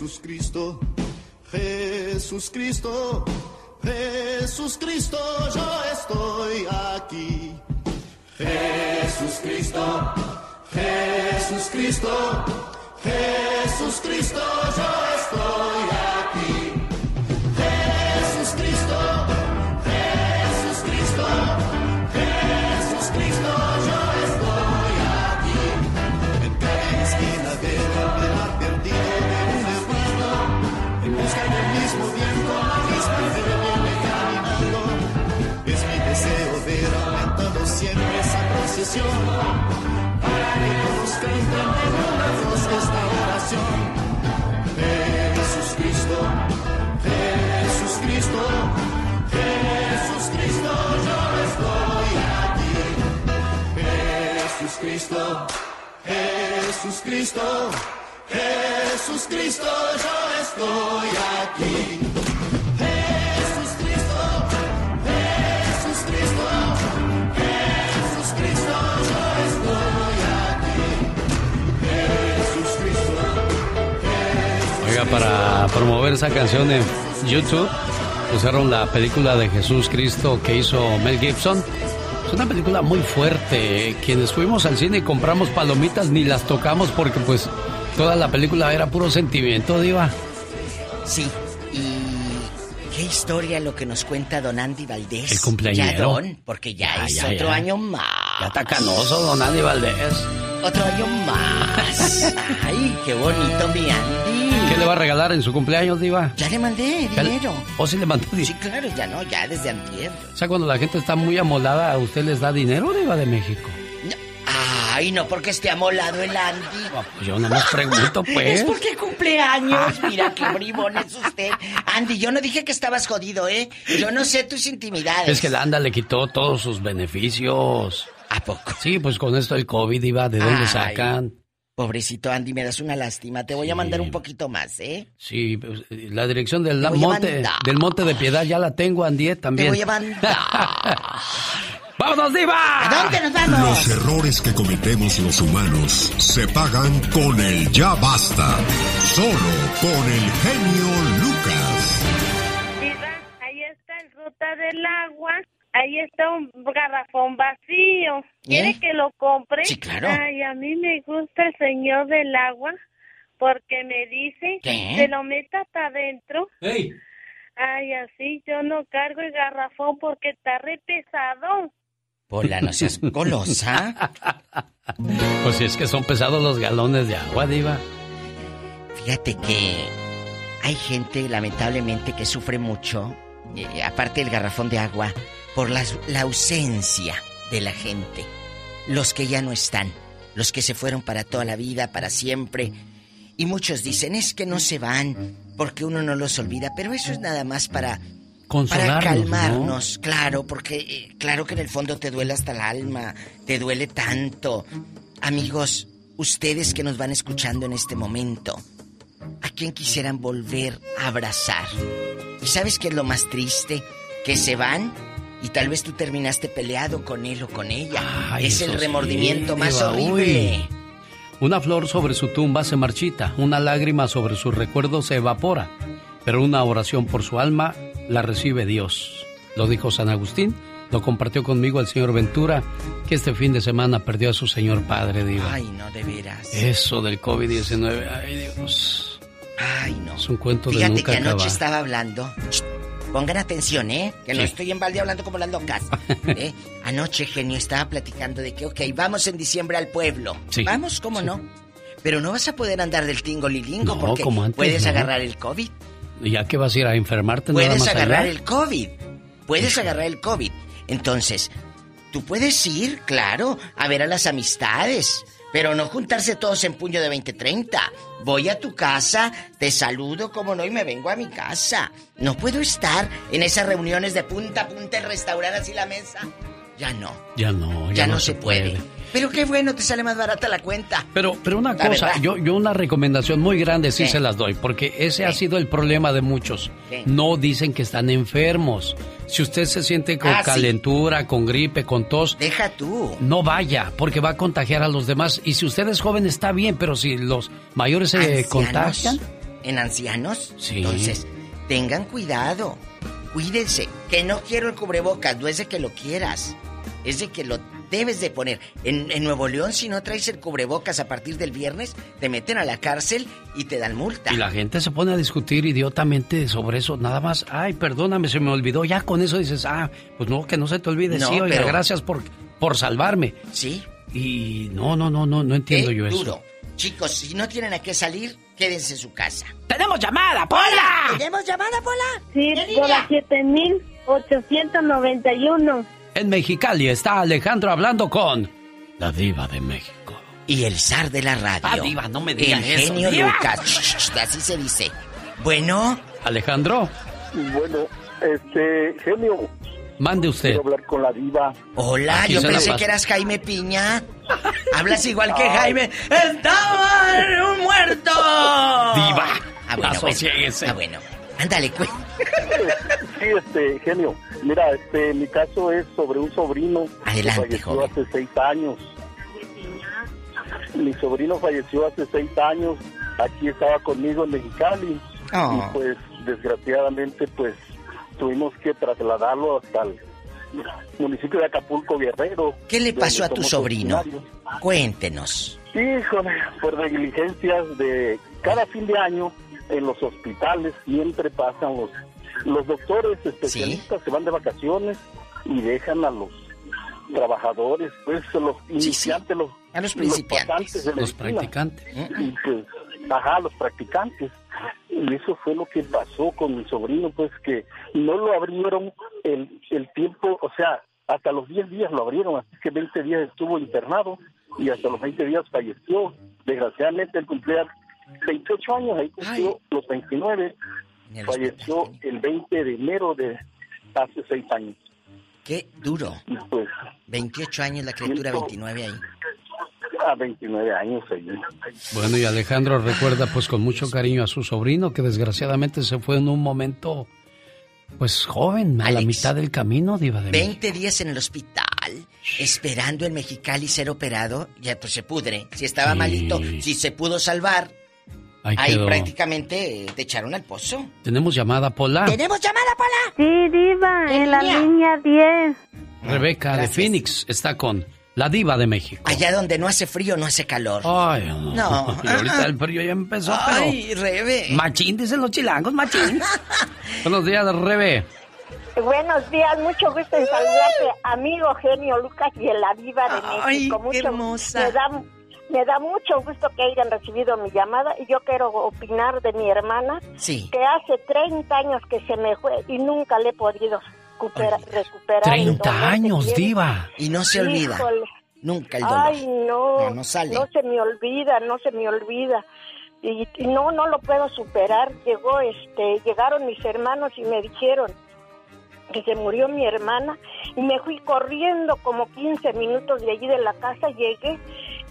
Jesús Cristo, Jesús Cristo, Jesús Cristo, yo estoy aquí. Jesús Cristo. Jesús Cristo, Jesús Cristo, yo estoy aquí. Oración, para que en una voz esta oración. Jesús Cristo, Jesús Cristo, Jesús Cristo, yo estoy aquí. Jesús Cristo, Jesús Cristo, Jesús Cristo, yo estoy aquí. Para promover esa canción en YouTube, pusieron la película de Jesús Cristo que hizo Mel Gibson. Es una película muy fuerte. Quienes fuimos al cine y compramos palomitas ni las tocamos porque pues toda la película era puro sentimiento, diva. Sí, y qué historia lo que nos cuenta don Andy Valdés. El. Ya don, porque ya Ya, es ya, otro año más. Ya está canoso, don Andy Valdés. Otro año más. Ay, qué bonito mi Andy. ¿Qué le va a regalar en su cumpleaños, diva? Ya le mandé ¿Ya le- dinero. ¿O si le mandó dinero? Sí, claro, ya no, ya desde antier. O sea, cuando la gente está muy amolada, ¿a usted les da dinero, diva de México? Ay, no porque esté amolado el Andy. Pues yo nada más pregunto, pues. Es porque cumpleaños. Mira qué bribón es usted. Andy, yo no dije que estabas jodido, ¿eh? Yo no sé tus intimidades. Es que la ANDA le quitó todos sus beneficios. ¿A poco? Sí, pues con esto del COVID, iba, ¿de dónde Ay. sacan? Pobrecito Andy, me das una lástima. Te voy a mandar un poquito más, ¿eh? Sí, pues, la dirección del monte, del monte de Piedad ya la tengo, Andy, también. Te voy a mandar. ¡Vámonos, diva! ¿A dónde nos vamos? Los errores que cometemos los humanos se pagan con el ya basta. Solo con el genio Lucas. Diva, ahí está el ruta del agua. Ahí está un garrafón vacío. ¿Quiere ¿Eh? que lo compre? Sí, claro. Ay, a mí me gusta el señor del agua porque me dice ¿Qué? que lo meta hasta adentro. ¡Ey! Ay, así yo no cargo el garrafón porque está re pesado. Hola, no seas golosa. Pues si es que son pesados los galones de agua, diva. Fíjate que hay gente, lamentablemente, que sufre mucho, eh, aparte del garrafón de agua, por la ausencia de la gente. Los que ya no están, los que se fueron para toda la vida, para siempre. Y muchos dicen, es que no se van, porque uno no los olvida, pero eso es nada más para para ¿no? calmarnos, claro, porque eh, claro que en el fondo te duele hasta el alma, te duele tanto. Amigos, ustedes que nos van escuchando en este momento, ¿a quién quisieran volver a abrazar? ¿Y sabes qué es lo más triste? Que se van y tal vez tú terminaste peleado con él o con ella. Ay, es el sí, remordimiento más Diva, horrible. uy. Una flor sobre su tumba se marchita, una lágrima sobre su recuerdo se evapora, pero una oración por su alma la recibe Dios. Lo dijo San Agustín, lo compartió conmigo el señor Ventura, que este fin de semana perdió a su señor padre, Diva. Ay, no, de veras. Eso del COVID-19, ay Dios. Ay, no. Es un cuento de Fíjate nunca que anoche acabar. estaba hablando. Pongan atención, ¿eh? Que no Sí. estoy en balde hablando como las locas. ¿eh? Anoche, genio, estaba platicando de que, ok, vamos en diciembre al pueblo. Sí. Vamos, ¿cómo no? Pero no vas a poder andar del tingo lilingo No, porque como antes, puedes ¿no? agarrar el COVID. ¿Y ya que vas a ir a enfermarte nada Puedes más agarrar allá? el COVID. Puedes agarrar el COVID. Entonces, tú puedes ir, claro, a ver a las amistades. Pero no juntarse todos en puño de 20-30. Voy a tu casa, te saludo como no y me vengo a mi casa. No puedo estar en esas reuniones de punta a punta, el restaurar así la mesa. Ya no, Ya no, ya, ya, no, se puede. Pero qué bueno, te sale más barata la cuenta. Pero, pero una La cosa, yo, yo una recomendación muy grande sí ¿Qué? se las doy, porque ese ha sido el problema de muchos. ¿Qué? No dicen que están enfermos. Si usted se siente con Ah, sí. calentura, con gripe, con tos, Deja tú. no vaya, porque va a contagiar a los demás. Y si usted es joven está bien, pero si los mayores se ¿Ancianos? contagian, ¿En ancianos? Sí. Entonces, tengan cuidado. Cuídense. Que no quiero el cubrebocas, no es de que lo quieras. Es de que lo debes de poner. En, en Nuevo León, si no traes el cubrebocas a partir del viernes, te meten a la cárcel y te dan multa. y la gente se pone a discutir idiotamente sobre eso, nada más, ay, perdóname, se me olvidó, ya con eso dices, ah, pues no, que no se te olvide, No, sí, oiga, pero- gracias por, por salvarme. Sí. Y no, no, no, no, no entiendo Qué yo eso. duro. Chicos, si no tienen a qué salir, quédense en su casa. ¡Tenemos llamada, Pola! ¿Tenemos llamada, Pola? Sí, ¿Qué por la 7891. En Mexicali está Alejandro hablando con La diva de México. Y el zar de la radio. Ah, diva, no me digan El eso, genio diva. Lucas. Así se dice. Bueno. Alejandro, Bueno, este, genio. mande usted. Quiero hablar con la diva. Hola, Aquí yo pensé que eras Jaime Piña. Hablas igual que Jaime. ¡Estaba un muerto! Diva. Ah, bueno, Asociéguese. bueno. Ah, bueno. Ándale, pues. Sí, este, genio. Mira, este, mi caso es sobre un sobrino Adelante, que falleció joven. hace seis años. Mi sobrino falleció hace seis años. Aquí estaba conmigo en Mexicali. Oh. Y pues, desgraciadamente, pues, tuvimos que trasladarlo hasta el municipio de Acapulco, Guerrero. ¿Qué le pasó a tu sobrino? Cuéntenos. Híjole, por negligencias de cada fin de año en los hospitales siempre pasan los los doctores especialistas se van de vacaciones y dejan a los trabajadores, pues los iniciantes, los a los principiantes. de Los medicina. practicantes. Y pues, ajá, los practicantes. Y eso fue lo que pasó con mi sobrino, pues que no lo abrieron el, el tiempo, o sea, hasta los 10 días lo abrieron, así que 20 días estuvo internado y hasta los 20 días falleció. Desgraciadamente él cumplía 28 años, ahí cumplió los 29, falleció el 20 de enero de hace 6 años. Qué duro. Pues 28 años la criatura, 29 ahí. a 29 años ahí. Bueno, y Alejandro recuerda pues con mucho cariño a su sobrino que desgraciadamente se fue en un momento pues joven, a la mitad del camino, diva de México. 20 días en el hospital, esperando en Mexicali ser operado, ya pues se pudre. Si estaba Sí. malito, si se pudo salvar, Ahí prácticamente eh, te echaron al pozo. Tenemos llamada Pola. ¿Tenemos llamada, Pola? Sí, diva, en la línea 10. Rebeca de Phoenix está con la diva de México. Allá donde no hace frío, no hace calor. Ay, no. No. Y ahorita el frío ya empezó, Ay, Rebe. Machín, dicen los chilangos, machín. Buenos días, Rebe. Buenos días, mucho gusto en saludarte, amigo genio Lucas y en la diva de Ay, México. qué Mucho, hermosa. Me da, me da mucho gusto que hayan recibido mi llamada y yo quiero opinar de mi hermana, Sí. que hace 30 años que se me fue y nunca le he podido recupera- recuperar. el 30 dolor que años, diva. Y no se olvida. Híjole. Nunca el dolor. Ay, no. No, no sale. No se me olvida, no se me olvida. Y, y no, no lo puedo superar. Llegó, este, llegaron mis hermanos y me dijeron que se murió mi hermana y me fui corriendo como 15 minutos de allí de la casa, llegué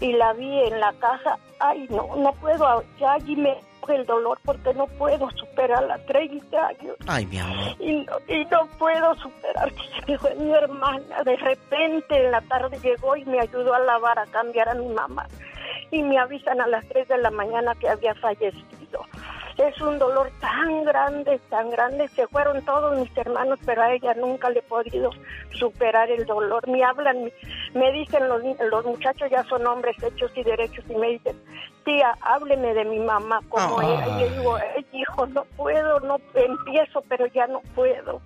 y la vi en la caja. Ay, no, no puedo, ya allí me el dolor porque no puedo superar la 30 años. Ay, mi amor. Y no, y no puedo superar que se mi hermana. De repente en la tarde llegó y me ayudó a lavar, a cambiar a mi mamá. Y me avisan a las 3 de la mañana que había fallecido. Es un dolor tan grande, tan grande. Se fueron todos mis hermanos, pero a ella nunca le he podido superar el dolor. Me hablan, me- me dicen los, los muchachos ya son hombres hechos y derechos y me dicen, tía, hábleme de mi mamá como era. Y yo digo, "Ay, hijo, no puedo, no empiezo, pero ya no puedo.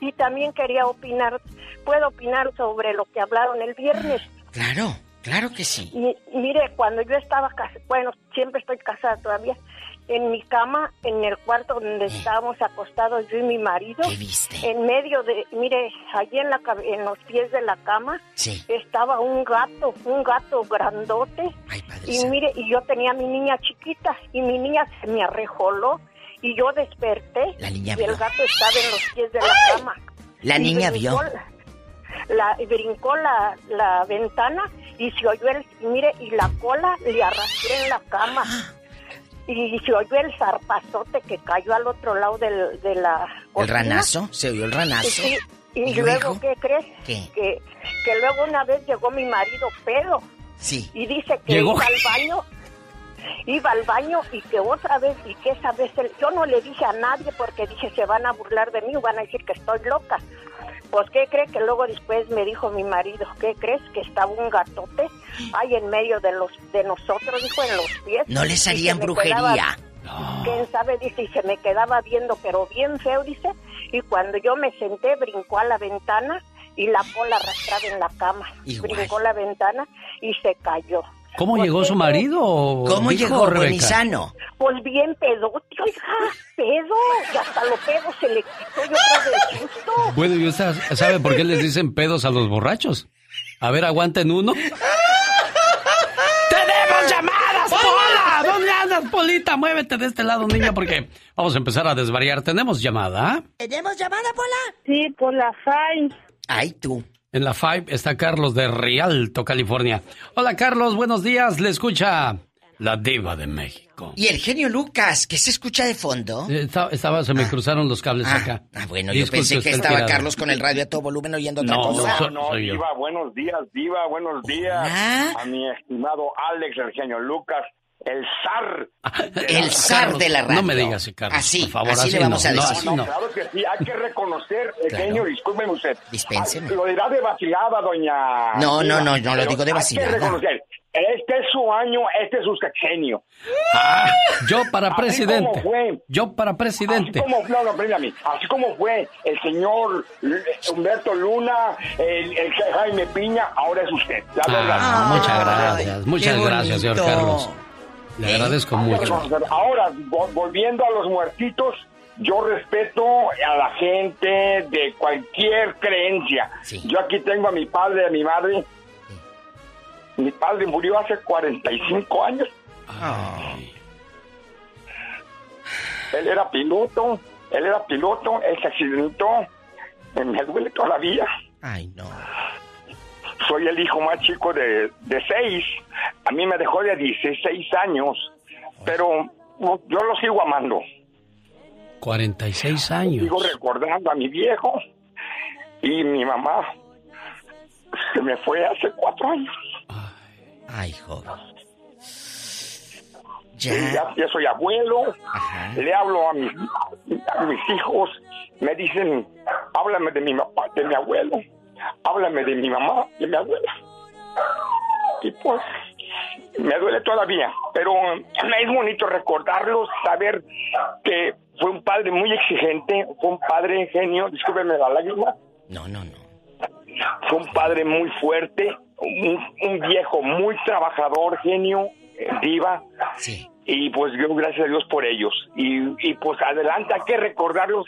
Y también quería opinar, puedo opinar sobre lo que hablaron el viernes. Claro, claro que sí. Y, mire, cuando yo estaba casada, bueno, siempre estoy casada todavía, en mi cama, en el cuarto donde estábamos acostados yo y mi marido, en medio de, mire, allí en, la, en los pies de la cama, Sí. estaba un gato, un gato grandote, y mire, y yo tenía a mi niña chiquita, y mi niña se me arrejoló, y yo desperté, La niña y el vio. gato estaba en los pies de la cama. La Y niña brincó vio. La, brincó la, la ventana y se oyó el, mire, y la cola le arrastré en la cama. Y se oyó el zarpazote que cayó al otro lado del, de la ¿El cocina. ranazo? ¿Se oyó el ranazo? Sí, y, ¿Y luego, luego? ¿qué crees? ¿Qué? Que, que luego una vez llegó mi marido pedo Sí. y dice que ¿Llegó? iba al baño, iba al baño y que otra vez, y que esa vez, él- yo no le dije a nadie porque dije se van a burlar de mí o van a decir que estoy loca. Pues, ¿qué cree que luego después me dijo mi marido? ¿Qué crees? Que estaba un gatote ahí en medio de los de nosotros, dijo, en los pies. No les harían brujería. quedaba- quién sabe, dice, y se me quedaba viendo, pero bien feo, dice. Y cuando yo me senté, brincó a la ventana y la cola arrastrada en la cama. Igual. Brincó la ventana y se cayó. ¿Cómo pues llegó su marido? ¿Cómo llegó pues Rebeca? Pues bien pedote, oiga, pedo, y hasta los pedos se le quitó yo creo del susto. Bueno, ¿y usted sabe por qué les dicen pedos a los borrachos? A ver, aguanten uno. ¡Tenemos llamadas, Pola! ¿Dónde andas, Polita? Muévete de este lado, niña, porque vamos a empezar a desvariar. ¿Tenemos llamada? ¿Tenemos llamada, Pola? Sí, Pola Fay. Ay, tú. En la Five está Carlos de Rialto, California. Hola, Carlos, buenos días. Le escucha la diva de México. Y el genio Lucas, que se escucha de fondo. Eh, Estaba, estaba- se me cruzaron los cables acá. Ah, bueno, yo pensé que estaba tirado. Carlos con el radio a todo volumen oyendo otra No, cosa. so- No, soy yo. Diva, buenos días, Diva, buenos días. A mi estimado Alex, el genio Lucas, el zar. El zar de la radio. No me digas así, Carlos. Así, por favor, así le vamos no, a no, decir. así No, no. claro que sí, hay que reconocer, el Claro. discúlpeme usted. Dispénseme. Lo dirá de vacilada, doña. No, no, no, no lo digo de hay que vacilada. reconocer, Este es su año, este es su sexenio. Ah, yo para Así presidente. como fue. Yo para presidente. Así como, no, no, espérame. Así como fue el señor Humberto Luna, el, el Jaime Piña, ahora es usted. La verdad. Ah, muchas gracias. Muchas gracias, señor. Carlos. Le agradezco mucho. Ahora, vo- volviendo a los muertitos, yo respeto a la gente de cualquier creencia. Yo aquí tengo a mi padre a mi madre. Mi padre murió hace 45 años. Él era piloto, él era piloto, él se accidentó. Me duele todavía. Ay, no. Soy el hijo más chico de, de seis. A mí me dejó de 16 años, pero yo lo sigo amando. 46 años. Sigo recordando a mi viejo y mi mamá se me fue hace cuatro años. Ay, joven. Ya. ya, soy abuelo, le hablo a mis, a mis hijos, me dicen, háblame de mi, de mi abuelo, háblame de mi mamá, de mi abuela. Y pues, me duele todavía, pero es bonito recordarlos, saber que fue un padre muy exigente, fue un padre genio, discúlpeme la lágrima. No, no, no. Fue un padre muy fuerte, un, un viejo muy trabajador, genio, eh, diva. Sí. Y pues yo gracias a Dios por ellos. Y, y pues adelante hay que recordarlos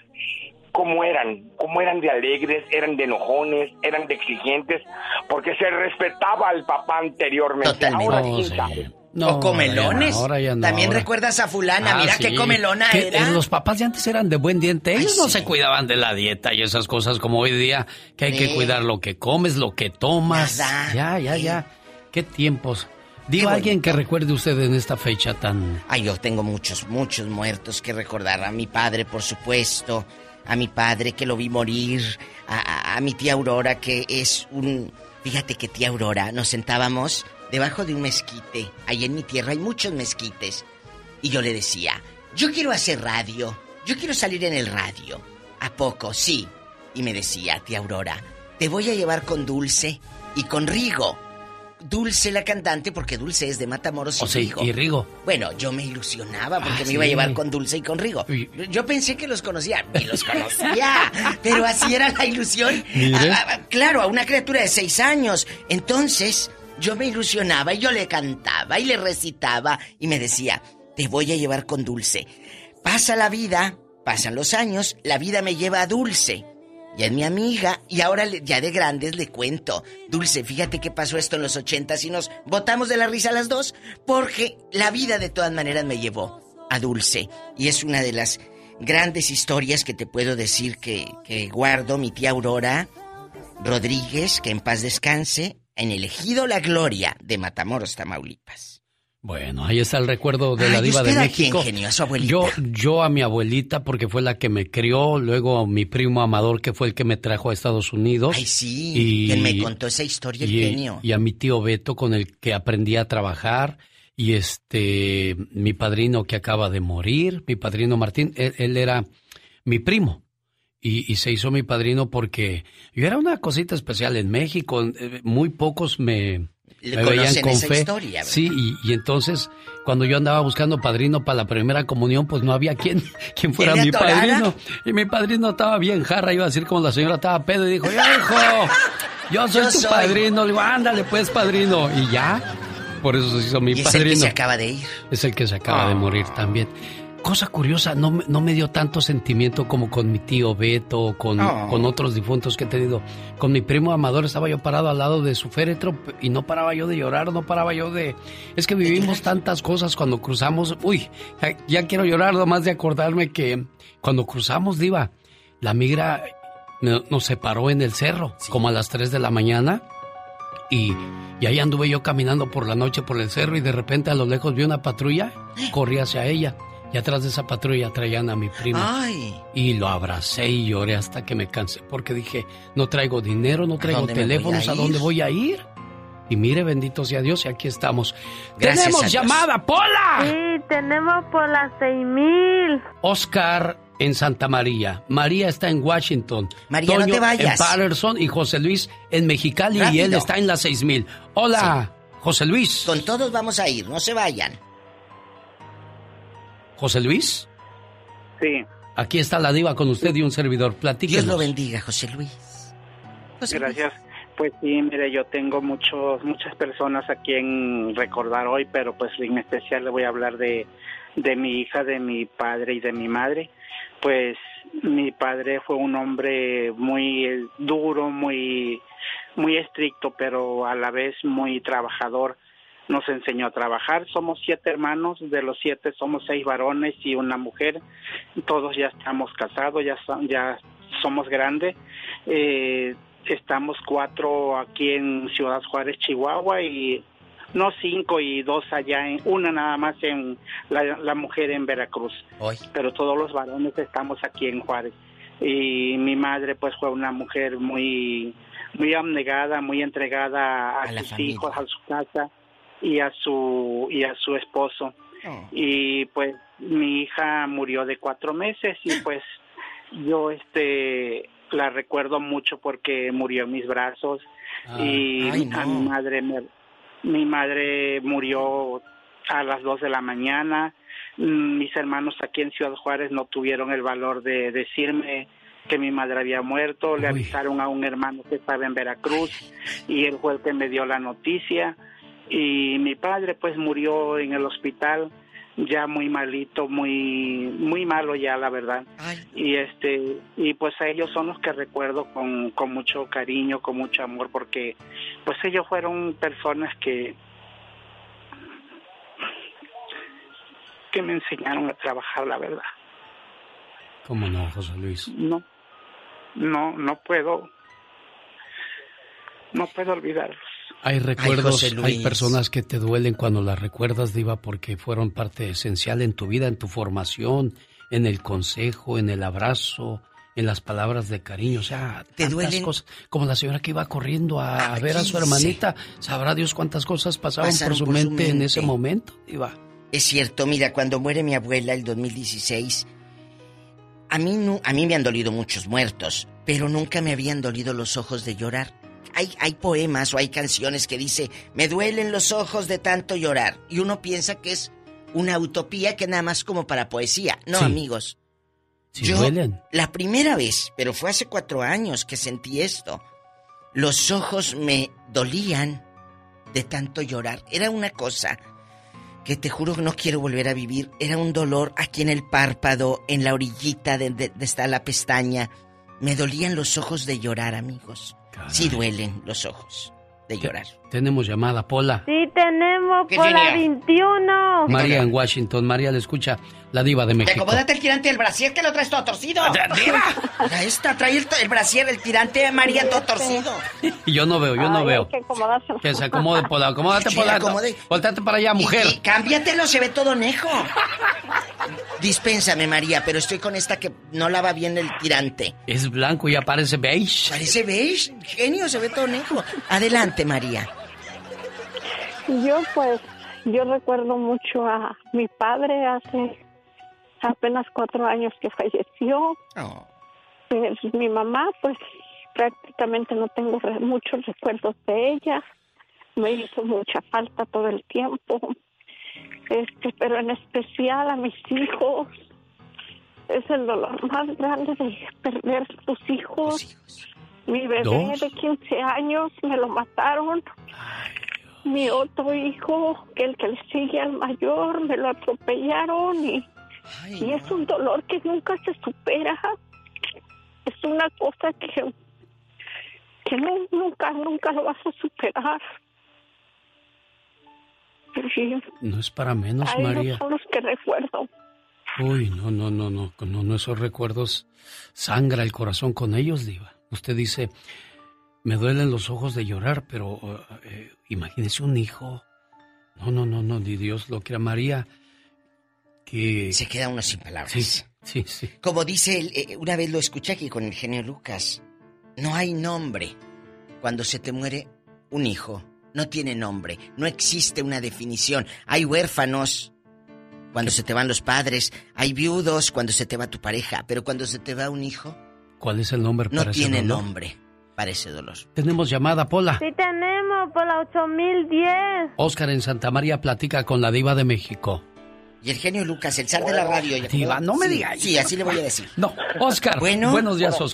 cómo eran, cómo eran de alegres, eran de enojones, eran de exigentes, porque se respetaba al papá anteriormente. Totalmente. Ahora, Oh, ¿quién sí. No, o comelones. ahora ya no, También ahora- recuerdas a fulana, Ah, mira sí. qué comelona Que, era. eh, Los papás de antes eran de buen diente. Ellos no se cuidaban de la dieta y esas cosas como hoy día, que hay que Sí. cuidar lo que comes, lo que tomas. Nada. Ya, ya, ya. Qué tiempos. Digo, alguien que recuerde usted en esta fecha tan... Ay, yo tengo muchos, muchos muertos que recordar. A mi padre, por supuesto. A mi padre que lo vi morir. A, mi tía Aurora que es un... Fíjate que tía Aurora, nos sentábamos debajo de un mezquite. Ahí en mi tierra hay muchos mezquites. Y yo le decía, yo quiero hacer radio. Yo quiero salir en el radio. ¿A poco? Sí. Y me decía, tía Aurora, te voy a llevar con Dulce y con Rigo. Dulce la cantante, porque Dulce es de Matamoros y Rigo. y Rigo. Bueno, yo me ilusionaba porque Ah, me iba a llevar con Dulce y con Rigo. Yo pensé que los conocía, ni los conocía, pero así era la ilusión. A- claro, a una criatura de seis años. Entonces, yo me ilusionaba y yo le cantaba y le recitaba y me decía, te voy a llevar con Dulce. Pasa la vida, pasan los años, la vida me lleva a Dulce. Ya es mi amiga y ahora ya de grandes le cuento. Dulce, fíjate que pasó esto en los ochentas y nos botamos de la risa las dos porque la vida de todas maneras me llevó a Dulce. Y es una de las grandes historias que te puedo decir que, que guardo mi tía Aurora Rodríguez, que en paz descanse, en el ejido La Gloria de Matamoros, Tamaulipas. Bueno, ahí está el recuerdo de la Ay, diva de ¿usted a México. genio? ¿A su abuelita? Yo, yo a mi abuelita porque fue la que me crió, luego mi primo Amador que fue el que me trajo a Estados Unidos. Ay, sí, quien me contó esa historia, el y, genio. y a mi tío Beto con el que aprendí a trabajar y este mi padrino que acaba de morir, mi padrino Martín, él, él era mi primo. Y, y se hizo mi padrino porque yo era una cosita especial en México. eh, Muy pocos me, Le me veían conocen con esa fe. historia, ¿verdad? sí, y, y entonces cuando yo andaba buscando padrino para la primera comunión, pues no había quien, quien fuera ¿Quién le mi atorara? padrino. Y mi padrino estaba bien jarra, iba a decir como la señora estaba pedo y dijo, "Ya, hijo, yo soy Yo tu soy". padrino. Le digo, ándale pues, padrino. Y ya, por eso se hizo mi Y es el padrino. que se acaba de ir. Es el que se acaba de Ah. morir también. Cosa curiosa, no, me- no me dio tanto sentimiento como con mi tío Beto, o con, Oh. con otros difuntos que he tenido. Con mi primo Amador estaba yo parado al lado de su féretro y no paraba yo de llorar, no paraba yo de... Es que vivimos tantas cosas cuando cruzamos... Uy, ya, ya quiero llorar nomás de acordarme que cuando cruzamos, Diva, la migra no- nos separó en el cerro, como a las 3 de la mañana. Y, y ahí anduve yo caminando por la noche por el cerro y de repente a lo lejos vi una patrulla, corrí hacia ella y atrás de esa patrulla traían a mi primo. Ay. Y lo abracé y lloré hasta que me cansé porque dije, no traigo dinero, no traigo teléfonos, a ¿a dónde voy a ir? Y mire, bendito sea Dios, y aquí estamos. Gracias ¡Tenemos llamada, Pola! Sí, tenemos por las seis mil. Oscar en Santa María. María está en Washington. María, no te vayas. en Patterson y José Luis en Mexicali y él está en las 6000. Hola, José Luis. Con todos vamos a ir, no se vayan. José Luis, Sí, aquí está la diva con usted y un servidor. Platíquenos. Dios lo bendiga, José Luis. gracias. Pues sí, mire, yo tengo muchos, muchas personas a quien recordar hoy, pero pues en especial le voy a hablar de, de mi hija, de mi padre y de mi madre. Pues mi padre fue un hombre muy duro, muy, muy estricto, pero a la vez muy trabajador. Nos enseñó a trabajar. Somos siete hermanos, de los siete somos seis varones y una mujer. Todos ya estamos casados, ya, son- ya somos grandes. Eh, estamos cuatro aquí en Ciudad Juárez, Chihuahua, y no cinco y dos allá, en, una nada más en la, la mujer en Veracruz. Pero todos los varones estamos aquí en Juárez. Y mi madre pues fue una mujer muy muy abnegada, muy entregada a, sus familia. hijos, a su casa y a su y a su esposo. Y pues mi hija murió de cuatro meses y pues yo este la recuerdo mucho porque murió en mis brazos. Y ay, no. a mi madre me- mi madre murió a las dos de la mañana. Mm, mis hermanos aquí en Ciudad Juárez no tuvieron el valor de decirme que mi madre había muerto. Le avisaron a un hermano que estaba en Veracruz y él fue el que me dio la noticia y mi padre pues murió en el hospital ya muy malito, muy muy malo ya la verdad. Y este y pues a ellos son los que recuerdo con, con mucho cariño, con mucho amor porque pues ellos fueron personas que que me enseñaron a trabajar la verdad. ¿Cómo no, José Luis? No no no puedo no puedo olvidarlos. Hay recuerdos, hay personas que te duelen cuando las recuerdas, Diva, porque fueron parte esencial en tu vida, en tu formación, en el consejo, en el abrazo, en las palabras de cariño. O sea, ¿Te tantas duelen? cosas. Como la señora que iba corriendo a, a ver a su 15. hermanita. Sabrá Dios cuántas cosas pasaron Pasaron por su, por su mente, en mente. ese momento, Diva. Es cierto, mira, cuando muere mi abuela el 2016, a mí, no, a mí me han dolido muchos muertos, pero nunca me habían dolido los ojos de llorar. Hay, hay poemas o hay canciones que dice, me duelen los ojos de tanto llorar. Y uno piensa que es una utopía que nada más como para poesía. No, Sí. amigos. Sí Yo, duelen. la primera vez, pero fue hace cuatro años que sentí esto. Los ojos me dolían de tanto llorar. Era una cosa que te juro que no quiero volver a vivir. Era un dolor aquí en el párpado, en la orillita de, de, de está la pestaña. Me dolían los ojos de llorar, amigos. Sí duelen los ojos de llorar. Tenemos llamada, Pola. Sí, tenemos ¿Qué por la tenía? 21. María en Washington. María le escucha la Diva de Te México. acomódate el tirante del brasier que lo traes todo torcido. Mira esta, trae el, el brasier, el tirante María todo torcido. Y yo no veo, yo no Ay, veo. que. Que se acomode, Pola. Acomódate, Sí, Pola. acomode. Voltate para allá, mujer. Y, y cámbiatelo, se ve todo nejo. Dispénsame, María, pero estoy con esta que no lava bien el tirante. Es blanco y aparece beige. Parece beige, genio, se ve todo nejo. Adelante, María. Yo pues, yo recuerdo mucho a mi padre hace apenas cuatro años que falleció. Pues, mi mamá pues prácticamente no tengo re- muchos recuerdos de ella. Me hizo mucha falta todo el tiempo. Este, pero en especial a mis hijos. Es el dolor más grande de perder tus hijos. Mi bebé ¿Dos? de 15 años me lo mataron. Mi otro hijo, que el que le sigue al mayor, me lo atropellaron y Y es un dolor que nunca se supera. Es una cosa que, que no, nunca, nunca lo vas a superar. Sí. No es para menos, María. son los que recuerdo. Uy, no, no, no, no, no, no, esos recuerdos sangra el corazón con ellos, Diva. Usted dice, me duelen los ojos de llorar, pero eh, imagínese un hijo. No, no, no, no, ni Dios lo quiera. María, que... Se queda uno sin palabras. Sí, sí, sí. Como dice él, eh, una vez lo escuché aquí con el genio Lucas, no hay nombre cuando se te muere un hijo. No tiene nombre, no existe una definición. Hay huérfanos cuando se te van los padres, hay viudos cuando se te va tu pareja, pero cuando se te va un hijo, ¿Cuál es el nombre no para ese tiene nombre para ese dolor. Tenemos llamada, Pola. Sí tenemos por la 8010. Oscar en Santa María platica con la Diva de México. Y el genio Lucas, el zar de la radio. Diva, no me Sí, diga Sí, así le voy a decir. No, Oscar. Bueno. Buenos días, Bueno.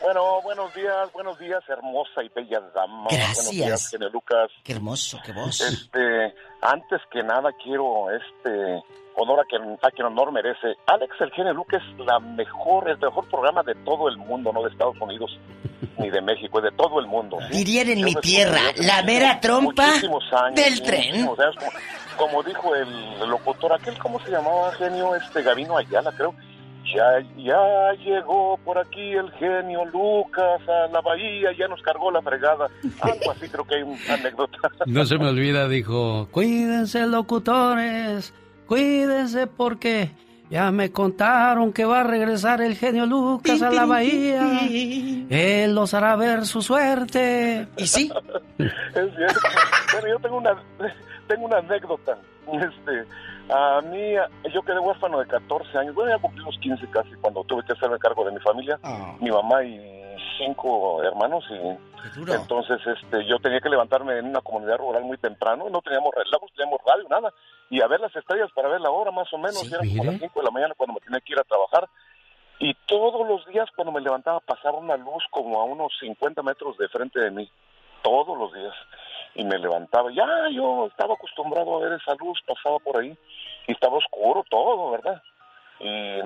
Bueno, buenos días, buenos días, hermosa y bella dama. Gracias. Buenos días, Lucas. Qué hermoso, qué voz. Este, antes que nada quiero este honor a quien, a quien honor merece. Alex el genio Lucas es la mejor, el mejor programa de todo el mundo, no de Estados Unidos ni de México, es de todo el mundo. ¿sí? Dirían en Yo mi tierra, la mera trompa años, del tren. como dijo el locutor aquel, ¿cómo se llamaba genio? Este Gavino Ayala, creo. Ya, ya llegó por aquí el genio Lucas a la bahía, ya nos cargó la fregada. Algo así, creo que hay una anécdota. No se me olvida, dijo, cuídense locutores, cuídense porque ya me contaron que va a regresar el genio Lucas a la bahía. Él los hará ver su suerte. ¿Y sí? Es cierto. Bueno, yo tengo una, tengo una anécdota. Este, a mí, yo quedé huérfano de 14 años. Bueno, ya cumplí los 15 casi cuando tuve que hacerme cargo de mi familia, mi mamá y cinco hermanos. Y entonces, este, yo tenía que levantarme en una comunidad rural muy temprano. No teníamos teníamos radio, nada. Y a ver las estrellas para ver la hora, más o menos. Eran como las 5 de la mañana cuando me tenía que ir a trabajar. Y todos los días cuando me levantaba pasaba una luz como a unos 50 metros de frente de mí. Todos los días. Y me levantaba. Ya yo estaba acostumbrado a ver esa luz, pasaba por ahí. Y estaba oscuro todo, ¿verdad? Y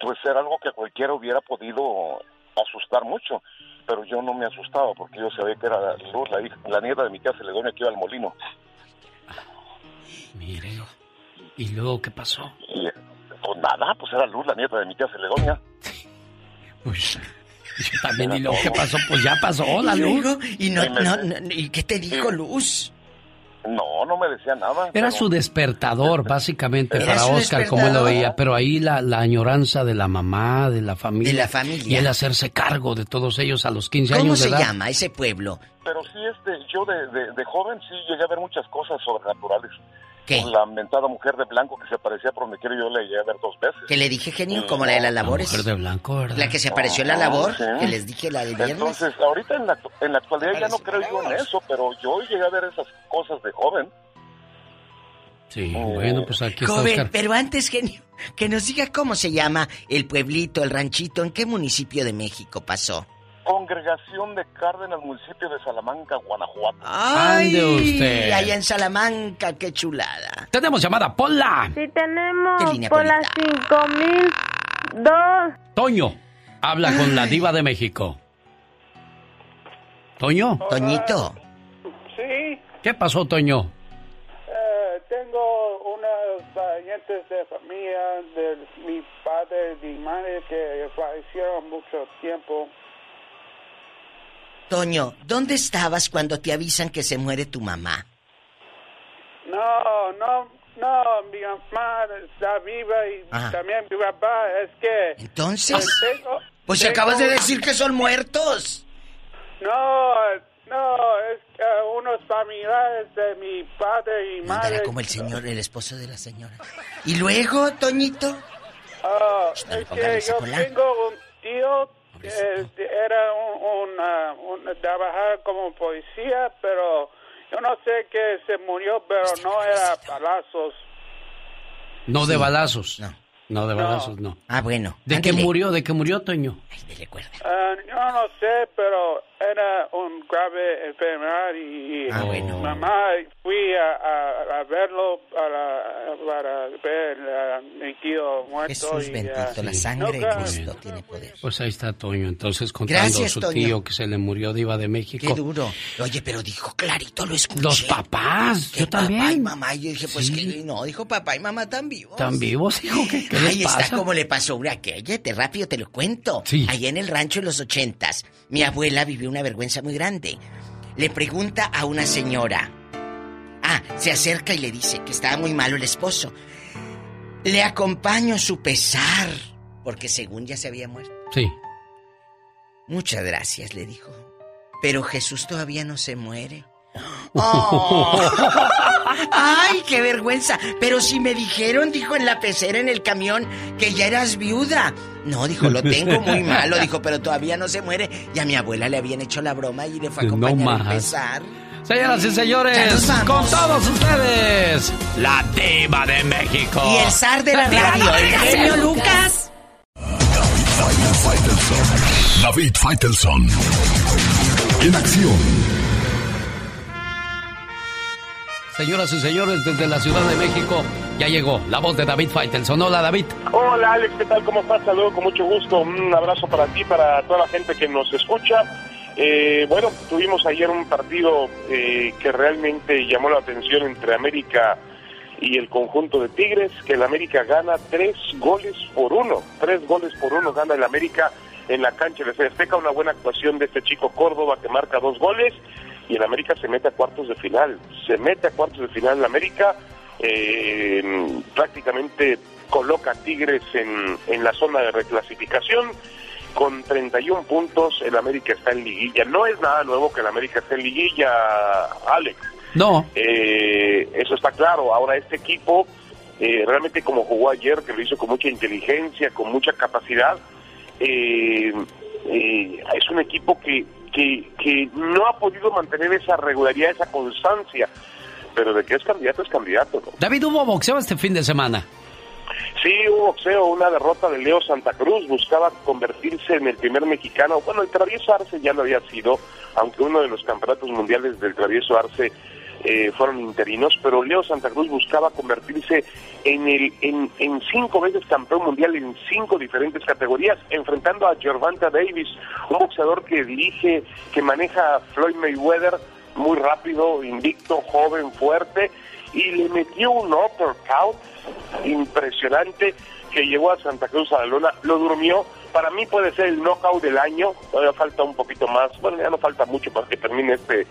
pues era algo que cualquiera hubiera podido asustar mucho. Pero yo no me asustaba porque yo sabía que era la luz, la, hija- la nieta de mi casa, Ledonia, que iba al molino. Mire, ¿y luego qué pasó? Y pues nada, pues era luz, la nieta de mi tía Celedonía. Pues también, ¿y luego qué pasó? Pues ya pasó la ¿Y luz. luego? ¿Y, no, no, no- ¿Y qué te dijo Luz? No, no me decía nada. Era pero- su despertador, básicamente, Era para su Oscar, como él lo veía. Pero ahí la, la añoranza de la mamá, de la familia. De la familia. Y él hacerse cargo de todos ellos a los 15 ¿Cómo años de se edad. llama ese pueblo? Pero sí, este, yo de, de, de joven sí llegué a ver muchas cosas sobrenaturales. ¿Qué? La mentada mujer de blanco que se parecía por donde quiero yo la llegué a ver dos veces. Que le dije genio, como la de las labores. Mujer de blanco, ¿verdad? La que se apareció en la Ah, labor, sí. que les dije la del viernes. Entonces, ahorita en la, en la actualidad ya no creo yo en eso, pero yo llegué a ver esas cosas de joven. Sí, bueno, pues aquí está Joven, Oscar. pero antes, genio, que nos diga cómo se llama el pueblito, el ranchito, en qué municipio de México pasó. Congregación de Cárdenas, municipio de Salamanca, Guanajuato. Ande usted. Allá en Salamanca, qué chulada. Tenemos llamada, Pola. Sí tenemos ¿Qué línea, por la 5002. Toño, habla con la diva de México. Toño. Toñito. Sí, ¿Qué pasó, Toño? eh, tengo unos parientes de familia de mi padre y mi madre que fallecieron mucho tiempo. Toño, ¿dónde estabas cuando te avisan que se muere tu mamá? No, no, no, mi mamá está viva y Ajá. también mi papá, es que... Entonces, tengo- pues tengo- acabas de decir que son muertos. No, no, es que unos familiares de mi padre y Ándala madre... como el señor, el esposo de la señora. ¿Y luego, Toñito? Ah, le es que yo tengo un tío era un, una, un- trabajaba como policía, pero yo no sé que se murió, pero no era balazos. No de balazos. No. No, de balazos, no. Ah, bueno. ¿De qué murió? ¿De qué murió, Toño? Ah, yo no sé, pero era un grave enfermedad y, Ah, mamá fui a, a- a verlo para, para ver a mi tío muerto. Jesús y, bendito, la sangre de nunca- Cristo tiene poder. Pues ahí está Toño, entonces contando Gracias, su Toño. tío que se le murió diva de México. Qué duro. Oye, pero dijo clarito, lo escuché. Los papás, Que yo también. Papá y mamá, y yo dije, pues que no, dijo papá y mamá tan vivos. ¿Tan vivos, hijo? ¿Qué, qué Ahí pasa? está como le pasó una aquella, te rápido te lo cuento. Sí. Ahí en el rancho en los ochentas, mi abuela vivió una vergüenza muy grande. Le pregunta a una señora. Ah, se acerca y le dice que estaba muy malo el esposo. Le acompaño su pesar, porque según ya se había muerto. Sí. Muchas gracias, le dijo. Pero Jesús todavía no se muere. ¡Oh! ¡Ay, qué vergüenza! Pero si me dijeron, dijo en la pecera en el camión, que ya eras viuda. No, dijo, lo tengo muy malo, dijo, pero todavía no se muere. Y a mi abuela le habían hecho la broma y le fue a No acompañar a más. pesar. Señoras y señores, con todos ustedes, la diva de México. Y el zar de la radio, el genio Lucas. David Faitelson. En acción. Señoras y señores, desde la Ciudad de México ya llegó la voz de David Faitelson. Hola, David. Hola Alex, ¿qué tal? ¿Cómo estás? Saludo con mucho gusto. Un abrazo para ti, para toda la gente que nos escucha. Eh, bueno, tuvimos ayer un partido eh, que realmente llamó la atención entre América y el conjunto de Tigres, que el América gana tres goles por uno. Tres goles por uno gana el América en la cancha de Azteca. Una buena actuación de este chico Córdoba que marca dos goles y el América se mete a cuartos de final. Se mete a cuartos de final el América. eh, prácticamente coloca a Tigres en, en la zona de reclasificación. Con 31 puntos, el América está en liguilla. No es nada nuevo que el América esté en liguilla, Alex. No. Eh, eso está claro. Ahora este equipo, eh, realmente como jugó ayer, que lo hizo con mucha inteligencia, con mucha capacidad, eh, eh, es un equipo que, que, que no ha podido mantener esa regularidad, esa constancia. Pero de que es candidato, es candidato. ¿no? David, hubo boxeo este fin de semana. Sí, hubo boxeo, una derrota de Leo Santa Cruz, buscaba convertirse en el primer mexicano. Bueno, el travieso Arce ya lo había sido, aunque uno de los campeonatos mundiales del travieso Arce eh, fueron interinos, pero Leo Santa Cruz buscaba convertirse en, el, en, en cinco veces campeón mundial en cinco diferentes categorías, enfrentando a Gervonta Davis, un boxeador que dirige, que maneja a Floyd Mayweather, muy rápido, invicto, joven, fuerte, y le metió un uppercut impresionante que llevó a Santa Cruz a la luna, lo durmió. Para mí puede ser el knockout del año, todavía falta un poquito más, bueno, ya no falta mucho para que termine este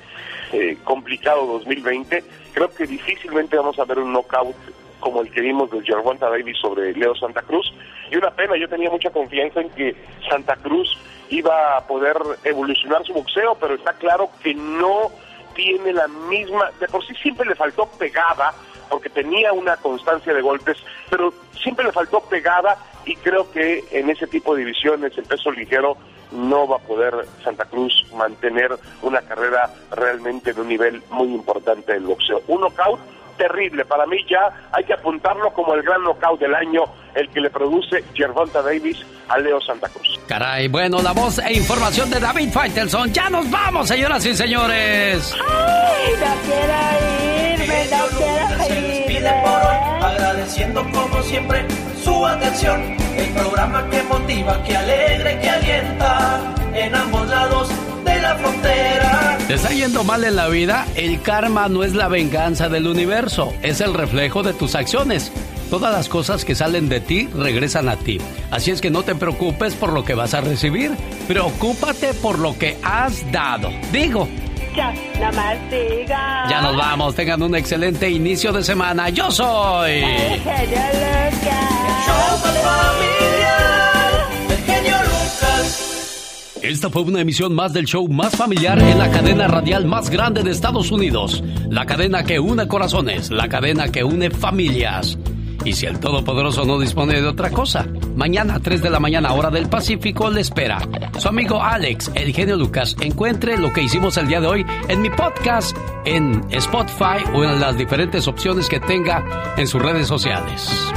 eh, complicado 2020. Creo que difícilmente vamos a ver un knockout como el que vimos de Gervonta Davis sobre Leo Santa Cruz. Y una pena, yo tenía mucha confianza en que Santa Cruz iba a poder evolucionar su boxeo, pero está claro que no tiene la misma, de por sí siempre le faltó pegada, porque tenía una constancia de golpes, pero siempre le faltó pegada y creo que en ese tipo de divisiones, el peso ligero, no va a poder Santa Cruz mantener una carrera realmente de un nivel muy importante del boxeo. Un knockout terrible, para mí ya hay que apuntarlo como el gran knockout del año, el que le produce Gervonta Davis a Leo Santa Cruz. Caray, bueno, la voz e información de David Faitelson. Ya nos vamos, señoras y señores. ¡Ay, no quiero irme, no quiero despide por hoy, agradeciendo como siempre su atención. El programa que motiva, que alegra, que alienta en ambos lados de la frontera. ¿Te está yendo mal en la vida? El karma no es la venganza del universo, es el reflejo de tus acciones. Todas las cosas que salen de ti regresan a ti. Así es que no te preocupes por lo que vas a recibir, preocúpate por lo que has dado. Digo, Ya, nada más diga. ya nos vamos, tengan un excelente inicio de semana. Yo soy... El genio Lucas. Show más familiar, el genio Lucas. Esta fue una emisión más del show más familiar en la cadena radial más grande de Estados Unidos. La cadena que une corazones, la cadena que une familias. Y si el Todopoderoso no dispone de otra cosa, mañana a 3 de la mañana hora del Pacífico le espera. Su amigo Alex, el genio Lucas, encuentre lo que hicimos el día de hoy en mi podcast, en Spotify o en las diferentes opciones que tenga en sus redes sociales.